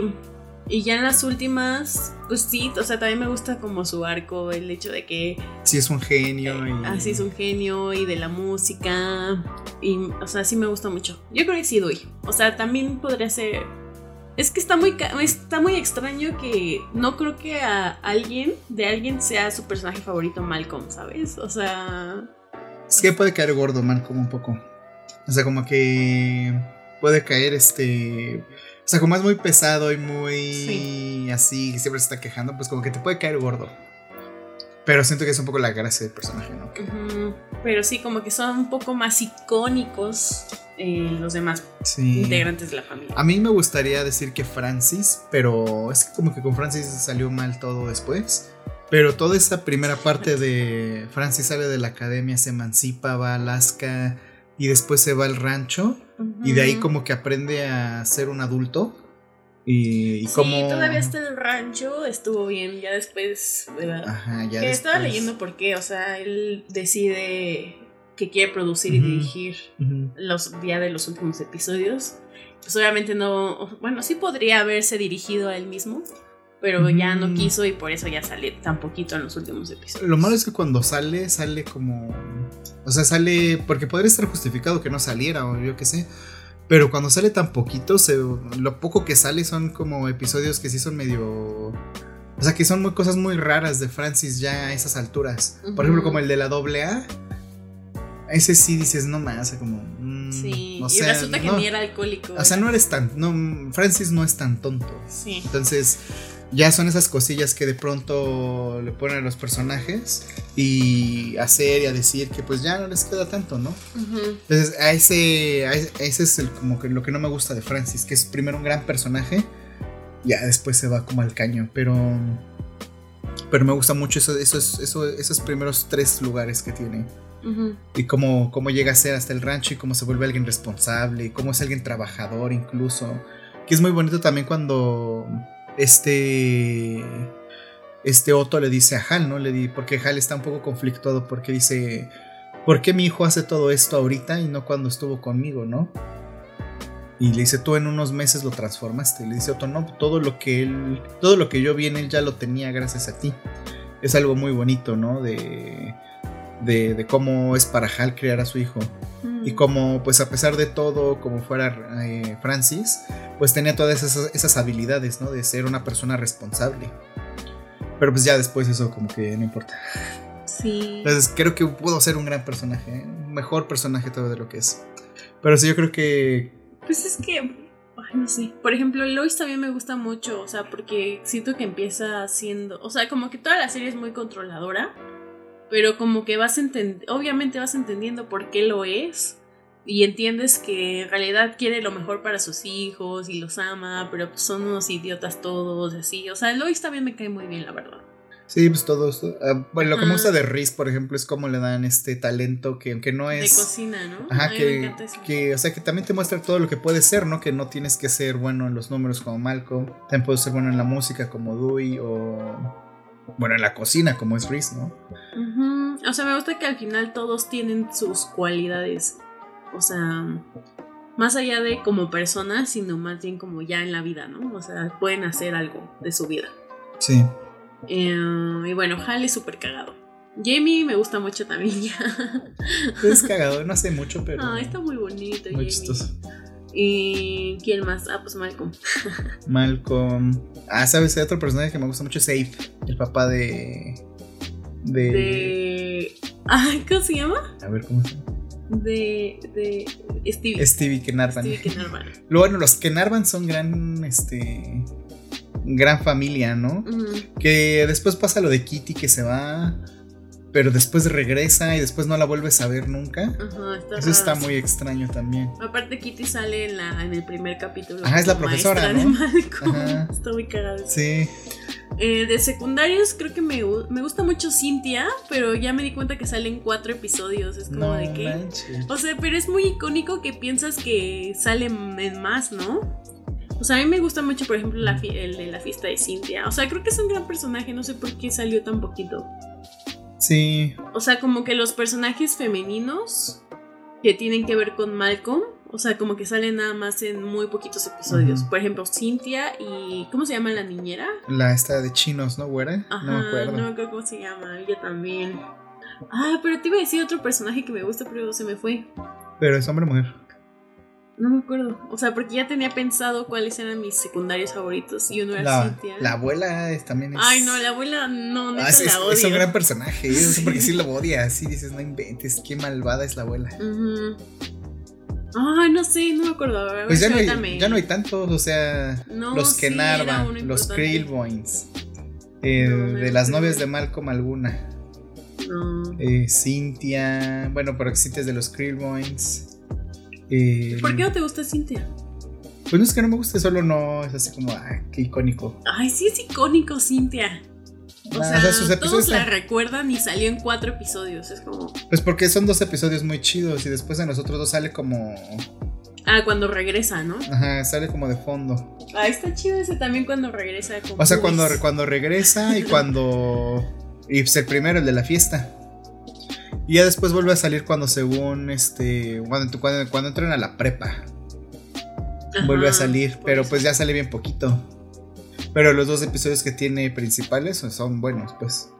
Y ya en las últimas. Pues sí, o sea, también me gusta como su arco. El hecho de que Sí, es un genio. Y... así es un genio. Y de la música. Y. O sea, sí me gusta mucho. Yo creo que sí doy. O sea, también podría ser. Es que está muy, está muy extraño que no creo que a alguien, de alguien sea su personaje favorito Malcolm, ¿sabes? O sea, Es que puede caer gordo, man, como un poco. O sea, como que puede caer este. O sea, como es muy pesado y muy Sí. así, y siempre se está quejando, pues como que te puede caer gordo. Pero siento que es un poco la gracia del personaje, ¿no? Que- pero sí, como que son un poco más icónicos eh, los demás Sí. integrantes de la familia. A mí me gustaría decir que Francis, pero es que como que con Francis salió mal todo después. Pero toda esa primera parte de Francis sale de la academia, se emancipa, va a Alaska y después se va al rancho. Y de ahí como que aprende a ser un adulto. Y, y Sí, como... todavía hasta el rancho estuvo bien, ya después... Ajá, ya que estaba después- leyendo por qué, o sea, él decide que quiere producir y dirigir los ya de los últimos episodios. Pues obviamente no, bueno, sí podría haberse dirigido a él mismo, pero ya no Ujú. quiso y por eso ya sale tan poquito en los últimos episodios. Lo malo es que cuando sale, sale como... O sea, sale... Porque podría estar justificado que no saliera o yo qué sé. Pero cuando sale tan poquito, se, lo poco que sale son como episodios que sí son medio... O sea, que son muy, cosas muy raras de Francis ya a esas alturas. Por ejemplo, como el de la doble A. Ese sí dices, no más, o sea, como... mm, Sí, o y sea, resulta que no. ni era alcohólico. O sea, no eres tan. No, Francis no es tan tonto. Sí. Entonces, ya son esas cosillas que de pronto le ponen a los personajes y hacer y a decir que pues ya no les queda tanto, ¿no? Entonces, a ese, a ese es el, como que lo que no me gusta de Francis, que es primero un gran personaje, ya después se va como al caño, pero pero me gusta mucho eso, esos, eso- esos primeros tres lugares que tiene y cómo, cómo llega a ser hasta el rancho y cómo se vuelve alguien responsable y cómo es alguien trabajador incluso. Que es muy bonito también cuando este este Otto le dice a Hal, ¿no? Le di, porque Hal está un poco conflictuado porque dice, ¿por qué mi hijo hace todo esto ahorita y no cuando estuvo conmigo, ¿no? Y le dice, tú en unos meses lo transformaste. Y le dice Otto, no, todo lo que él, todo lo que yo vi en él ya lo tenía gracias a ti. Es algo muy bonito, ¿no? De, de, de cómo es para Hal criar a su hijo. Y como, pues a pesar de todo, como fuera eh, Francis, pues tenía todas esas, esas habilidades, ¿no? De ser una persona responsable. Pero pues ya después eso como que no importa. Sí. Entonces creo que pudo ser un gran personaje, ¿eh? un mejor personaje todo de lo que es. Pero sí, yo creo que... Pues es que, ay, no sé. Por ejemplo, Lois también me gusta mucho, o sea, porque siento que empieza siendo, o sea, como que toda la serie es muy controladora, pero como que vas entendiendo, obviamente vas entendiendo por qué lo es y entiendes que en realidad quiere lo mejor para sus hijos y los ama, pero pues son unos idiotas todos, y así. O sea, Lois también me cae muy bien, la verdad. Sí, pues todo esto. ah, bueno, lo que me gusta de Riz, por ejemplo, es cómo le dan este talento que aunque no De es... cocina, ¿no? Ajá, que, que, o sea, que también te muestra todo lo que puede ser, ¿no? Que no tienes que ser bueno en los números como Malcolm, también puedes ser bueno en la música como Dewey o, bueno, en la cocina como es Reese, ¿no? Ujú, O sea, me gusta que al final todos tienen sus cualidades. O sea, Más allá de como personas, sino más bien como ya en la vida, ¿no? O sea, pueden hacer algo de su vida. Sí. Eh, y bueno, Hal es súper cagado. Jamie me gusta mucho también ya. Es cagado, no hace mucho, pero. Ah, está muy bonito, muy Jamie. chistoso. ¿Y quién más? Ah, pues Malcolm. Malcolm. Ah, ¿sabes? Hay otro personaje que me gusta mucho, Safe, el papá de. De. De. Ay, ¿cómo se llama? A ver, ¿cómo se llama? De. De. Stevie. Stevie Kenarvan. Stevie Kenarvan. Lo bueno, los Kenarvan son gran. Este. Gran familia, ¿no? Que después pasa lo de Kitty que se va. Pero después regresa y después no la vuelves a ver nunca. Ajá, está Eso está muy extraño también. Aparte, Kitty sale en, la, en el primer capítulo. Ajá, es la profesora, ¿no? Ajá. Está muy cagado. eso. Sí. Eh, de secundarios, creo que me, me gusta mucho Cynthia, pero ya me di cuenta que salen cuatro episodios. Es como No de que. manches. O sea, pero es muy icónico que piensas que salen en más, ¿no? O sea, a mí me gusta mucho, por ejemplo, la el de la fiesta de Cynthia. O sea, creo que es un gran personaje, no sé por qué salió tan poquito. Sí. O sea, como que los personajes femeninos que tienen que ver con Malcolm, o sea, como que salen nada más en muy poquitos episodios. Por ejemplo, Cynthia y. ¿Cómo se llama la niñera? La esta de chinos, ¿no, güera? Ajá, no me acuerdo. no me acuerdo cómo se llama, ella también. Ah, pero te iba a decir otro personaje que me gusta, pero se me fue. Pero es hombre o mujer. No me acuerdo. O sea, porque ya tenía pensado cuáles eran mis secundarios favoritos y uno era La, Cynthia. la abuela es- también es. Ay, no, la abuela no, neta Ah, es, la odio. es un gran personaje. Yo no sé por qué Sí. sí lo odia. Así dices, no inventes. Qué malvada es la abuela. Ay, no sé, no me acuerdo. Ver Pues ya no, hay, ya no hay tantos. O sea, No, los sí, Kenarvan, uno los. Krillboins. eh, No, de las novias de Malcolm alguna. No. Eh, Cynthia. Bueno, pero Cynthia es de los Krillboins. Eh, ¿Por qué no te gusta Cynthia? Pues no es que no me guste, solo no es así como, ah, qué icónico. Ay, sí es icónico Cynthia. O Ah, sea, o sea, todos la recuerdan y salió en cuatro episodios. Es como. Pues porque son dos episodios muy chidos y después de nosotros dos sale como. Ah, cuando regresa, ¿no? Ajá, sale como de fondo. Ah, está chido ese también cuando regresa. Con O sea, cuando, cuando regresa y cuando. Y pues el primero, el de la fiesta. Y ya después vuelve a salir cuando según este. Cuando, cuando, cuando entran a la prepa. Ajá, vuelve a salir. Pero eso. pues ya sale bien poquito. Pero los dos episodios que tiene principales son buenos, pues.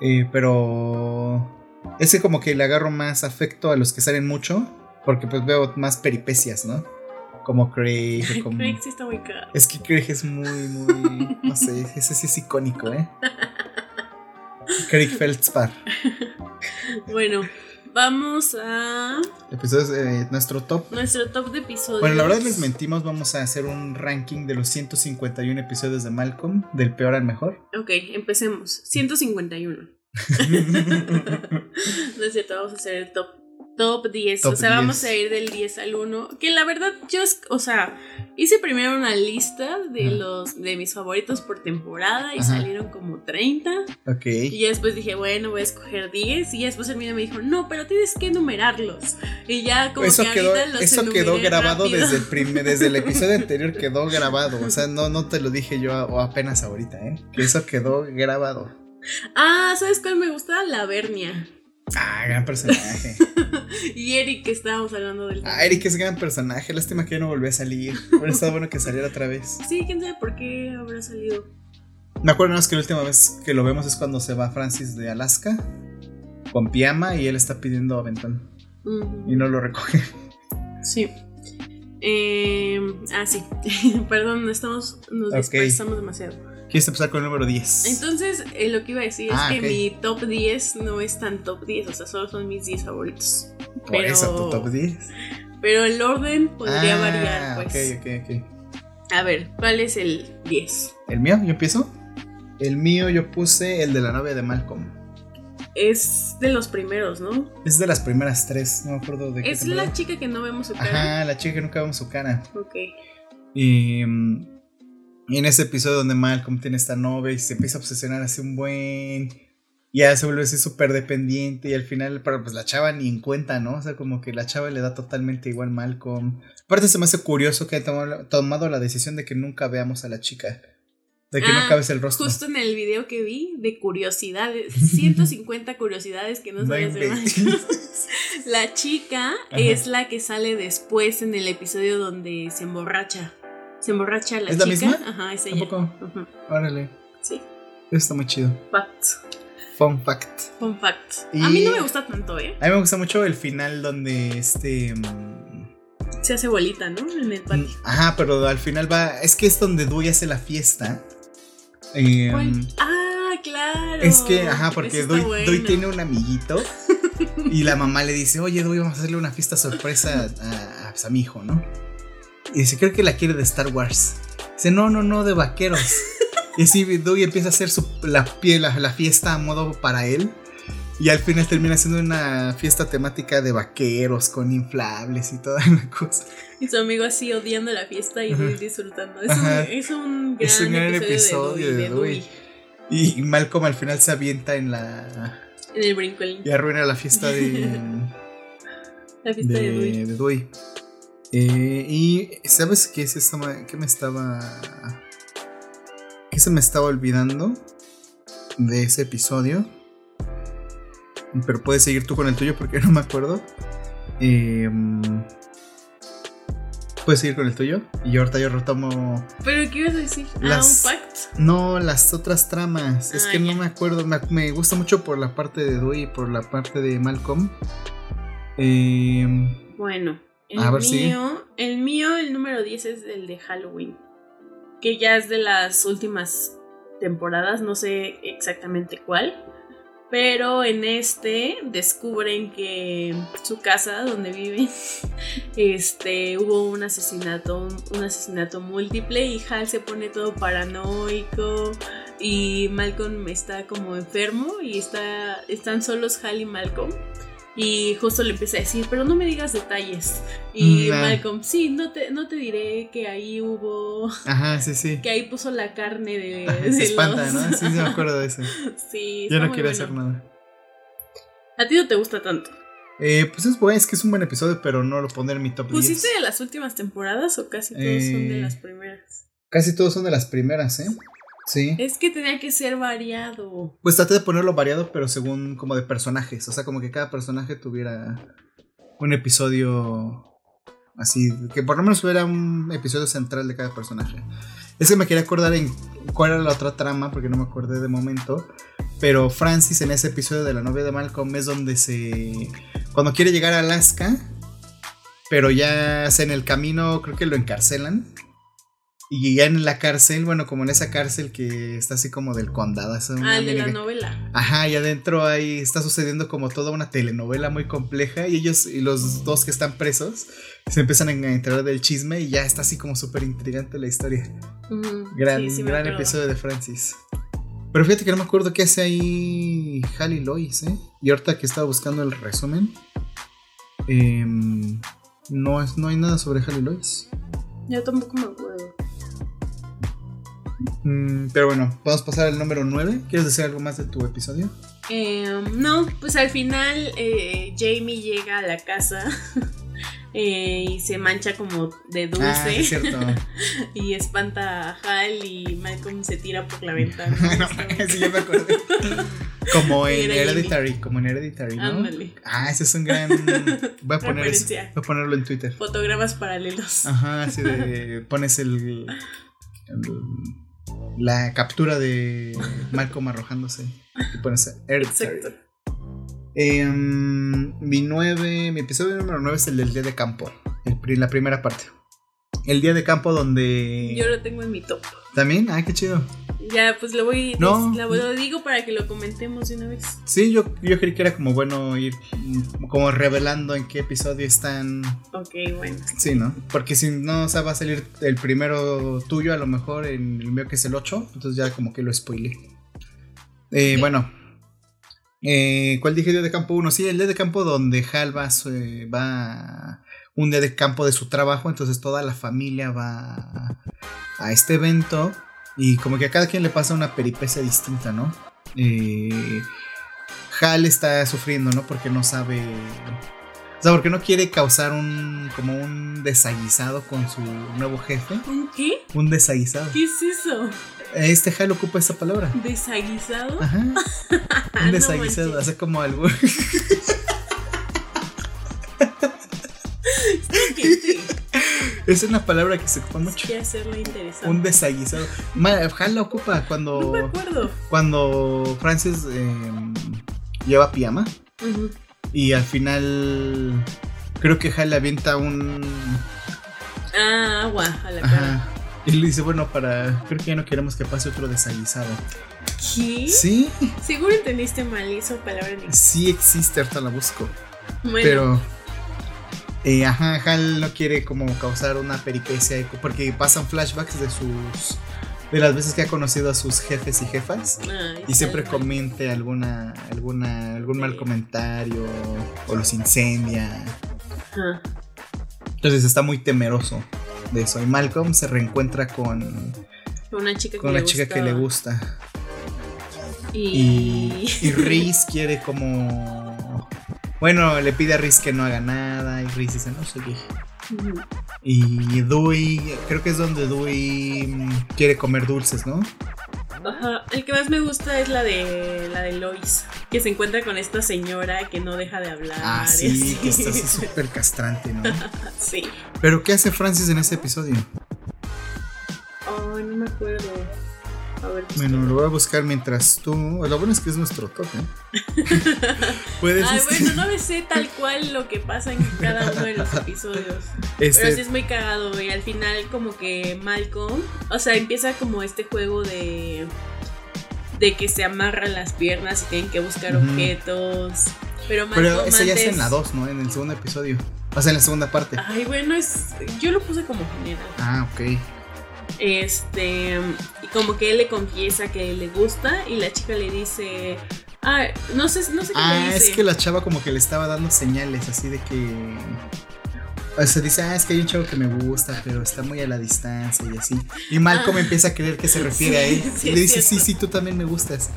Eh, pero. Ese como que le agarro más afecto a los que salen mucho. Porque pues veo más peripecias, ¿no? Como Craig. o como... Craig sí está muy cagado. Es que Craig es muy, muy. No sé, ese sí es icónico, ¿eh? Craig Feldspar. Bueno, vamos a Episodios de nuestro top. nuestro top de episodios. Bueno, la verdad les mentimos. Vamos a hacer un ranking de los 151 episodios de Malcolm, del peor al mejor. Ok, empecemos. 151. No es cierto, vamos a hacer el top. Top 10. Top o sea, vamos 10. a ir del 10 al 1. Que la verdad, yo, es- o sea, hice primero una lista de Ajá. los de mis favoritos por temporada y Ajá. salieron como 30. Ok. Y ya después dije, bueno, voy a escoger 10. Y ya después el mío me dijo, no, pero tienes que numerarlos. Y ya como Eso que quedó, ahorita los eso quedó grabado rápido. desde el, primer, desde el episodio anterior, quedó grabado. O sea, no, no te lo dije yo a- o apenas ahorita, ¿eh? Que eso quedó grabado. Ah, ¿sabes cuál me gusta? La Vernia. Ah, gran personaje. Y Eric, que estábamos hablando del. Ah, Eric es gran personaje. Lástima que ya no volvió a salir. Hubiera estado bueno que saliera otra vez. Sí, quién sabe por qué habrá salido. Me acuerdo nada más que la última vez que lo vemos es cuando se va Francis de Alaska con Piama y él está pidiendo aventón Ujú. y no lo recoge. Sí. Eh, ah, sí. Perdón, estamos, nos Ok. dispersamos demasiado. ¿Quieres empezar con el número 10? Entonces, eh, lo que iba a decir Ah, es que ok. mi top 10 no es tan top 10, o sea, solo son mis 10 favoritos. Por pero- eso tu top 10. Pero el orden podría Ah, variar, pues. Ok, ok, ok. A ver, ¿cuál es el 10? ¿El mío? ¿Yo empiezo? El mío yo puse el de la novia de Malcolm. Es de los primeros, ¿no? Es de las primeras tres, no me acuerdo de qué Es temporada. la chica que no vemos su cara. Ajá, la chica que nunca vemos su cara. Ok. Y, mm, y en ese episodio donde Malcolm tiene esta novia y se empieza a obsesionar así un buen. Ya se vuelve así súper dependiente y al final, pero pues la chava ni en cuenta, ¿no? O sea, como que la chava le da totalmente igual Malcolm. Aparte se me hace curioso que haya tomado, tomado la decisión de que nunca veamos a la chica. De que Ah, nunca ves el rostro. Justo en el video que vi de curiosidades, 150 curiosidades que no No sabías de. La chica Ajá. es la que sale después en el episodio donde se emborracha. Se emborracha la ¿Es la chica. misma? Ajá, es ella. ¿Tampoco? Ujú, Órale. Sí. Eso está muy chido. Fact. Fun fact. Fun fact. Y- A mí no me gusta tanto, ¿eh? A mí me gusta mucho el final donde este. mm, Se hace bolita, ¿no? En el patio. Ajá, pero al final va. Es que es donde Dewey hace la fiesta. Eh, ¿Cuál? Ah, claro. Es que, ajá, porque Dewey, bueno. Dewey tiene un amiguito y la mamá le dice, oye, Dewey, vamos a hacerle una fiesta sorpresa a, a- pues, a mi hijo, ¿no? Y dice, creo que la quiere de Star Wars. Dice, no, no, no, de vaqueros. y así Dewey empieza a hacer su, la, pie- la, la fiesta a modo para él. Y al final termina siendo una fiesta temática de vaqueros con inflables y toda la cosa. Y su amigo así odiando la fiesta y Ajá. Dewey disfrutando. Es un, es un gran, Es un gran episodio, episodio de, de Dewey, Dewey. Y Malcolm al final se avienta en la... En el brincolín. y arruina la fiesta de... La fiesta de, de, Dewey. de Dewey. Eh, y ¿sabes qué es esto? ¿Qué me estaba. ¿Qué se me estaba olvidando de ese episodio? Pero puedes seguir tú con el tuyo porque no me acuerdo. Eh, puedes seguir con el tuyo. Y ahorita yo retomo. ¿Pero qué ibas a decir? Ah, Las- un. No, las otras tramas. Es Ah, que no me acuerdo. Me, me gusta mucho por la parte de Dewey y por la parte de Malcolm. Eh, Bueno, el A ver, sigue. mío, el mío, el número 10 es el de Halloween. Que ya es de las últimas temporadas, no sé exactamente cuál. Pero en este descubren que su casa donde viven, este, hubo un asesinato, un asesinato múltiple y Hal se pone todo paranoico y Malcolm está como enfermo y está, están solos Hal y Malcolm. Y justo le empieza a decir, pero no me digas detalles. Y Nah. Malcolm, sí, no te, no te diré que ahí hubo, ajá, sí, sí. que ahí puso la carne de, Ajá, de Se espanta, ¿no? Sí, sí, me acuerdo de eso. Sí, Yo no quiero bueno. hacer nada. A ti no te gusta tanto. Eh, pues es bueno, es que es un buen episodio, pero no lo pondré en mi top 10. ¿Pusiste de las últimas temporadas o casi todos son de Eh, las primeras? Casi todos son de las primeras, ¿eh? Sí. Es que tenía que ser variado. Pues traté de ponerlo variado, pero según como de personajes. O sea, como que cada personaje tuviera un episodio así. Que por lo menos hubiera un episodio central de cada personaje. Es que me quería acordar en cuál era la otra trama, porque no me acordé de momento. Pero Francis en ese episodio de la novia de Malcolm es donde se... Cuando quiere llegar a Alaska, pero ya en el camino creo que lo encarcelan. Y ya en la cárcel, bueno, como en esa cárcel que está así como del condado. es una Ah, de la novela. Ajá, y adentro ahí está sucediendo como toda una telenovela muy compleja y ellos y los dos que están presos se empiezan a enterar del chisme y ya está así como súper intrigante la historia. Ujú, Gran, sí, sí gran episodio de Francis. Pero fíjate que no me acuerdo qué hace ahí Hal y Lois, ¿eh? Y ahorita que estaba buscando el resumen, em, no, no hay nada sobre Hal y Lois. Yo tampoco me acuerdo. Mm, pero bueno, vamos a pasar al número 9. ¿Quieres decir algo más de tu episodio? Em, no, pues al final eh, Jamie llega a la casa eh, y se mancha como de dulce Ah, es cierto. y espanta a Hal y Malcolm se tira por la ventana. no, sí, ya me acordé. Como en Hereditary, como en Hereditary, ¿no? Ándale. Ah, ese es un gran. Voy a poner eso, voy a ponerlo en Twitter. Fotogramas paralelos. Ajá, así de. Pones el. el- la captura de Malcolm arrojándose. Y pones. Exacto. Em, mi 9. Mi episodio número 9 es el del día de campo. el la primera parte. El día de campo donde. Yo lo tengo en mi top. También, ah, qué chido. Ya, pues lo voy, No. lo digo para que lo comentemos de una vez. Sí, yo, yo creí que era como bueno ir como revelando en qué episodio están. Ok, bueno. Sí, ¿no? Porque si no, o sea, va a salir el primero tuyo, a lo mejor en el mío que es el 8. Entonces ya como que lo spoilé. Eh. Bueno. Eh, ¿Cuál dije día de campo 1? Sí, el día de campo donde Hal va, a su- eh, va un día de campo de su trabajo. Entonces toda la familia va a, este evento. Y como que a cada quien le pasa una peripecia distinta, ¿no? Eh, Hal está sufriendo, ¿no? Porque no sabe. O sea, porque no quiere causar un. como un desaguisado con su nuevo jefe. ¿Un qué? Un desaguisado. ¿Qué es eso? Este Hal ocupa esa palabra. ¿Desaguisado? Ajá. Un desaguisado. hace como algo. Es una palabra que se ocupa mucho. Quiere hacerlo interesante. Un desaguisado. Hal la ocupa cuando. No me acuerdo. Cuando Francis eh, lleva pijama. Y al final. Creo que Hal le avienta un. Ah, agua a la cara. Ajá. Y le dice, bueno, para. Creo que ya no queremos que pase otro desaguisado. ¿Qué? Sí, Seguro entendiste mal esa palabra sí existe, ahorita la busco. Bueno, Pero. Eh, ajá, Hal no quiere como causar una peripecia. Porque pasan flashbacks de sus. De las veces que ha conocido a sus jefes y jefas. ay, Y siempre comente alguna, alguna, algún mal comentario o los incendia. Entonces está muy temeroso de eso. Y Malcolm se reencuentra con, Con una chica que con le la chica que le gusta. Y. Y, y Reese quiere como... Bueno, le pide a Reese que no haga nada. Y Reese dice, no, vieja. Ujú. Y Dewey, creo que es donde Dewey mm, quiere comer dulces, ¿no? Ajá. El que más me gusta es la de la de Lois, que se encuentra con esta señora que no deja de hablar. Ah, sí, que está súper castrante, ¿no? sí. Pero ¿qué hace Francis en ese episodio? Ay, no me acuerdo. A ver. Bueno, lo voy a buscar mientras tú. Lo bueno es que es nuestro toque. Puedes. Ay, este, bueno, no me sé tal cual lo que pasa en cada uno de los episodios. Pero este, sí es muy cagado y al final como que Malcolm, o sea, empieza como este juego de de que se amarran las piernas y tienen que buscar objetos. Pero Malcolm pero ese ya es en la 2, ¿no? En el segundo episodio. O sea, en la segunda parte. Ay, bueno, es yo lo puse como general. Ah, ok. Este, y como que él le confiesa que le gusta y la chica le dice, ah, no sé, no sé qué le Ah, dice. es que la chava como que le estaba dando señales así de que. O sea, dice, ah, es que hay un chavo que me gusta, pero está muy a la distancia y así. Y Malcolm Ah. empieza a creer que se refiere a él. sí, y le dice, sí, sí, tú también me gustas.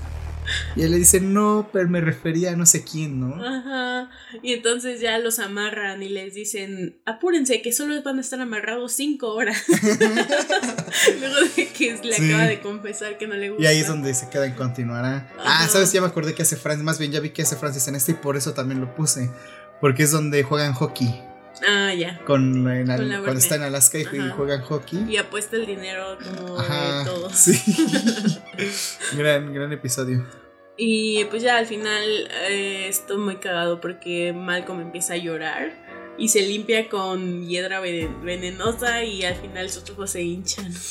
Y él le dice, no, pero me refería a no sé quién, ¿no? Ajá. Y entonces ya los amarran y les dicen, apúrense, que solo van a estar amarrados cinco horas. Luego de que le Sí. acaba de confesar que no le gusta. Y ahí es donde se queda en continuará. Ah. ¿sabes? Ya me acordé que hace Francis. Más bien ya vi que hace Francis en este y por eso también lo puse. Porque es donde juegan hockey. Ah, ya. Con, la- en Al- Con cuando está en Alaska y Ajá. juegan hockey. Y apuesta el dinero como Ajá. de todos. Sí. gran, gran episodio. Y pues ya al final eh, estoy muy cagado porque Malcolm empieza a llorar y se limpia con hiedra vene- venenosa y al final sus ojos se hinchan.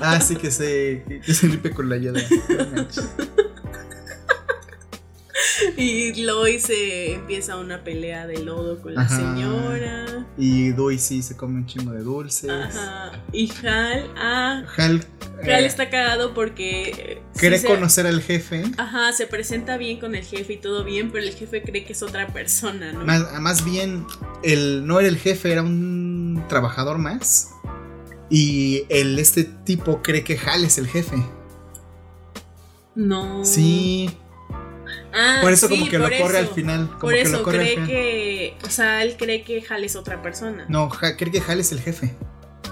Ah, sí, que se, que se limpia con la hiedra. Y Lois se empieza una pelea de lodo con la Ajá. señora. Y sí se come un chingo de dulces. Ajá. Y Hal, ah, Hal, Hal eh, está cagado porque eh, sí quiere se- conocer al jefe. Ajá, se presenta bien con el jefe y todo bien, pero el jefe cree que es otra persona, ¿no? Más, más bien, el, no era el jefe, era un trabajador más. Y el, este tipo cree que Hal es el jefe. No. Sí. Ah, por eso sí, como que lo corre al final. Como Por que eso lo corre al cree final. que. O sea, él cree que Hal es otra persona. No, Ja- cree que Hal es el jefe.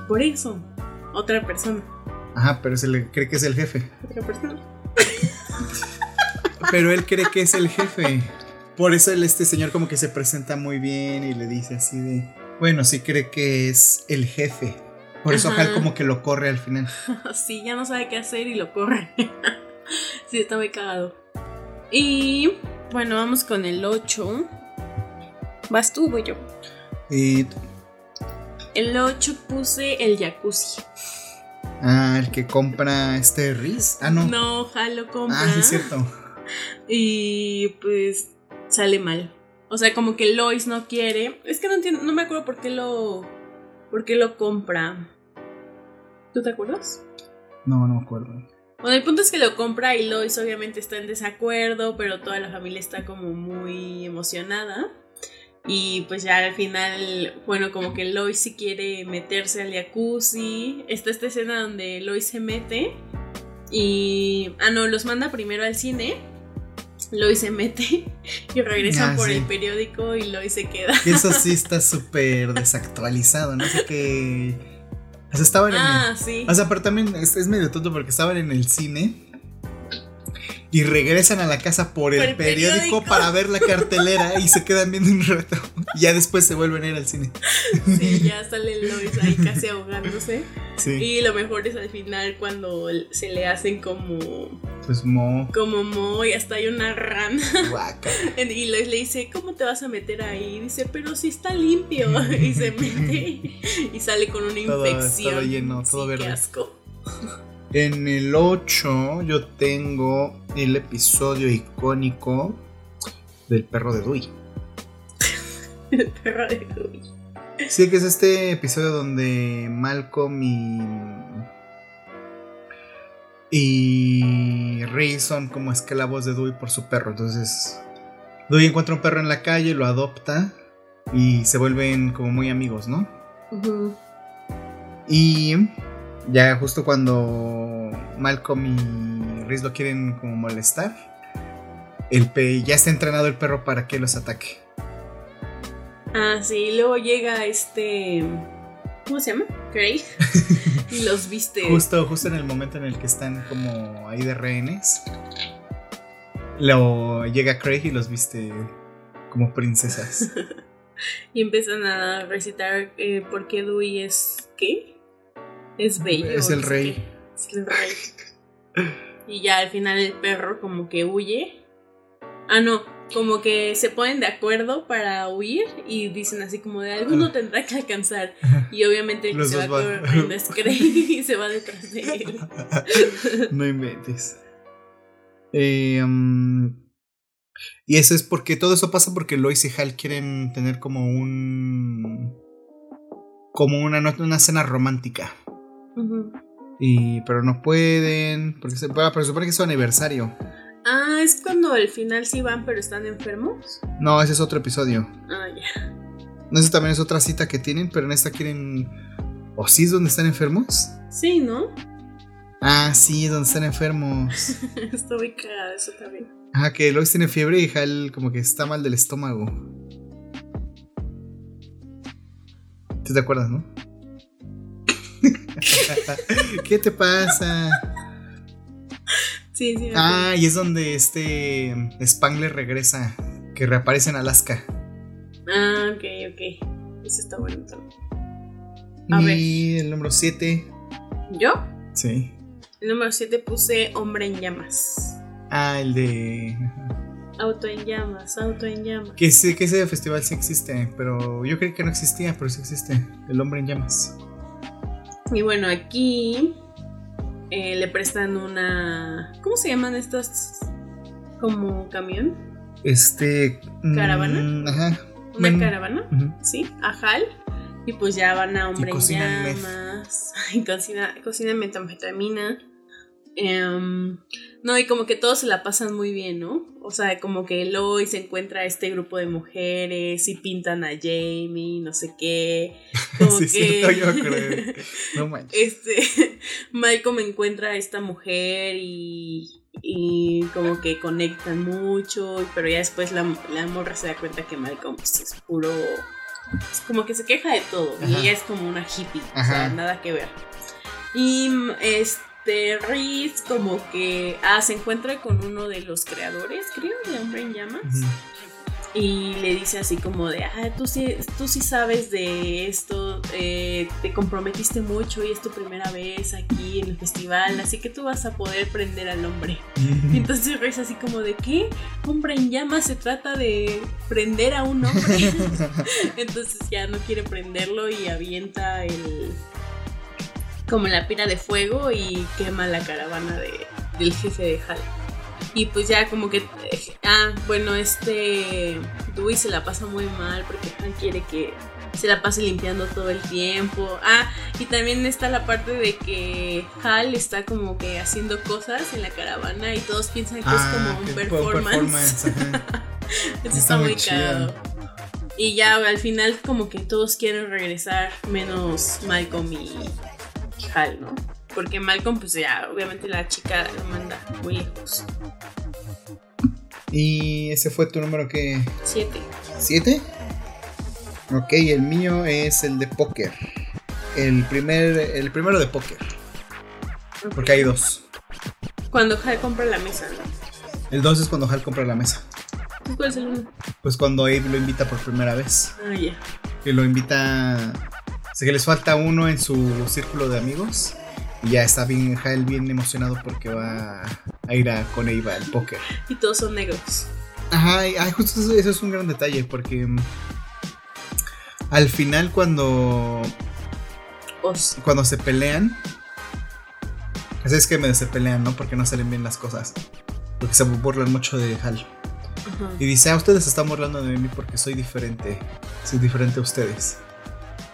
Por eso. Otra persona. Ajá, pero se le cree que es el jefe. Otra persona. Pero él cree que es el jefe. Por eso el, este señor como que se presenta muy bien y le dice así de... Bueno, sí cree que es el jefe. Por eso Ajá. Hal como que lo corre al final. sí, ya no sabe qué hacer y lo corre. sí, está muy cagado. Y bueno, vamos con el 8. Vas tú, voy yo. Y... El 8 puse el jacuzzi. Ah, el que compra este Riz. Ah, no. No, Hal lo compra. ah, sí es cierto. Y pues sale mal. O sea, como que Lois no quiere. Es que no entiendo, no me acuerdo por qué lo. por qué lo compra. ¿Tú te acuerdas? No, no me acuerdo. Bueno, el punto es que lo compra y Lois obviamente está en desacuerdo, pero toda la familia está como muy emocionada. Y pues ya al final, bueno, como que Lois sí quiere meterse al jacuzzi. Está esta escena donde Lois se mete y... Ah, no, los manda primero al cine. Lois se mete y regresan Ah, por sí. el periódico y Lois se queda. Que eso sí está súper desactualizado. No sé qué... O sea, estaban en el- Ah, sí. O sea, pero también es, es medio tonto porque estaban en el cine. Y regresan a la casa por el, periódico, para ver la cartelera y se quedan viendo un rato. Y ya después se vuelven a ir al cine. Sí, ya sale Lois ahí casi ahogándose. Sí. Y lo mejor es al final cuando se le hacen como. Pues mo. Como mo y hasta hay una rana. y Lois le dice, ¿cómo te vas a meter ahí? Y dice, pero si está limpio. y se mete y sale con una infección. Todo lleno, todo verde. Qué asco. En el 8 yo tengo el episodio icónico del perro de Dewey. el perro de Dewey. Sí, que es este episodio donde Malcolm y. Y Ray son como esclavos de Dewey por su perro. Entonces, Dewey encuentra un perro en la calle, lo adopta y se vuelven como muy amigos, ¿no? Y ya justo cuando Malcolm y Riz lo quieren como molestar, el ya está entrenado el perro para que los ataque. Ah, sí, luego llega este. ¿Cómo se llama? Craig. y los viste. Justo, justo en el momento en el que están como ahí de rehenes. Luego llega Craig y los viste como princesas. y empiezan a recitar eh, por qué Dewey es. ¿Qué? Es bello. Es el rey. Es el rey. y ya al final el perro como que huye. Ah, no, como que se ponen de acuerdo para huir y dicen así como de alguno tendrá que alcanzar. Y obviamente el que se va corriendo es Craig y se va detrás de él. no inventes. Eh, um, y eso es porque todo eso pasa porque Lois y Hal quieren tener como un. como una, una cena romántica. Y, pero no pueden, porque se, pero se supone que es su aniversario. Ah, es cuando al final sí van, pero están enfermos. No, ese es otro episodio. Ah, ya. No, sé también es otra cita que tienen, pero en esta quieren. ¿O sí es donde están enfermos? Sí, ¿no? Ah, sí, es donde están enfermos. Está muy cagada eso también. Ah, que Lois tiene fiebre y Hal como que está mal del estómago. ¿Te acuerdas, no? ¿Qué te pasa? Sí, sí. Ah, y es donde este Spangler regresa, que reaparece en Alaska. Ah, ok, ok. Eso está bueno también. y el número 7. ¿Yo? Sí. El número 7 puse Hombre en Llamas. Ah, el de. Auto en llamas, auto en llamas. Que, sí, que ese festival sí existe, pero yo creí que no existía, pero sí existe. El hombre en llamas. Y bueno, aquí eh, le prestan una. ¿Cómo se llaman estas? Como camión. Este. Mm, caravana. ajá. Una caravana, sí, a Hal. Y pues ya van a hombre en llamas. Y cocina, cocinan metanfetamina. Em, no, y como que todos se la pasan muy bien, ¿no? O sea, como que Lois encuentra a este grupo de mujeres y pintan a Jamie, no sé qué. Como sí, que. yo creo. No manches. Este. Malcolm encuentra a esta mujer y. Y como que conectan mucho, pero ya después la, la morra se da cuenta que Malcolm pues, es puro. Es como que se queja de todo. Y ella es como una hippie. O sea, nada que ver. Y este este, Reese como que ah, se encuentra con uno de los creadores, creo, de Hombre en Llamas. Y le dice así como de, ah, tú sí, tú sí sabes de esto, eh, te comprometiste mucho y es tu primera vez aquí en el festival, así que tú vas a poder prender al hombre. Y entonces Reese así como de, ¿qué? Hombre en llamas se trata de prender a un hombre. entonces ya no quiere prenderlo y avienta el, como la pira de fuego y quema la caravana de, del jefe de Hal. Y pues ya como que, ah, bueno, este Dewey se la pasa muy mal porque Hal quiere que se la pase limpiando todo el tiempo. Ah, y también está la parte de que Hal está como que haciendo cosas en la caravana y todos piensan que es ah, como un performance. Eso está, muy caro. Y ya al final como que todos quieren regresar, menos Malcolm y ¿no? Porque Malcolm, pues ya, obviamente la chica lo manda muy lejos. Y ese fue tu número que... Siete. ¿Siete? Ok, el mío es el de póker. El primer, el primero de póker. Porque hay dos. Cuando Hal compra la mesa, El 2 es cuando Hal compra la mesa. ¿Cuál es el uno? Pues cuando Abe lo invita por primera vez. Ah, ya. Que lo invita. Sé que les falta uno en su círculo de amigos. Y ya está bien, Hal bien emocionado porque va a ir a, con Abe al póker. Y todos son negros. Ajá, y- ay, justo eso, eso es un gran detalle porque. mm, Al final, cuando. Os. Cuando se pelean. Así es que me se pelean, ¿no? Porque no salen bien las cosas. Porque se burlan mucho de Hal. Y dice, ah, ustedes se están burlando de mí porque soy diferente. Soy diferente a ustedes.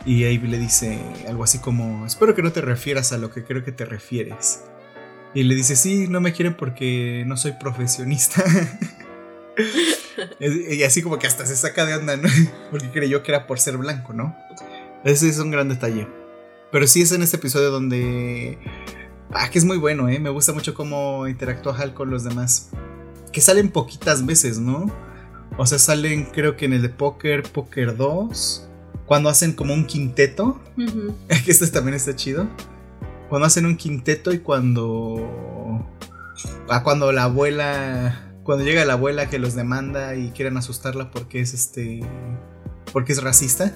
Y Abe le dice algo así como, espero que no te refieras a lo que creo que te refieres. Y le dice, sí, no me quieren porque no soy profesionista. y así como que hasta se saca de onda, ¿no? Porque creyó que era por ser blanco, ¿no? Ese es un gran detalle. Pero sí es en este episodio donde... Ah, que es muy bueno, ¿eh? Me gusta mucho cómo interactúa Hal con los demás. Que salen poquitas veces, ¿no? O sea, salen creo que en el de Poker, Poker 2. Cuando hacen como un quinteto. Que este también está chido. Cuando hacen un quinteto y cuando... Ah, cuando la abuela... Cuando llega la abuela que los demanda y quieren asustarla porque es este... Porque es racista.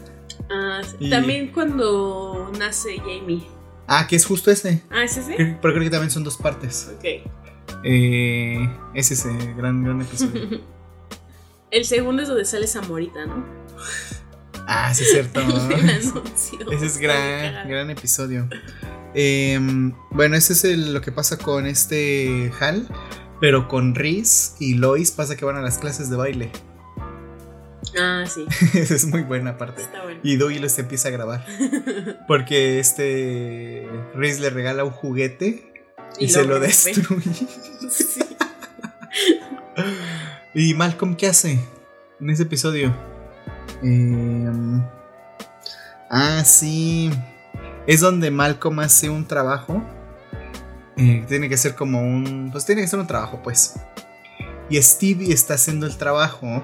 Ah. Y- También cuando nace Jamie. Ah, que es justo ese. Ah, ¿es ese? Pero creo que también son dos partes. Ok. Eh, es ese gran, gran episodio. El segundo es donde sale Zamorita, ¿no? ah, sí es cierto. Ese es gran, gran episodio. Em, bueno, ese es el- lo que pasa con este Hal. Pero con Riz y Lois pasa que van a las clases de baile. Ah, sí. Esa es muy buena parte. Está bueno. Y Dewey los empieza a grabar. Porque este Riz le regala un juguete y, Y se lo destruye. Sí. ¿Y Malcolm qué hace en ese episodio? Em, ah, sí. Es donde Malcolm hace un trabajo. Eh, tiene que ser como un. Pues tiene que ser un trabajo, pues. Y Stevie está haciendo el trabajo.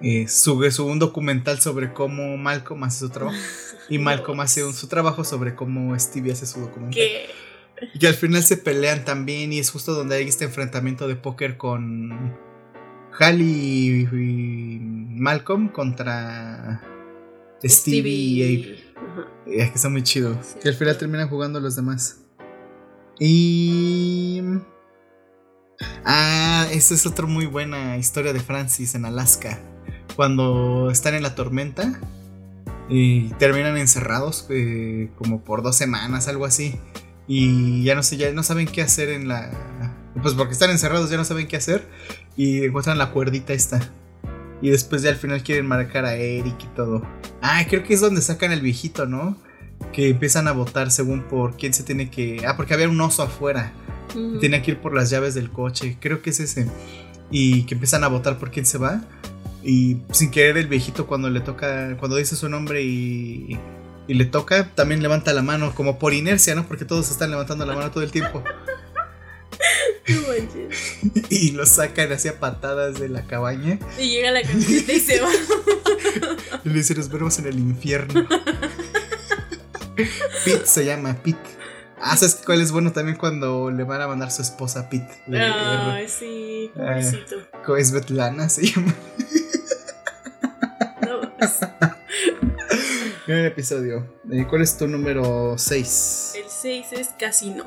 Eh, sube, sube un documental sobre cómo Malcolm hace su trabajo. Y Malcolm hace un- su trabajo sobre cómo Stevie hace su documental. Y al final se pelean también y es justo donde hay este enfrentamiento de póker con Hal y, y Malcolm contra Stevie, y Abe. Eh, Es que está muy chido. Sí. Y al final terminan jugando los demás. Y... Ah, esa es otra muy buena historia de Francis en Alaska. Cuando están en la tormenta y terminan encerrados eh, como por dos semanas, algo así. Y ya no sé, ya no saben qué hacer en la... Pues porque están encerrados, ya no saben qué hacer. Y encuentran la cuerdita esta. Y después ya al final quieren marcar a Eric y todo. Ah, creo que es donde sacan al viejito, ¿no? Que empiezan a votar según por quién se tiene que... Ah, porque había un oso afuera. Ujú. Tenía que ir por las llaves del coche. Creo que es ese. Y que empiezan a votar por quién se va. Y sin querer el viejito cuando le toca... Cuando dice su nombre y... Y le toca, también levanta la mano, como por inercia, ¿no? Porque todos están levantando la mano todo el tiempo. Y lo sacan hacia patadas de la cabaña. Y llega la camioneta y se va. Y le dice, nos vemos en el infierno. Pete se llama, Pete. Ah, ¿sabes cuál es bueno también cuando le van a mandar su esposa a Pete? Ay, sí, pobrecito. le- es Svetlana, se llama. No, Gran episodio. Eh, ¿Cuál es tu número 6? el 6 es Casino.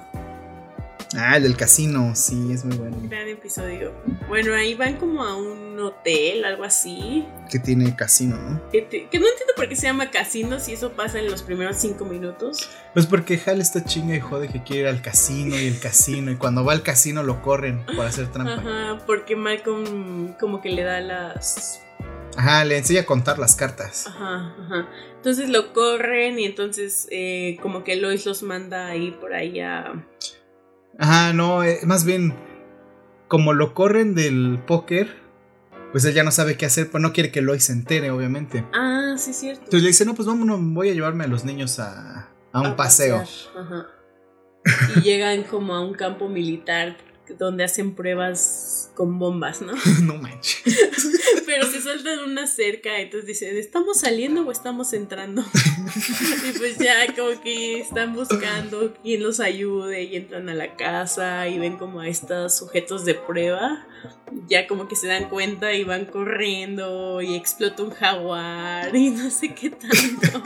Ah, el del casino, sí, es muy bueno. Gran episodio. Bueno, ahí van como a un hotel, algo así. Que tiene casino, ¿no? Que, te- que no entiendo por qué se llama casino si eso pasa en los primeros 5 minutos. Pues porque Hal está chinga y jode que quiere ir al casino y el casino. Y cuando va al casino lo corren por hacer trampa. Ajá, porque Malcolm como que le da las... Ajá, le enseña a contar las cartas. Ajá, ajá. Entonces lo corren y entonces eh, como que Lois los manda ahí por ahí a... Ajá, no, eh, más bien, como lo corren del póker, pues él ya no sabe qué hacer, pues no quiere que Lois se entere, obviamente. Ah, sí, es cierto. Entonces le dice, no, pues vámonos, voy a llevarme a los niños a, a un A paseo. Ajá. Y llegan como a un campo militar donde hacen pruebas con bombas, ¿no? no manches. pero se sueltan una cerca, entonces dicen, ¿estamos saliendo o estamos entrando? y pues ya como que están buscando quién los ayude y entran a la casa y ven como a estos sujetos de prueba. Ya como que se dan cuenta y van corriendo y explota un jaguar y no sé qué tanto.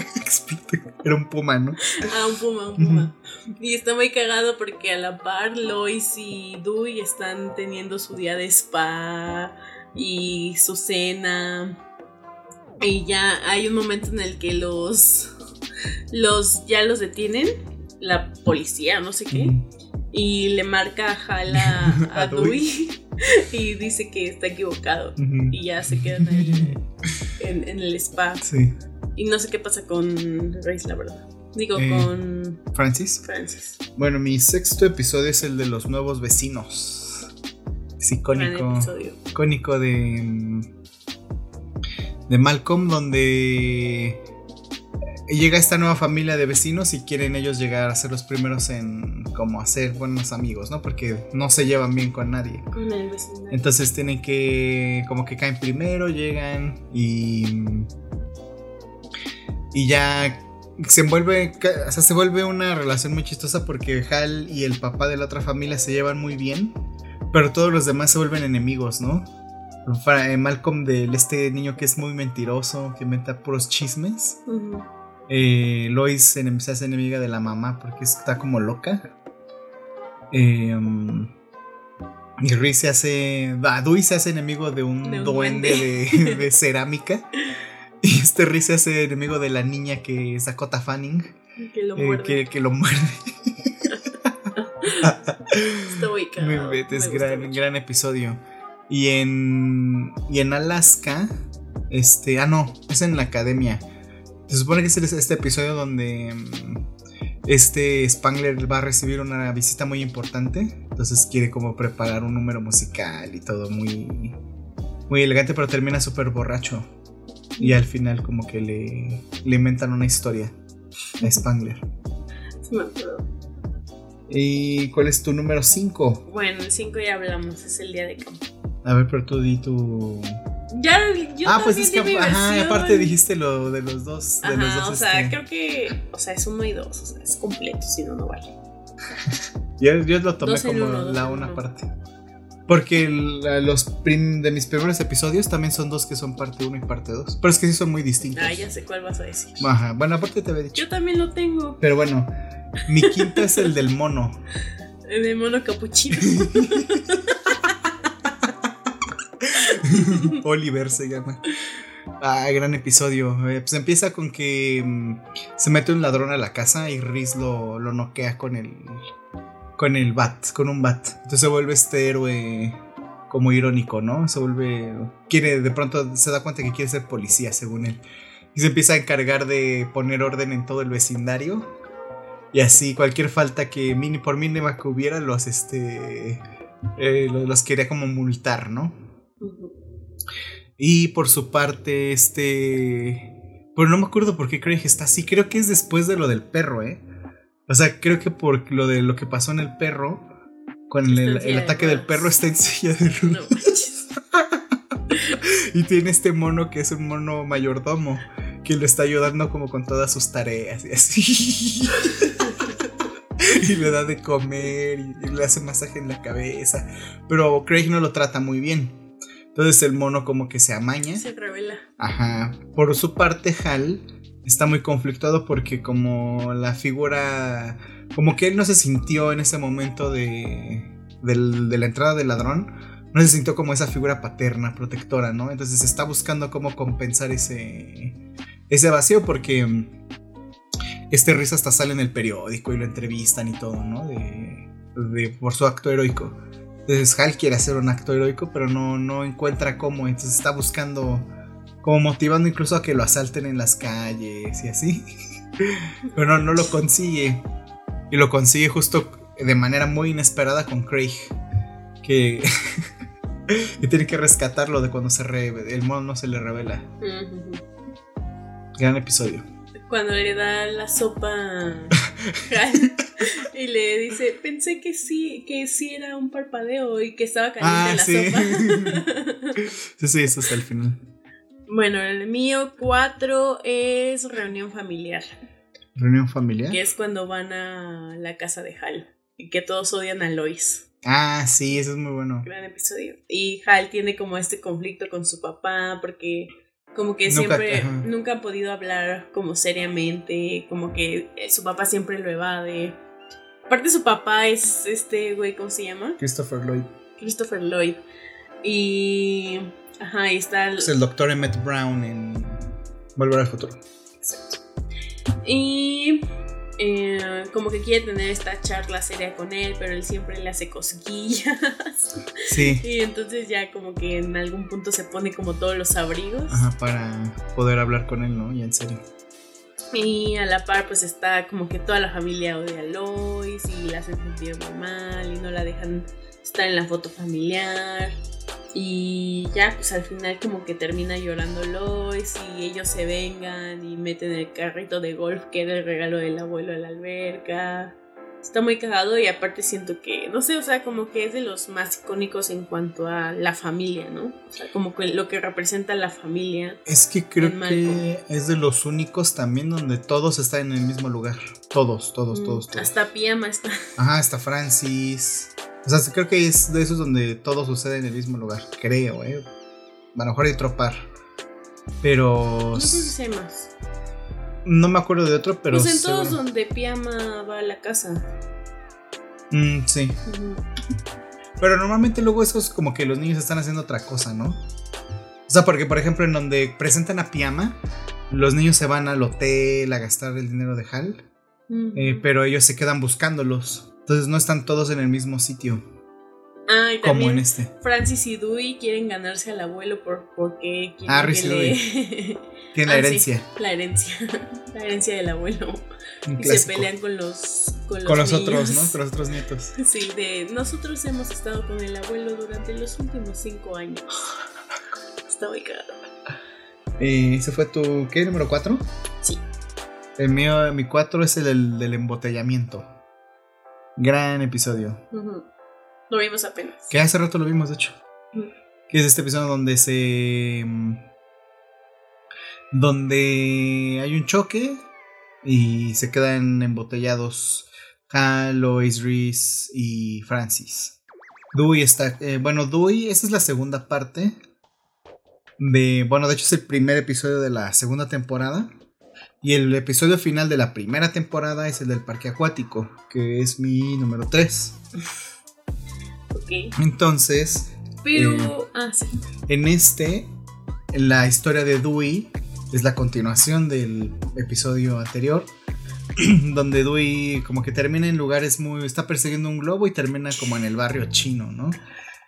Era un puma, ¿no? Ah, un puma, un puma. Y está muy cagado porque a la par Lois y Dewey están teniendo su día de spa y su cena. Y ya hay un momento en el que los. los ya los detienen. La policía, no sé qué. Y le marca a Jala a, Dewey. y dice que está equivocado. Y ya se quedan ahí en, en el spa. Sí. Y no sé qué pasa con Grace, la verdad. Digo, Eh, con Francis. Francis. Bueno, mi sexto episodio es el de los nuevos vecinos. Es icónico. icónico de. mm, de Malcolm, donde llega esta nueva familia de vecinos y quieren ellos llegar a ser los primeros en como hacer buenos amigos, ¿no? Porque no se llevan bien con nadie. Con el vecindario. Entonces tienen que, como que caen primero, llegan y... Y ya se vuelve, o sea, se vuelve una relación muy chistosa porque Hal y el papá de la otra familia se llevan muy bien, pero todos los demás se vuelven enemigos, ¿no? Eh, Malcolm del este niño que es muy mentiroso, que inventa puros chismes. Eh, Lois se hace enemiga de la mamá porque está como loca. Eh, um, y Reese se hace. ah, Dewey se hace enemigo de un, De un duende duende. de, de cerámica. Y este Reese se hace enemigo de la niña que es Dakota Fanning, Que lo eh, muerde. que, que lo muerde. Está cagado. inventes, Me gran, gran episodio. Y en. Y en Alaska. Este. Ah, no. Es en la academia. Se supone que es el- este episodio donde. mm, Este Spangler va a recibir una visita muy importante. Entonces quiere como preparar un número musical y todo muy. Muy elegante, pero termina súper borracho. Y al final, como que le, le inventan una historia a Spangler. Sí me acuerdo. ¿Y cuál es tu número 5? Bueno, el 5 ya hablamos, es el día de campo. A ver, pero tú di tu. Ya, yo ah, pues es que ajá, aparte dijiste lo de los dos. De los Ajá, dos o sea, este, creo que. O sea, es uno y dos. O sea, es completo, si no, no vale. yo, yo lo tomé como uno, la una uno. parte. Porque el- los prim- de mis primeros episodios también son dos que son parte 1 y parte 2. Pero es que sí son muy distintos. Ah, ya sé cuál vas a decir. Ajá, bueno, aparte te había dicho. Yo también lo tengo. Pero bueno, mi quinto es el del mono. De mono capuchino. Oliver se llama. Ah, gran episodio. Eh, pues empieza con que mm, se mete un ladrón a la casa y Riz lo, lo noquea con el. Con el bat, con un bat. Entonces se vuelve este héroe como irónico, ¿no? Se vuelve. quiere, de pronto se da cuenta que quiere ser policía, según él. Y se empieza a encargar de poner orden en todo el vecindario. Y así cualquier falta que mini, por mínima que hubiera, los este. eh, los, los quería como multar, ¿no? Y por su parte, este. Pero no me acuerdo por qué Craig está así. Creo que es después de lo del perro, ¿eh? O sea, creo que por lo de lo que pasó en el perro. Con el, ataque del perro está en silla de ruedas. No. Y tiene este mono que es un mono mayordomo. Que lo está ayudando como con todas sus tareas y así. y le da de comer y le hace masaje en la cabeza. Pero Craig no lo trata muy bien. Entonces el mono como que se amaña. Se revela. Ajá. Por su parte, Hal está muy conflictuado porque como la figura... Como que él no se sintió en ese momento de, del- de la entrada del ladrón. No se sintió como esa figura paterna, protectora, ¿no? Entonces está buscando cómo compensar ese, ese vacío porque mm, este Riz hasta sale en el periódico y lo entrevistan y todo, ¿no? De, de- por su acto heroico. Entonces Hal quiere hacer un acto heroico, pero no, no encuentra cómo. Entonces está buscando, como motivando incluso a que lo asalten en las calles y así. Pero no, no lo consigue. Y lo consigue justo de manera muy inesperada con Craig. Que, que tiene que rescatarlo de cuando se re- el mono se le revela. Gran episodio. Cuando le da la sopa y le dice, pensé que sí, que sí era un parpadeo y que estaba caliente Ah, la sí. sopa. sí, sí, eso hasta el final. Bueno, el mío cuatro es reunión familiar, Reunión familiar. que es cuando van a la casa de Hal y que todos odian a Lois. Ah, sí, eso es muy bueno. Gran episodio. Y Hal tiene como este conflicto con su papá porque como que Nunca- siempre ajá. nunca ha podido hablar como seriamente, como que eh, su papá siempre lo evade. Aparte su papá es este güey, ¿cómo se llama? Christopher Lloyd. Christopher Lloyd. Y ajá, ahí está el- Es el doctor Emmett Brown en Volver al Futuro. Y eh, como que quiere tener esta charla seria con él, pero él siempre le hace cosquillas. Sí. y entonces ya como que en algún punto se pone como todos los abrigos. Ajá, para poder hablar con él, ¿no? Ya en serio. Y a la par pues está como que toda la familia odia a Lois y la hacen sentir muy mal y no la dejan estar en la foto familiar. Y ya pues al final como que termina llorando Lois y ellos se vengan y meten el carrito de golf que era el regalo del abuelo a la alberca. Está muy cagado y aparte siento que, no sé, o sea, como que es de los más icónicos en cuanto a la familia, ¿no? O sea, como que lo que representa la familia. Es que creo que es de los únicos también donde todos están en el mismo lugar. Todos, todos, Mm, todos, todos. Hasta Piyama está. Ajá, hasta Francis. O sea, creo que es de esos donde todo sucede en el mismo lugar. Creo, ¿eh? A lo mejor hay otro par. Pero. No sé si hay más. No me acuerdo de otro, pero. pues en todos seguro- donde Piyama va a la casa. Mm, sí. Pero normalmente luego esos como que los niños están haciendo otra cosa, ¿no? O sea, porque por ejemplo en donde presentan a Piyama, los niños se van al hotel a gastar el dinero de Hal, eh, pero ellos se quedan buscándolos. Entonces no están todos en el mismo sitio, ah, y como en este. Francis y Dewey quieren ganarse al abuelo por, porque quieren Ah, que y le... Tiene la Ah, sí, herencia. la herencia. La herencia del abuelo. un Y se pelean con los con los, Con los otros, ¿no? Con los otros nietos. Sí, de nosotros hemos estado con el abuelo durante los últimos cinco años. Está muy caro. Eh, ¿Ese fue tu, qué, número 4? Sí. El mío, mi 4 es el del, del embotellamiento. Gran episodio. Lo vimos apenas. Que hace rato lo vimos, de hecho. Que es este episodio donde se. mm, Donde hay un choque y se quedan embotellados Hal, Lois, Reese y Francis. Dewey está. eh, bueno, Dewey, esa es la segunda parte. De. Bueno, de hecho es el primer episodio de la segunda temporada. Y el episodio final de la primera temporada es el del parque acuático, que es mi número 3. Ok. Entonces, Pero. Eh, ah, sí. en este, la historia de Dewey es la continuación del episodio anterior, donde Dewey como que termina en lugares muy... está persiguiendo un globo y termina como en el barrio chino, ¿no?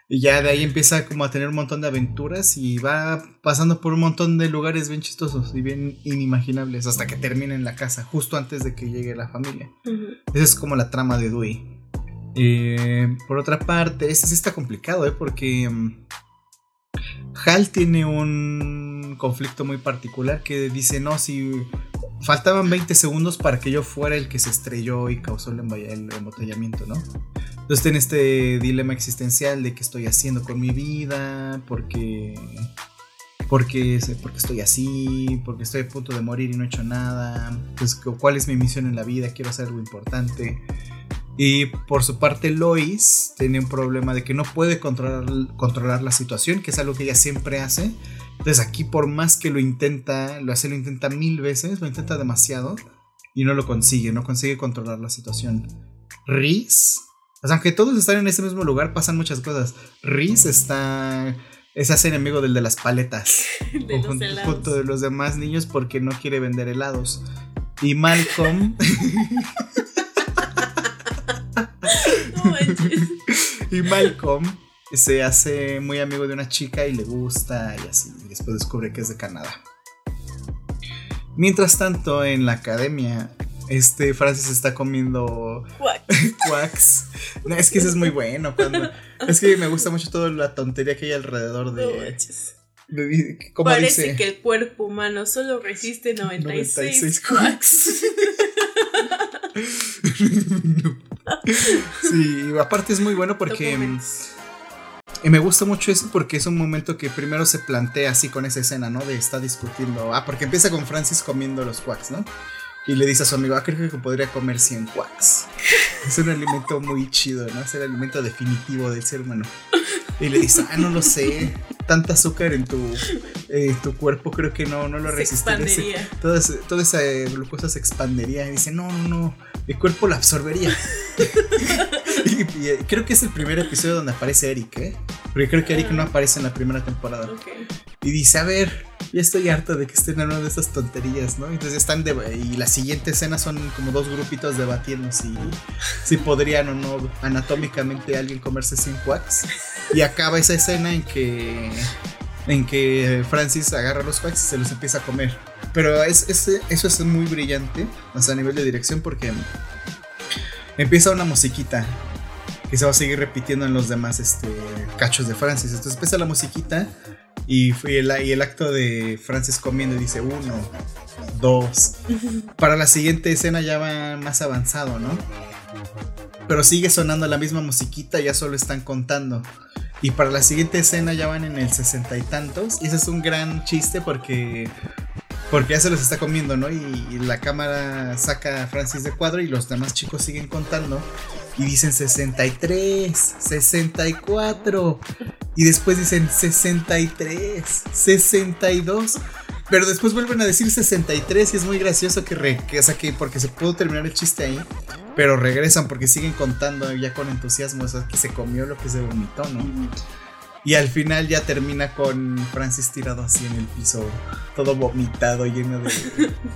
Y ya de ahí empieza como a tener un montón de aventuras y va pasando por un montón de lugares bien chistosos y bien inimaginables hasta que termina en la casa, justo antes de que llegue la familia. Esa es como la trama de Dewey. Eh, por otra parte, este sí está complicado, ¿eh? Porque mm, Hal tiene un conflicto muy particular que dice, no, si faltaban 20 segundos para que yo fuera el que se estrelló y causó el, el embotellamiento, ¿no? Entonces tiene este dilema existencial de qué estoy haciendo con mi vida, porque... Porque, porque estoy así, porque estoy a punto de morir y no he hecho nada. Pues, ¿cuál es mi misión en la vida? Quiero hacer algo importante. Y por su parte, Lois tiene un problema de que no puede controlar, controlar la situación, que es algo que ella siempre hace. Entonces, aquí, por más que lo intenta, lo hace, lo intenta mil veces, lo intenta demasiado y no lo consigue, no consigue controlar la situación. O sea, aunque todos están en ese mismo lugar, pasan muchas cosas. Reese está. Es hace enemigo del de las paletas De los junto, de los demás niños porque no quiere vender helados. Y Malcolm, No y Malcolm se hace muy amigo de una chica y le gusta y así. Y después descubre que es de Canadá. Mientras tanto, en la academia, este Francis está comiendo quacks. No, es que eso es muy bueno. Cuando, es que me gusta mucho toda la tontería que hay alrededor No de. Como Parece dice, que el cuerpo humano solo resiste 96, 96 quacks. sí, aparte es muy bueno porque. Y me gusta mucho eso porque es un momento que primero se plantea así con esa escena, ¿no? De estar discutiendo, ah, porque empieza con Francis comiendo los quacks, ¿no? Y le dice a su amigo, ah, creo que podría comer 100 quacks. Es un alimento muy chido, ¿no? Es el alimento definitivo del ser humano. Y le dice, ah, no lo sé, tanta azúcar en tu, eh, tu cuerpo creo que no, no lo resistiría. expandería. Toda, esa glucosa se expandería. Y dice, no, no, no, mi cuerpo la absorbería. y, y, eh, creo que es el primer episodio donde aparece Eric, ¿eh? Porque creo que Eric no aparece en la primera temporada. Y dice, a ver, ya estoy harto de que estén hablando de esas tonterías, ¿no? Entonces están de y la siguiente escena son como dos grupitos debatiendo si, si podrían o no anatómicamente alguien comerse 100 quacks. Y acaba esa escena en que en que Francis agarra los quacks y se los empieza a comer. Pero es, es- eso es muy brillante, o sea, a nivel de dirección, porque empieza una musiquita que se va a seguir repitiendo en los demás este, cachos de Francis. Entonces empieza la musiquita y, fue el, y el acto de Francis comiendo y dice uno, dos. Para la siguiente escena ya va más avanzado, ¿no? Pero sigue sonando la misma musiquita, ya solo están contando. Y para la siguiente escena ya van en el sesenta y tantos. Y ese es un gran chiste porque. Porque ya se los está comiendo, ¿no? Y, la cámara saca a Francis de cuadro y los demás chicos siguen contando. Y dicen 63, 64. Y después dicen 63, 62. Pero después vuelven a decir 63 y es muy gracioso que, re- que, porque se pudo terminar el chiste ahí. Pero regresan porque siguen contando ya con entusiasmo, o que se comió lo que se vomitó, ¿no? Y al final ya termina con Francis tirado así en el piso, todo vomitado, lleno de,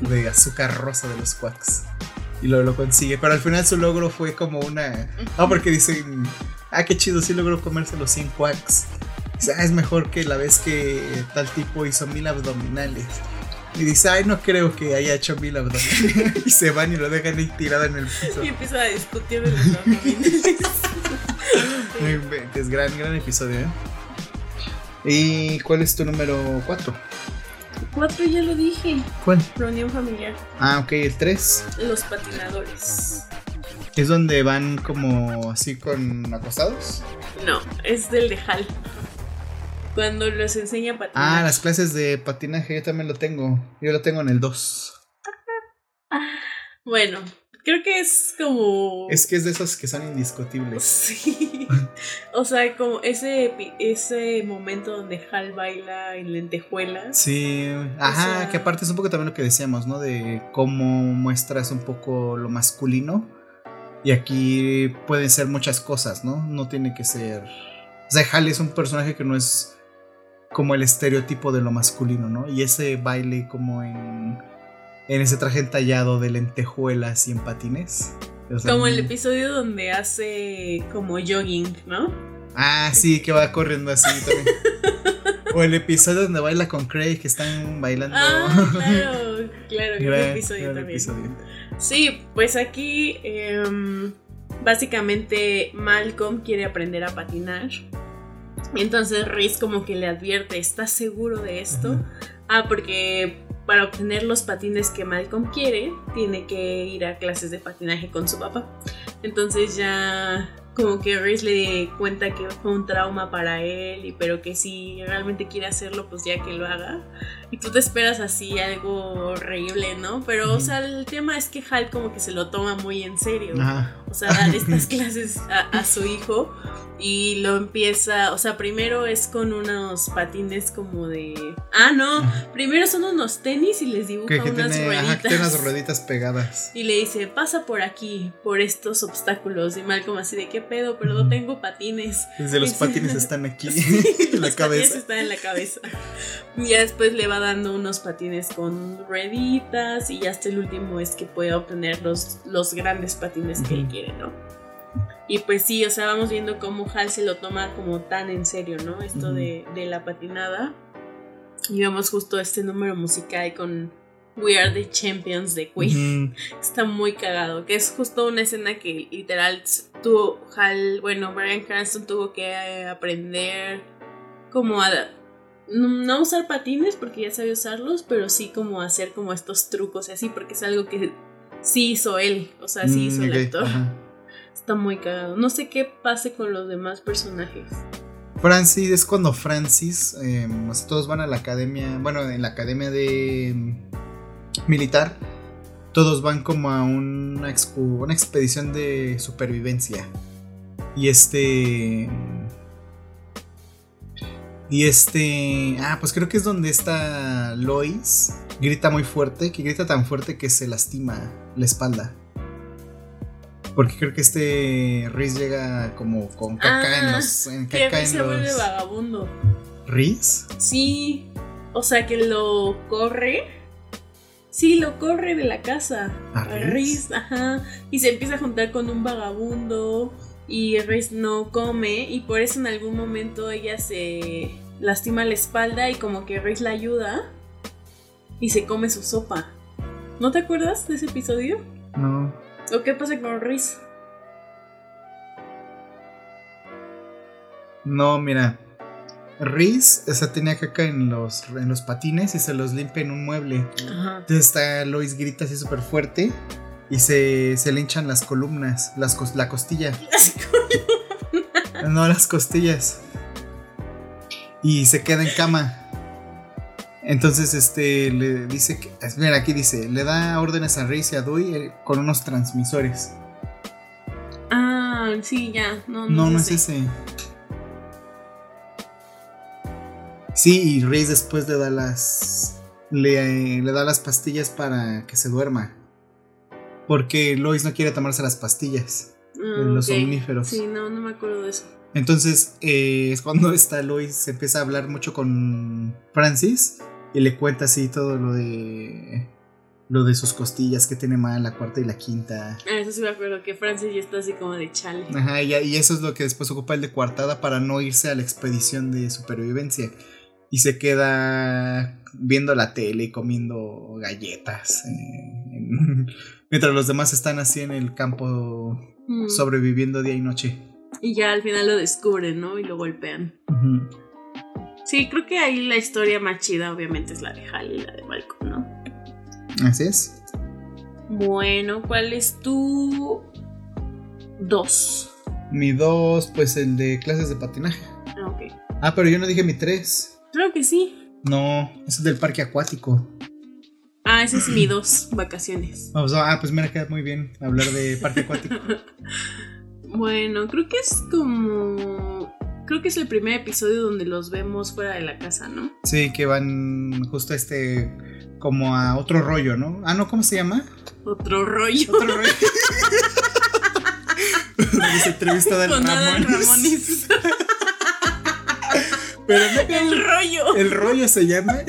de azúcar rosa de los quacks. Y lo, lo consigue. Pero al final su logro fue como una. Ah, porque dicen. Ah, qué chido, sí logró comerse los 100 quacks. Dice, ah, es mejor que la vez que tal tipo hizo mil abdominales. Y dice, ay, no creo que haya hecho mil abdominales. y se van y lo dejan ahí tirado en el piso. Y empieza a discutir de los abdominales. Inventes, gran, gran episodio, ¿eh? ¿Y cuál es tu número 4? Cuatro ya lo dije. ¿Cuál? Reunión familiar. Ah, ok, el 3. Los patinadores. Es donde van como así con acostados. No, es del de Hal. Cuando los enseña a patinar. Ah, las clases de patinaje yo también lo tengo. Yo lo tengo en el 2. Bueno, creo que es como. Es que es de esos que son indiscutibles. Sí. O sea, como ese, ese momento donde Hal baila en lentejuelas. Sí, ajá, sea- que aparte es un poco también lo que decíamos, ¿no? De cómo muestras un poco lo masculino. Y aquí pueden ser muchas cosas, ¿no? No tiene que ser... O sea, Hal es un personaje que no es como el estereotipo de lo masculino, ¿no? Y ese baile como en... En ese traje entallado de lentejuelas y en patines. O sea, Como el episodio donde hace como jogging, ¿no? Ah, sí, que va corriendo así también. o el episodio donde baila con Craig, que están bailando. Ah, claro, claro, que Gran- episodio también. episodio. Sí, pues aquí em, básicamente Malcolm quiere aprender a patinar. Entonces Reese como que le advierte, ¿estás seguro de esto? Ah, porque para obtener los patines que Malcolm quiere, tiene que ir a clases de patinaje con su papá. Entonces ya como que Reese le cuenta que fue un trauma para él, y pero que si realmente quiere hacerlo, pues ya que lo haga. Y tú te esperas así algo horrible, ¿no? Pero, o sea, el tema es que Hal como que se lo toma muy en serio. O sea, dar estas clases a, a su hijo y lo empieza, o sea, primero es con unos patines como de... Ah, no, primero son unos tenis y les dibuja Que, que unas tiene, rueditas. ajá, que tiene unas rueditas pegadas. Y le dice, pasa por aquí, por estos obstáculos. Y Malcolm así de, ¿qué pedo? Pero no tengo patines. Desde los patines están aquí Sí, en la los patines cabeza. están en la cabeza. Y ya después le va dando unos patines con rueditas y hasta el último es que puede obtener los, los grandes patines que él quiere, ¿no? Y pues sí, o sea, vamos viendo cómo Hal se lo toma como tan en serio, ¿no? Esto de, de la patinada. Y vemos justo este número musical con We Are the Champions de Queen. Ujú. Está muy cagado, que es justo una escena que literal tuvo Hal, bueno, Brian Cranston tuvo que eh, aprender como a no usar patines porque ya sabe usarlos, pero sí como hacer como estos trucos y así, porque es algo que sí hizo él, o sea, sí hizo el Mm, actor. ajá. Está muy cagado. No sé qué pase con los demás personajes. Francis es cuando Francis, eh, sea, todos van a la academia, bueno, en la academia de mm, militar, todos van como a una, una expedición de supervivencia. Y este... Y este... Ah, pues creo que es donde está Lois. Grita muy fuerte, que grita tan fuerte que se lastima la espalda. Porque creo que este Riz llega como con caca en Ah, los... En caca Riz en se vuelve los... vagabundo. ¿Riz? Sí. O sea que lo corre. Sí, lo corre de la casa. ¿A A Riz? Riz, ajá. Y se empieza a juntar con un vagabundo. Y Riz no come. Y por eso en algún momento ella se lastima la espalda. Y como que Riz la ayuda. Y se come su sopa. ¿No te acuerdas de ese episodio? No. ¿O qué pasa con Riz? No, mira. Riz, esa tenía caca en los, en los patines y se los limpia en un mueble. Ajá. Entonces está Lois grita así súper fuerte y se, se le hinchan las columnas, las la costilla. No, las costillas. Y se queda en cama. Entonces, este, le dice que. es- Mira, aquí dice: le da órdenes a Riz y a Dewey eh, con unos transmisores. Ah, sí, ya. No, No, no es ese. ese. Sí, y Riz después le da las. Le, le da las pastillas para que se duerma. Porque Lois no quiere tomarse las pastillas. Los ok. somníferos. Sí, no, no me acuerdo de eso. Entonces eh, es cuando está Lois, se empieza a hablar mucho con Francis y le cuenta así todo lo de lo de sus costillas que tiene mal, la cuarta y la quinta. Ah, eso sí me acuerdo, que Francis ya está así como de chale. Ajá, y, eso es lo que después ocupa el de coartada para no irse a la expedición de supervivencia. Y se queda viendo la tele y comiendo galletas. eh, en- mientras los demás están así en el campo Mm. sobreviviendo día y noche. Y ya al final lo descubren, ¿no? Y lo golpean. Sí, creo que ahí la historia más chida obviamente es la de Hal y la de Malcolm, ¿no? Así es. Bueno, ¿cuál es tu dos? Mi dos, pues el de clases de patinaje. Ah, ok. Ah, pero yo no dije mi tres. Creo que sí. No, es del parque acuático. Ah, ese es mi dos, vacaciones. Vamos, ah, pues mira, queda muy bien hablar de parque acuático. Bueno, creo que es como... Creo que es el primer episodio donde los vemos fuera de la casa, ¿no? Sí, que van justo a este, como a otro rollo, ¿no? Ah, no, ¿cómo se llama? Otro rollo. Otro rollo. Se entrevista Adal Con Ramones. Ramones. Pero no, El rollo. el rollo se llama.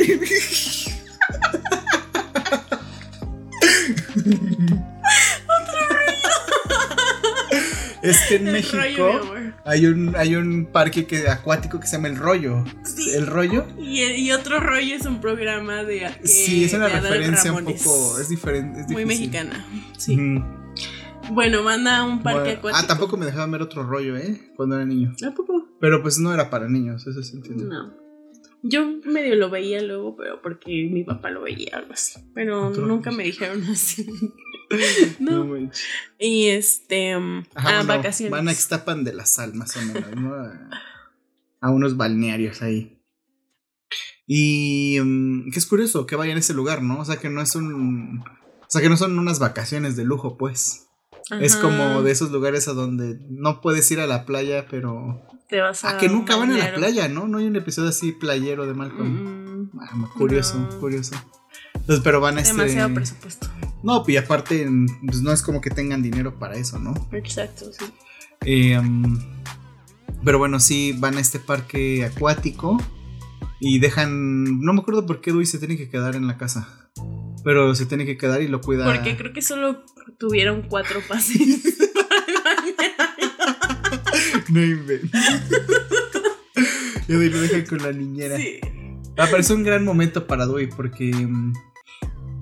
Es que en El México hay un, hay un parque que, acuático que se llama El Rollo. Sí. ¿El Rollo? Y, y otro rollo es un programa de. que- sí, es una referencia un poco. Es diferente. es Muy mexicana. Sí. Bueno, manda un parque Bueno, acuático. ah, tampoco me dejaban ver otro rollo, ¿eh? Cuando era niño. ¿A poco? Pero pues no era para niños, eso sí entiendo. No. Yo medio lo veía luego, pero porque mi papá lo veía, algo así. Pero nunca rollo. me dijeron así. No no. manches. Y este. um, Ajá, bueno, vacaciones. Van a Extapan de la Sal, más o menos, ¿no? A, a unos balnearios ahí. Y mm, que es curioso que vayan a ese lugar, ¿no? O sea, que no es un... O sea, que no son unas vacaciones de lujo, pues. Es como de esos lugares a donde no puedes ir a la playa, pero... Te vas a. Que nunca van a la playa, ¿no? No hay un episodio así playero de Malcolm. Mm, Ah, curioso, no. curioso. Entonces, pero van a este... demasiado presupuesto. No, y aparte, pues no es como que tengan dinero para eso, ¿no? Exacto, sí. Eh, um, pero bueno, sí, van a este parque acuático y dejan. No me acuerdo por qué Dewey se tiene que quedar en la casa. Pero se tiene que quedar y lo cuida. Porque creo que solo tuvieron cuatro pases. No. Y lo deja con la niñera. sí. Ah, pero es un gran momento para Dewey porque mm,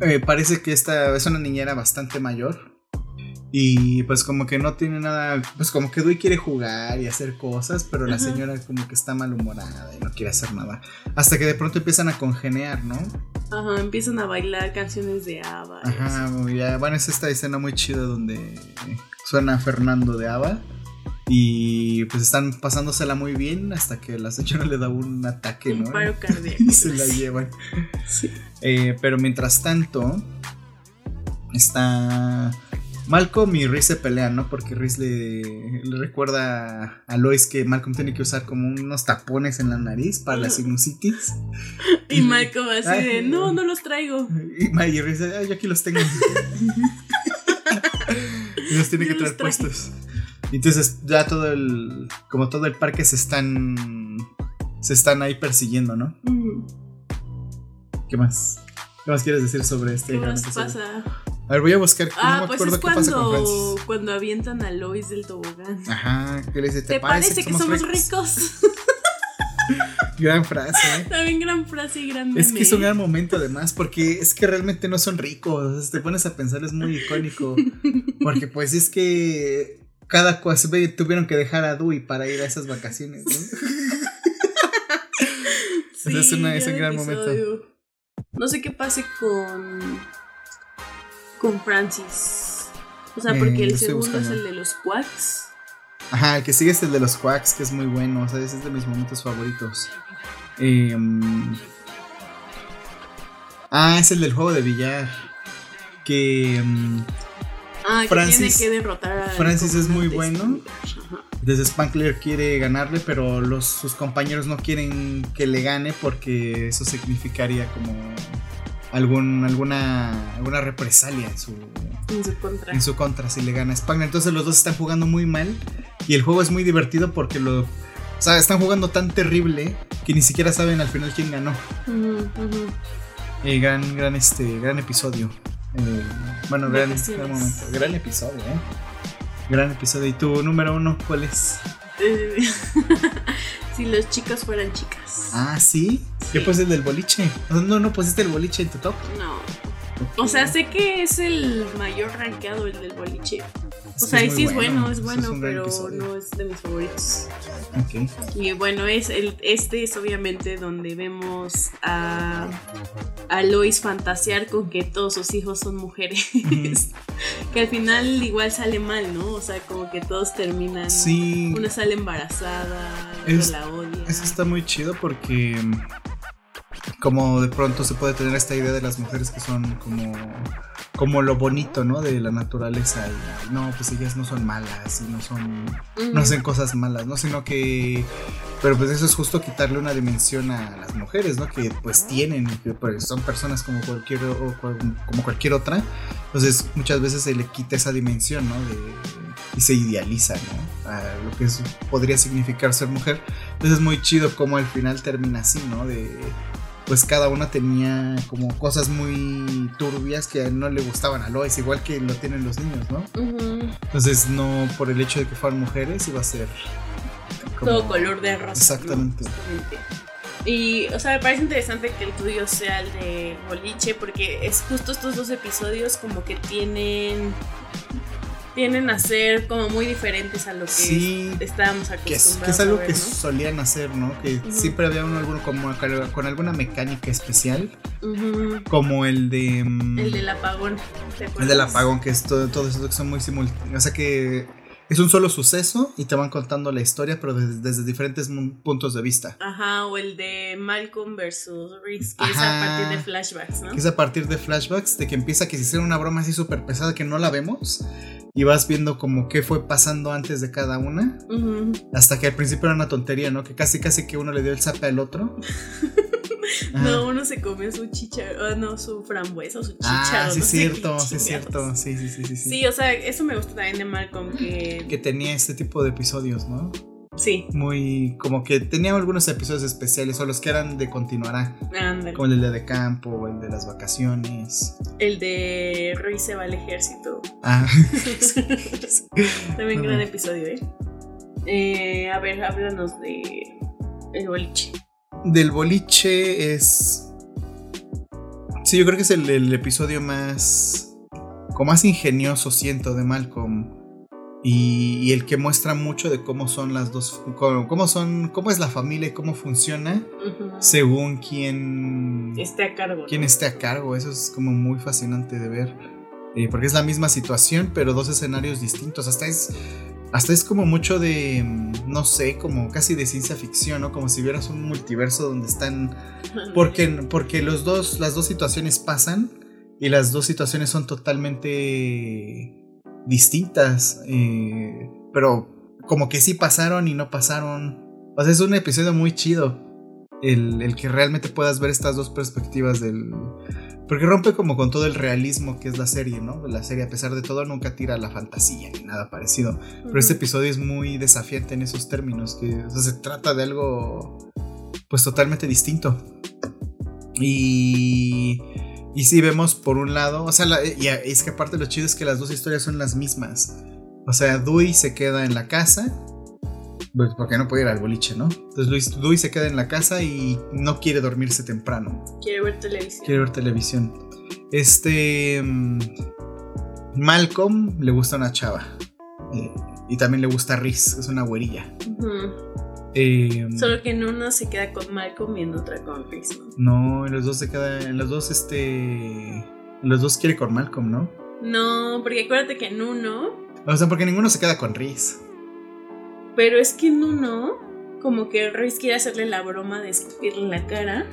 eh, parece que esta es una niñera bastante mayor. Y pues como que no tiene nada, pues como que Dewey quiere jugar y hacer cosas, pero la Ajá. señora como que está malhumorada y no quiere hacer nada. Hasta que de pronto empiezan a congenear, ¿no? Ajá, empiezan a bailar canciones de ABBA. Ajá, ya, bueno, es esta escena muy chida donde suena Fernando de Ava y pues están pasándosela muy bien hasta que la señora le da un ataque, Un ¿no? paro cardíaco. y se la llevan. Sí. Eh, pero mientras tanto, está Malcolm y Reese se pelean, ¿no? Porque Reese le, le recuerda a Lois que Malcolm tiene que usar como unos tapones en la nariz para la sinusitis. Y Malcolm así Ay. de, no, no los traigo. Y, y Reese, "Ay, yo aquí los tengo. y los tiene Yo que traer puestos. Y Entonces ya todo el, como todo el parque se están, se están ahí persiguiendo, ¿no? Mm, ¿Qué más? ¿Qué más quieres decir sobre este ¿Qué gran más episodio? pasa? A ver, voy a buscar. Ah, no me pues es qué pasa con cuando, cuando avientan a Lois del tobogán. Ajá, ¿qué le dice? ¿Te parece que somos ricos? Gran frase, ¿eh? También gran frase y gran meme. Es que es un gran momento además, porque es que realmente no son ricos. te pones a pensar, es muy icónico. Porque pues es que cada ve, tuvieron que dejar a Dewey para ir a esas vacaciones, ¿no? Sí, es una- es un gran momento. No sé qué pase con. con Francis. O sea, Eh, porque el segundo es el de los quacks. Ajá, el que sigue es el de los quacks, que es muy bueno. O sea, ese es de mis momentos favoritos. Eh, mm, ah, es el del juego de billar. Que. mm, Ah, que Francis- tiene que derrotar a. Francis es muy bueno. Ajá. Desde Spankler quiere ganarle, pero los, sus compañeros no quieren que le gane porque eso significaría como algún, alguna, alguna represalia en su, En su contra. en su contra si le gana Spangler. Entonces los dos están jugando muy mal y el juego es muy divertido porque lo, o sea, están jugando tan terrible que ni siquiera saben al final quién ganó. Eh, gran, gran, este, gran episodio. Eh, bueno, gran, gran momento. Gran episodio, ¿eh? Gran episodio. ¿Y tu número uno cuál es? Eh, si los chicos fueran chicas. Ah, ¿sí? ¿Qué pues el del boliche? No, no pusiste el boliche en tu top. No. O sea, sé que es el mayor rankeado el del boliche. O sea, sí es bueno, es bueno, pero episodio. no es de mis favoritos. Y bueno, es el, este es obviamente donde vemos a, a Lois fantasear con que todos sus hijos son mujeres. que al final igual sale mal, ¿no? O sea, como que todos terminan. Sí, Una sale embarazada, Es- otra la odia. eso está muy chido porque como de pronto se puede tener esta idea de las mujeres que son como como lo bonito, ¿no? De la naturaleza y no, pues ellas no son malas y no son no hacen cosas malas, ¿no? Sino que pero pues eso es justo quitarle una dimensión a las mujeres, ¿no? Que pues tienen, que pues son personas como cualquier o como cualquier otra. Entonces muchas veces se le quita esa dimensión, ¿no? De- y se idealiza, ¿no? A lo que es- podría significar ser mujer. Entonces es muy chido como al final termina así, ¿no? De pues cada una tenía como cosas muy turbias que a él no le gustaban a Lois, igual que lo tienen los niños, ¿no? Entonces no por el hecho de que fueran mujeres iba a ser como- Todo color de rosa. Exactamente. Y, o sea, me parece interesante que el tuyo sea el de boliche, porque es justo estos dos episodios como que tienen. Tienen a ser como muy diferentes a lo que Sí, estábamos que es, acostumbrados que es algo ver, que ¿no? solían hacer, ¿no? Que Ujú. siempre había uno alguno como con alguna mecánica especial, como el de mm, El del apagón. ¿te el del apagón, que es todo, todo eso que son muy simultáneos, o sea que es un solo suceso y te van contando la historia, pero desde, desde diferentes puntos de vista. Ajá, o el de Malcolm versus Reese, que es Ajá. a partir de flashbacks, ¿no? Que es a partir de flashbacks, de que empieza que se hiciera una broma así súper pesada que no la vemos. Y vas viendo como qué fue pasando antes de cada una. Ujú. Hasta que al principio era una tontería, ¿no? Que casi casi que uno le dio el zape al otro. Ajá. No, uno se comió su chicharo, ah, no, su frambuesa o su chicharo. Ah, sí no es cierto, sí es cierto. Sí, sí, sí, sí, sí. Sí, o sea, eso me gusta también de Malcolm, que... Que tenía este tipo de episodios, ¿no? Sí, Muy. como que tenía algunos episodios especiales, o los que eran de continuará. ándale. Como el de de campo, el de las vacaciones. El de Rui se va al ejército. Ah. También gran episodio, ¿eh? Eh, A ver, háblanos de el boliche. Del boliche es. Sí, yo creo que es el, el episodio más. como más ingenioso siento de Malcolm. Y, el que muestra mucho de cómo son las dos, cómo, son, cómo es la familia y cómo funciona según quién esté a cargo. Quién esté a cargo, eso es como muy fascinante de ver. Eh, porque es la misma situación, pero dos escenarios distintos. Hasta es, hasta es como mucho de, no sé, como casi de ciencia ficción, ¿no? Como si vieras un multiverso donde están... Porque, porque los dos, las dos situaciones pasan y las dos situaciones son totalmente distintas, eh, pero como que sí pasaron y no pasaron. O sea, es un episodio muy chido. El, que realmente puedas ver estas dos perspectivas del... Porque rompe como con todo el realismo que es la serie, ¿no? La serie, a pesar de todo, nunca tira la fantasía ni nada parecido. Pero este episodio es muy desafiante en esos términos, que se trata de algo pues totalmente distinto. Y y si vemos por un lado, o sea, y es que aparte lo chido es que las dos historias son las mismas. O sea, Dewey se queda en la casa, pues, porque no puede ir al boliche, ¿no? Entonces Dewey se queda en la casa y no quiere dormirse temprano. Quiere ver televisión. Quiere ver televisión. Este... Mm, Malcolm le gusta una chava. Eh, y también le gusta Riz, es una güerilla. Em, Solo que en uno se queda con Malcolm y en otra con Chris. No, en los dos se queda. En los dos, este. En los dos quiere con Malcolm, ¿no? No, porque acuérdate que en uno. O sea, porque ninguno se queda con Riz. Pero es que en uno, como que Riz quiere hacerle la broma de escupirle la cara.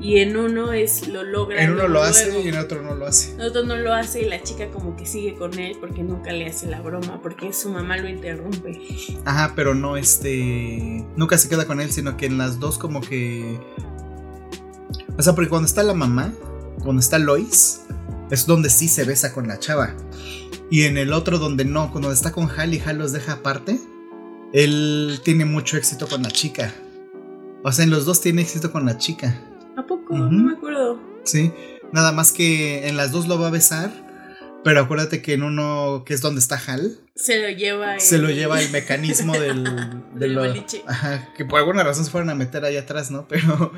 Y en uno es lo logra. En uno lo hace y en otro no lo hace. En otro no lo hace y la chica como que sigue con él porque nunca le hace la broma, porque su mamá lo interrumpe. Ajá, pero no este. Nunca se queda con él, sino que en las dos como que. O sea, porque cuando está la mamá, cuando está Lois, es donde sí se besa con la chava. Y en el otro donde no, cuando está con Hal y Hal los deja aparte, él tiene mucho éxito con la chica. O sea, en los dos tiene éxito con la chica. ¿A poco? No me acuerdo. Sí, nada más que en las dos lo va a besar, pero acuérdate que en uno, que es donde está Hal, se lo lleva el, se lo lleva el mecanismo del, del Ajá, que por alguna razón se fueron a meter ahí atrás, ¿no? Pero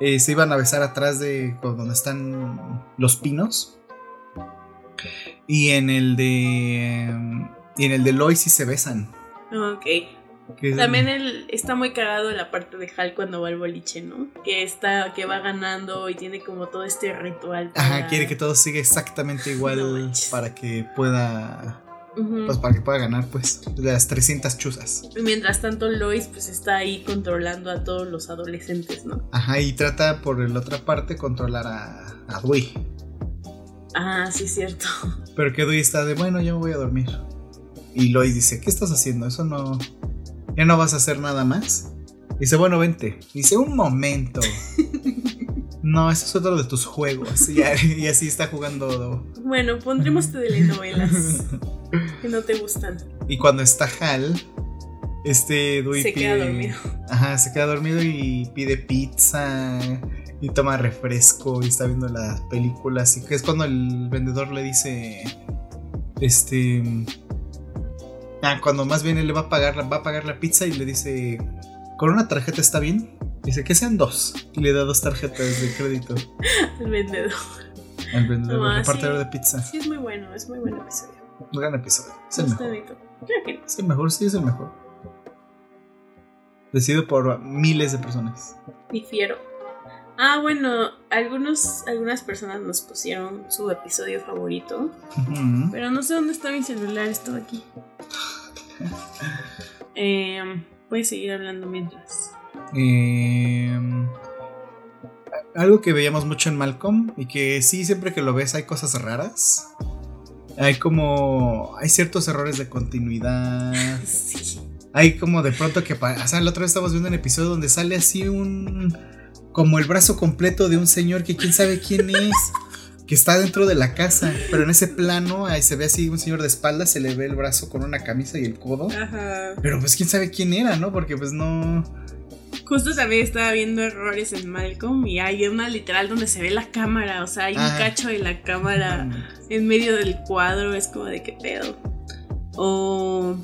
eh, se iban a besar atrás de donde están los pinos. Y en el de. Y en el de Lois sí se besan. Ok. También él está muy cagado en la parte de Hal cuando va al boliche, ¿no? Que está, que va ganando y tiene como todo este ritual. Ajá, quiere que todo siga exactamente igual para que pueda. Pues para que pueda ganar, pues, las 300 chuzas. Y mientras tanto, Lois, pues está ahí controlando a todos los adolescentes, ¿no? Ajá, y trata por la otra parte controlar a, a Dewey. Ah, sí, es cierto. Pero que Dewey está de, bueno, yo me voy a dormir. Y Lois dice, ¿qué estás haciendo? Eso no, ¿Ya no vas a hacer nada más? Dice, bueno, vente. Dice, un momento. No, eso es otro de tus juegos. Y, así está jugando. Bueno, pondremos telenovelas que no te gustan. Y cuando está Hal, este Dewey se queda dormido. Ajá, se queda dormido y pide pizza y toma refresco y está viendo las películas. Y que es cuando el vendedor le dice, este, Ah, cuando más bien él le va a pagar, va a pagar la pizza y le dice, ¿con una tarjeta está bien? Dice que sean dos. Y le da dos tarjetas de crédito. El vendedor. El vendedor, el repartidor de pizza. Sí, es muy bueno, es muy buen episodio. Un gran episodio. Es el mejor. Es el mejor, sí, es el mejor. Decidido por miles de personas. Difiero. Ah, bueno, algunos, algunas personas nos pusieron su episodio favorito. Pero no sé dónde está mi celular, estaba aquí. Eh, puedes seguir hablando mientras. Em, algo que veíamos mucho en Malcolm y que sí, siempre que lo ves hay cosas raras. Hay como. Hay ciertos errores de continuidad. Hay como de pronto que. O sea, la otra vez estamos viendo un episodio donde sale así un. Como el brazo completo de un señor que quién sabe quién es que está dentro de la casa, pero en ese plano ahí se ve así un señor de espaldas, se le ve el brazo con una camisa y el codo. Ajá. Pero pues quién sabe quién era, ¿no? Porque pues no... Justo también estaba viendo errores en Malcolm y hay una literal donde se ve la cámara, o sea, hay un cacho de la cámara en medio del cuadro, es como de qué pedo. O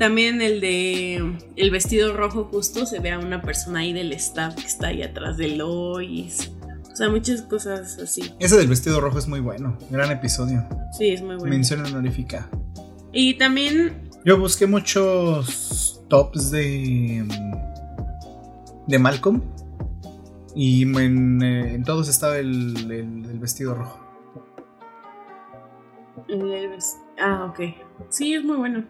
también el de el vestido rojo justo se ve a una persona ahí del staff que está ahí atrás de Lois sea, muchas cosas así. Ese del vestido rojo es muy bueno. Gran episodio. Sí, es muy bueno. Mención honorífica. Y también. Yo busqué muchos tops de. de Malcolm. Y en, eh, en todos estaba el, el- el vestido rojo. el- Ah, ok. Sí, es muy bueno.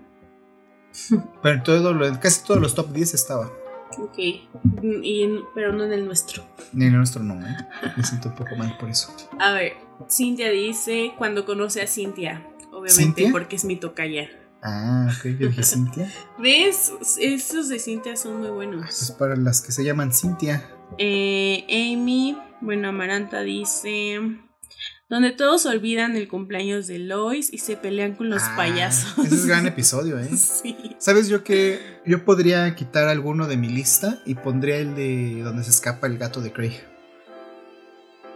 Pero en todo lo- casi todos los top 10 estaba. Ok. Y en- pero no en el nuestro. Ni en el nuestro no, ¿eh? Me siento un poco mal por eso. A ver, Cintia dice cuando conoce a Cintia. Obviamente, ¿Cintia? porque es mi tocaya. Ah, ok, yo dije Cintia. ¿Ves? Esos de Cintia son muy buenos. Es para las que se llaman Cintia. Eh, Amy, bueno, Amaranta dice. Donde todos olvidan el cumpleaños de Lois y se pelean con los Ah, payasos. Ese es gran episodio, ¿eh? Sí. ¿Sabes yo que yo podría quitar alguno de mi lista y pondría el de donde se escapa el gato de Craig?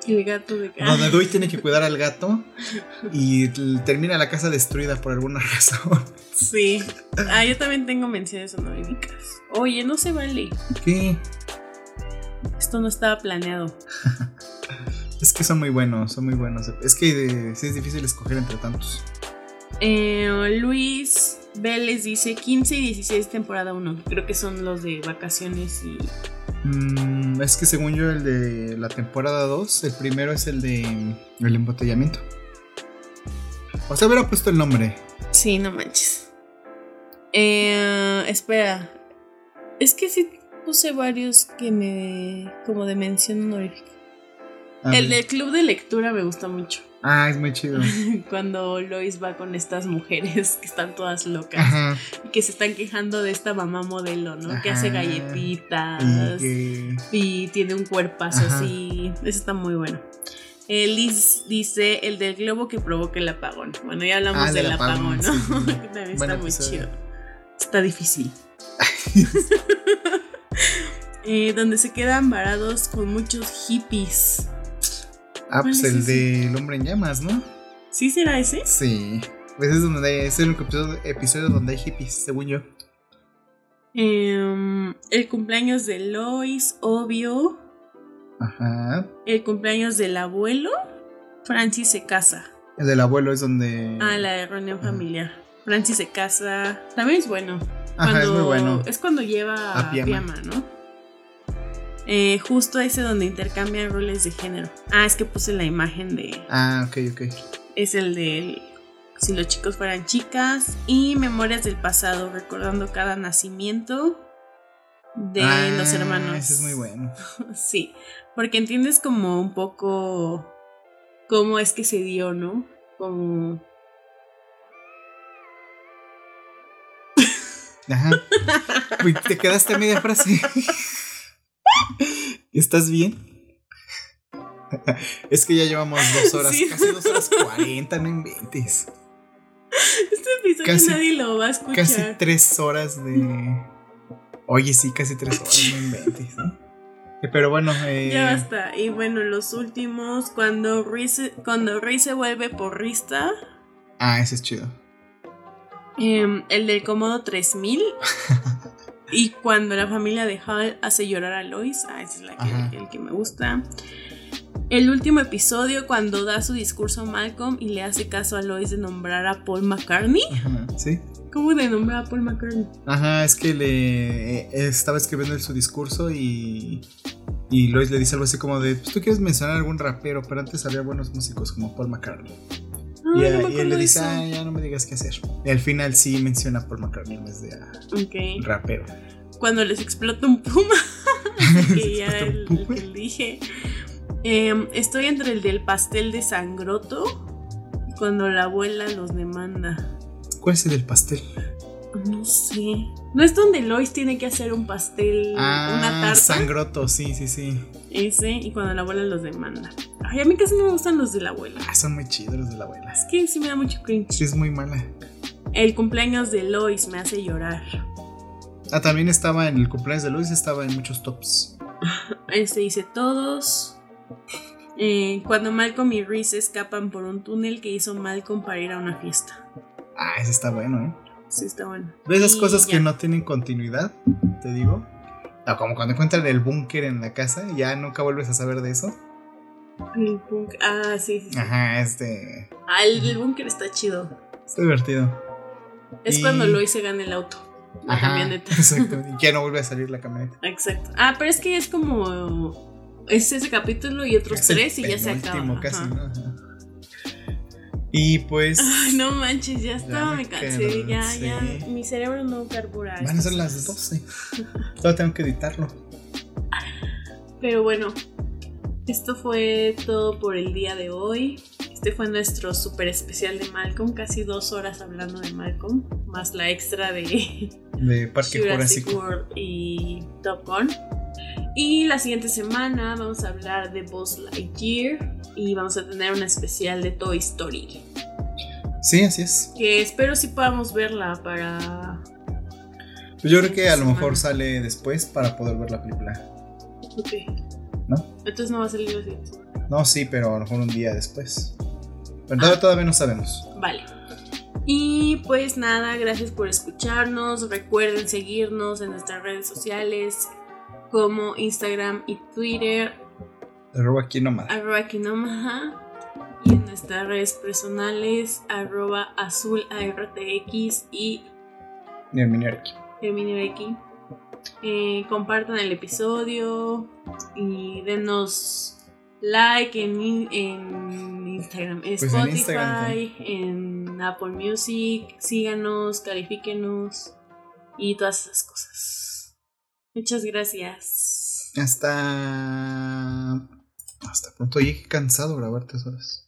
El gato de Donde Dewey tiene que cuidar al gato y termina la casa destruida por alguna razón. Sí. Ah, yo también tengo menciones honoríficas. Oye, no se vale. ¿Qué? Esto no estaba planeado. Es que son muy buenos, son muy buenos. Es que eh, sí es difícil escoger entre tantos. Eh, Luis Vélez dice 15 y 16 temporada 1. Creo que son los de vacaciones y... Mm, es que según yo el de la temporada 2, el primero es el de el embotellamiento. O sea, hubiera puesto el nombre. Sí, no manches. Eh, espera. Es que sí puse varios que me... como de mención honorífica. A El del club de lectura me gusta mucho. Ah, es muy chido. Cuando Lois va con estas mujeres que están todas locas. Ajá. Y que se están quejando de esta mamá modelo, ¿no? Que hace galletitas. Y que. Y tiene un cuerpazo Ajá. así. Eso está muy bueno. Eh, Liz dice el del globo que provoca el apagón. Bueno, ya hablamos Ah, del apagón, apagón, ¿no? sí, sí. Que También está muy chido. Está difícil. Eh, donde se quedan varados con muchos hippies. Ah, pues ¿Cuál es el ese? del hombre en llamas, ¿no? ¿Sí será ese? Sí. Pues es donde es el único episodio, episodio donde hay hippies, según yo. Em, el cumpleaños de Lois, obvio. Ajá. El cumpleaños del abuelo. Francis se casa. El del abuelo es donde. Ah, la reunión familiar. Francis se casa. También es bueno. Ajá, es muy bueno. Es cuando lleva A. Piama, ¿no? Eh, justo ese donde intercambian roles de género. Ah, es que puse la imagen de. Ah, ok, ok. Es el de si los chicos fueran chicas. Y Memorias del pasado, recordando cada nacimiento de Ah, los hermanos. Ese es muy bueno. Sí, porque entiendes como un poco cómo es que se dio, ¿no? Como... Ajá. Uy, te quedaste a media frase. ¿Estás bien? Es que ya llevamos dos horas, Sí. casi dos horas cuarenta, no inventes. Este episodio Casi- nadie lo va a escuchar. Casi tres horas de. Oye, sí, casi tres horas, no inventes, ¿no? Eh, Pero bueno, eh, Ya basta. Y bueno, los últimos, cuando Rey se, cuando Rey se vuelve porrista, Ah, ese es chido. em, el del Comodo 3000. y cuando la familia de Hal hace llorar a Lois, ah, ese es la que- el que me gusta. El último episodio, cuando da su discurso a Malcolm y le hace caso a Lois de nombrar a Paul McCartney. Ajá, ¿sí? ¿Cómo de nombrar a Paul McCartney? Ajá, es que le eh, estaba escribiendo su discurso y. Y Lois le dice algo así como de: Pues tú quieres mencionar algún rapero, pero antes había buenos músicos como Paul McCartney. Y, no a- me y él le dice: eso. Ah, ya no me digas qué hacer. Y al final sí menciona a Paul McCartney en vez de a rapero. Cuando les explota un puma. que ya ¿Explota un el, que dije. Em, estoy entre el del pastel de Sangroto. y Cuando la abuela los demanda. ¿Cuál es el del pastel? No sé. ¿No es donde Lois tiene que hacer un pastel, Ah, una tarta? Sangroto, sí, sí, sí. Ese, y cuando la abuela los demanda. Ay, a mí casi no me gustan los de la abuela. Ah, son muy chidos los de la abuela. Es que sí me da mucho cringe. Sí, es muy mala. El cumpleaños de Lois me hace llorar. Ah, también estaba en el cumpleaños de Luis, estaba en muchos tops. Este dice todos. Eh, cuando Malcolm y Reese escapan por un túnel que hizo Malcolm para ir a una fiesta. Ah, ese está bueno, ¿eh? Sí, está bueno. De esas Y cosas que no tienen continuidad, te digo. Ah, como cuando encuentran el búnker en la casa, ya nunca vuelves a saber de eso. El búnker. Ah, sí, sí. sí. Ajá, este. Ah, el, el búnker está chido. Está divertido. Es Y- cuando Lois se gana el auto. La Ajá, camioneta. Exacto. Y ya no vuelve a salir la camioneta. Exacto. Ah, pero es que es como. Es ese capítulo y otros Es tres y ya se acaba. casi, Ajá. ¿no? Ajá. Y pues. Ay, no manches, ya estaba, me me cansé. Ya, ya. Mi cerebro no carbura. Van a ser las cosas. 12. Todavía tengo que editarlo. Pero bueno, esto fue todo por el día de hoy. Este fue nuestro super especial de Malcolm, casi dos horas hablando de Malcolm, más la extra de De Parque Jurassic Jurásico. World y Top Gun. Y la siguiente semana vamos a hablar de Buzz Lightyear y vamos a tener un especial de Toy Story. Sí, así es. Que espero si podamos verla para... Pues yo creo que a lo mejor sale después para poder ver la película. Ok. ¿No? Entonces no va a salir la siguiente semana. No, sí, pero a lo mejor un día después. Pero todavía, todavía no sabemos. Vale. Y pues nada, gracias por escucharnos. Recuerden seguirnos en nuestras redes sociales como Instagram y Twitter, Arroba nomás. arroba Kinómaha. Y en nuestras redes personales, arroba azul ARTX y. Terminereki. Eh, compartan el episodio y denos like en, en Instagram, en Pues en Spotify, Instagram, en Apple Music. Síganos, califíquenos y todas esas cosas. Muchas gracias. Hasta. Hasta pronto. Oye, qué cansado grabar tres horas.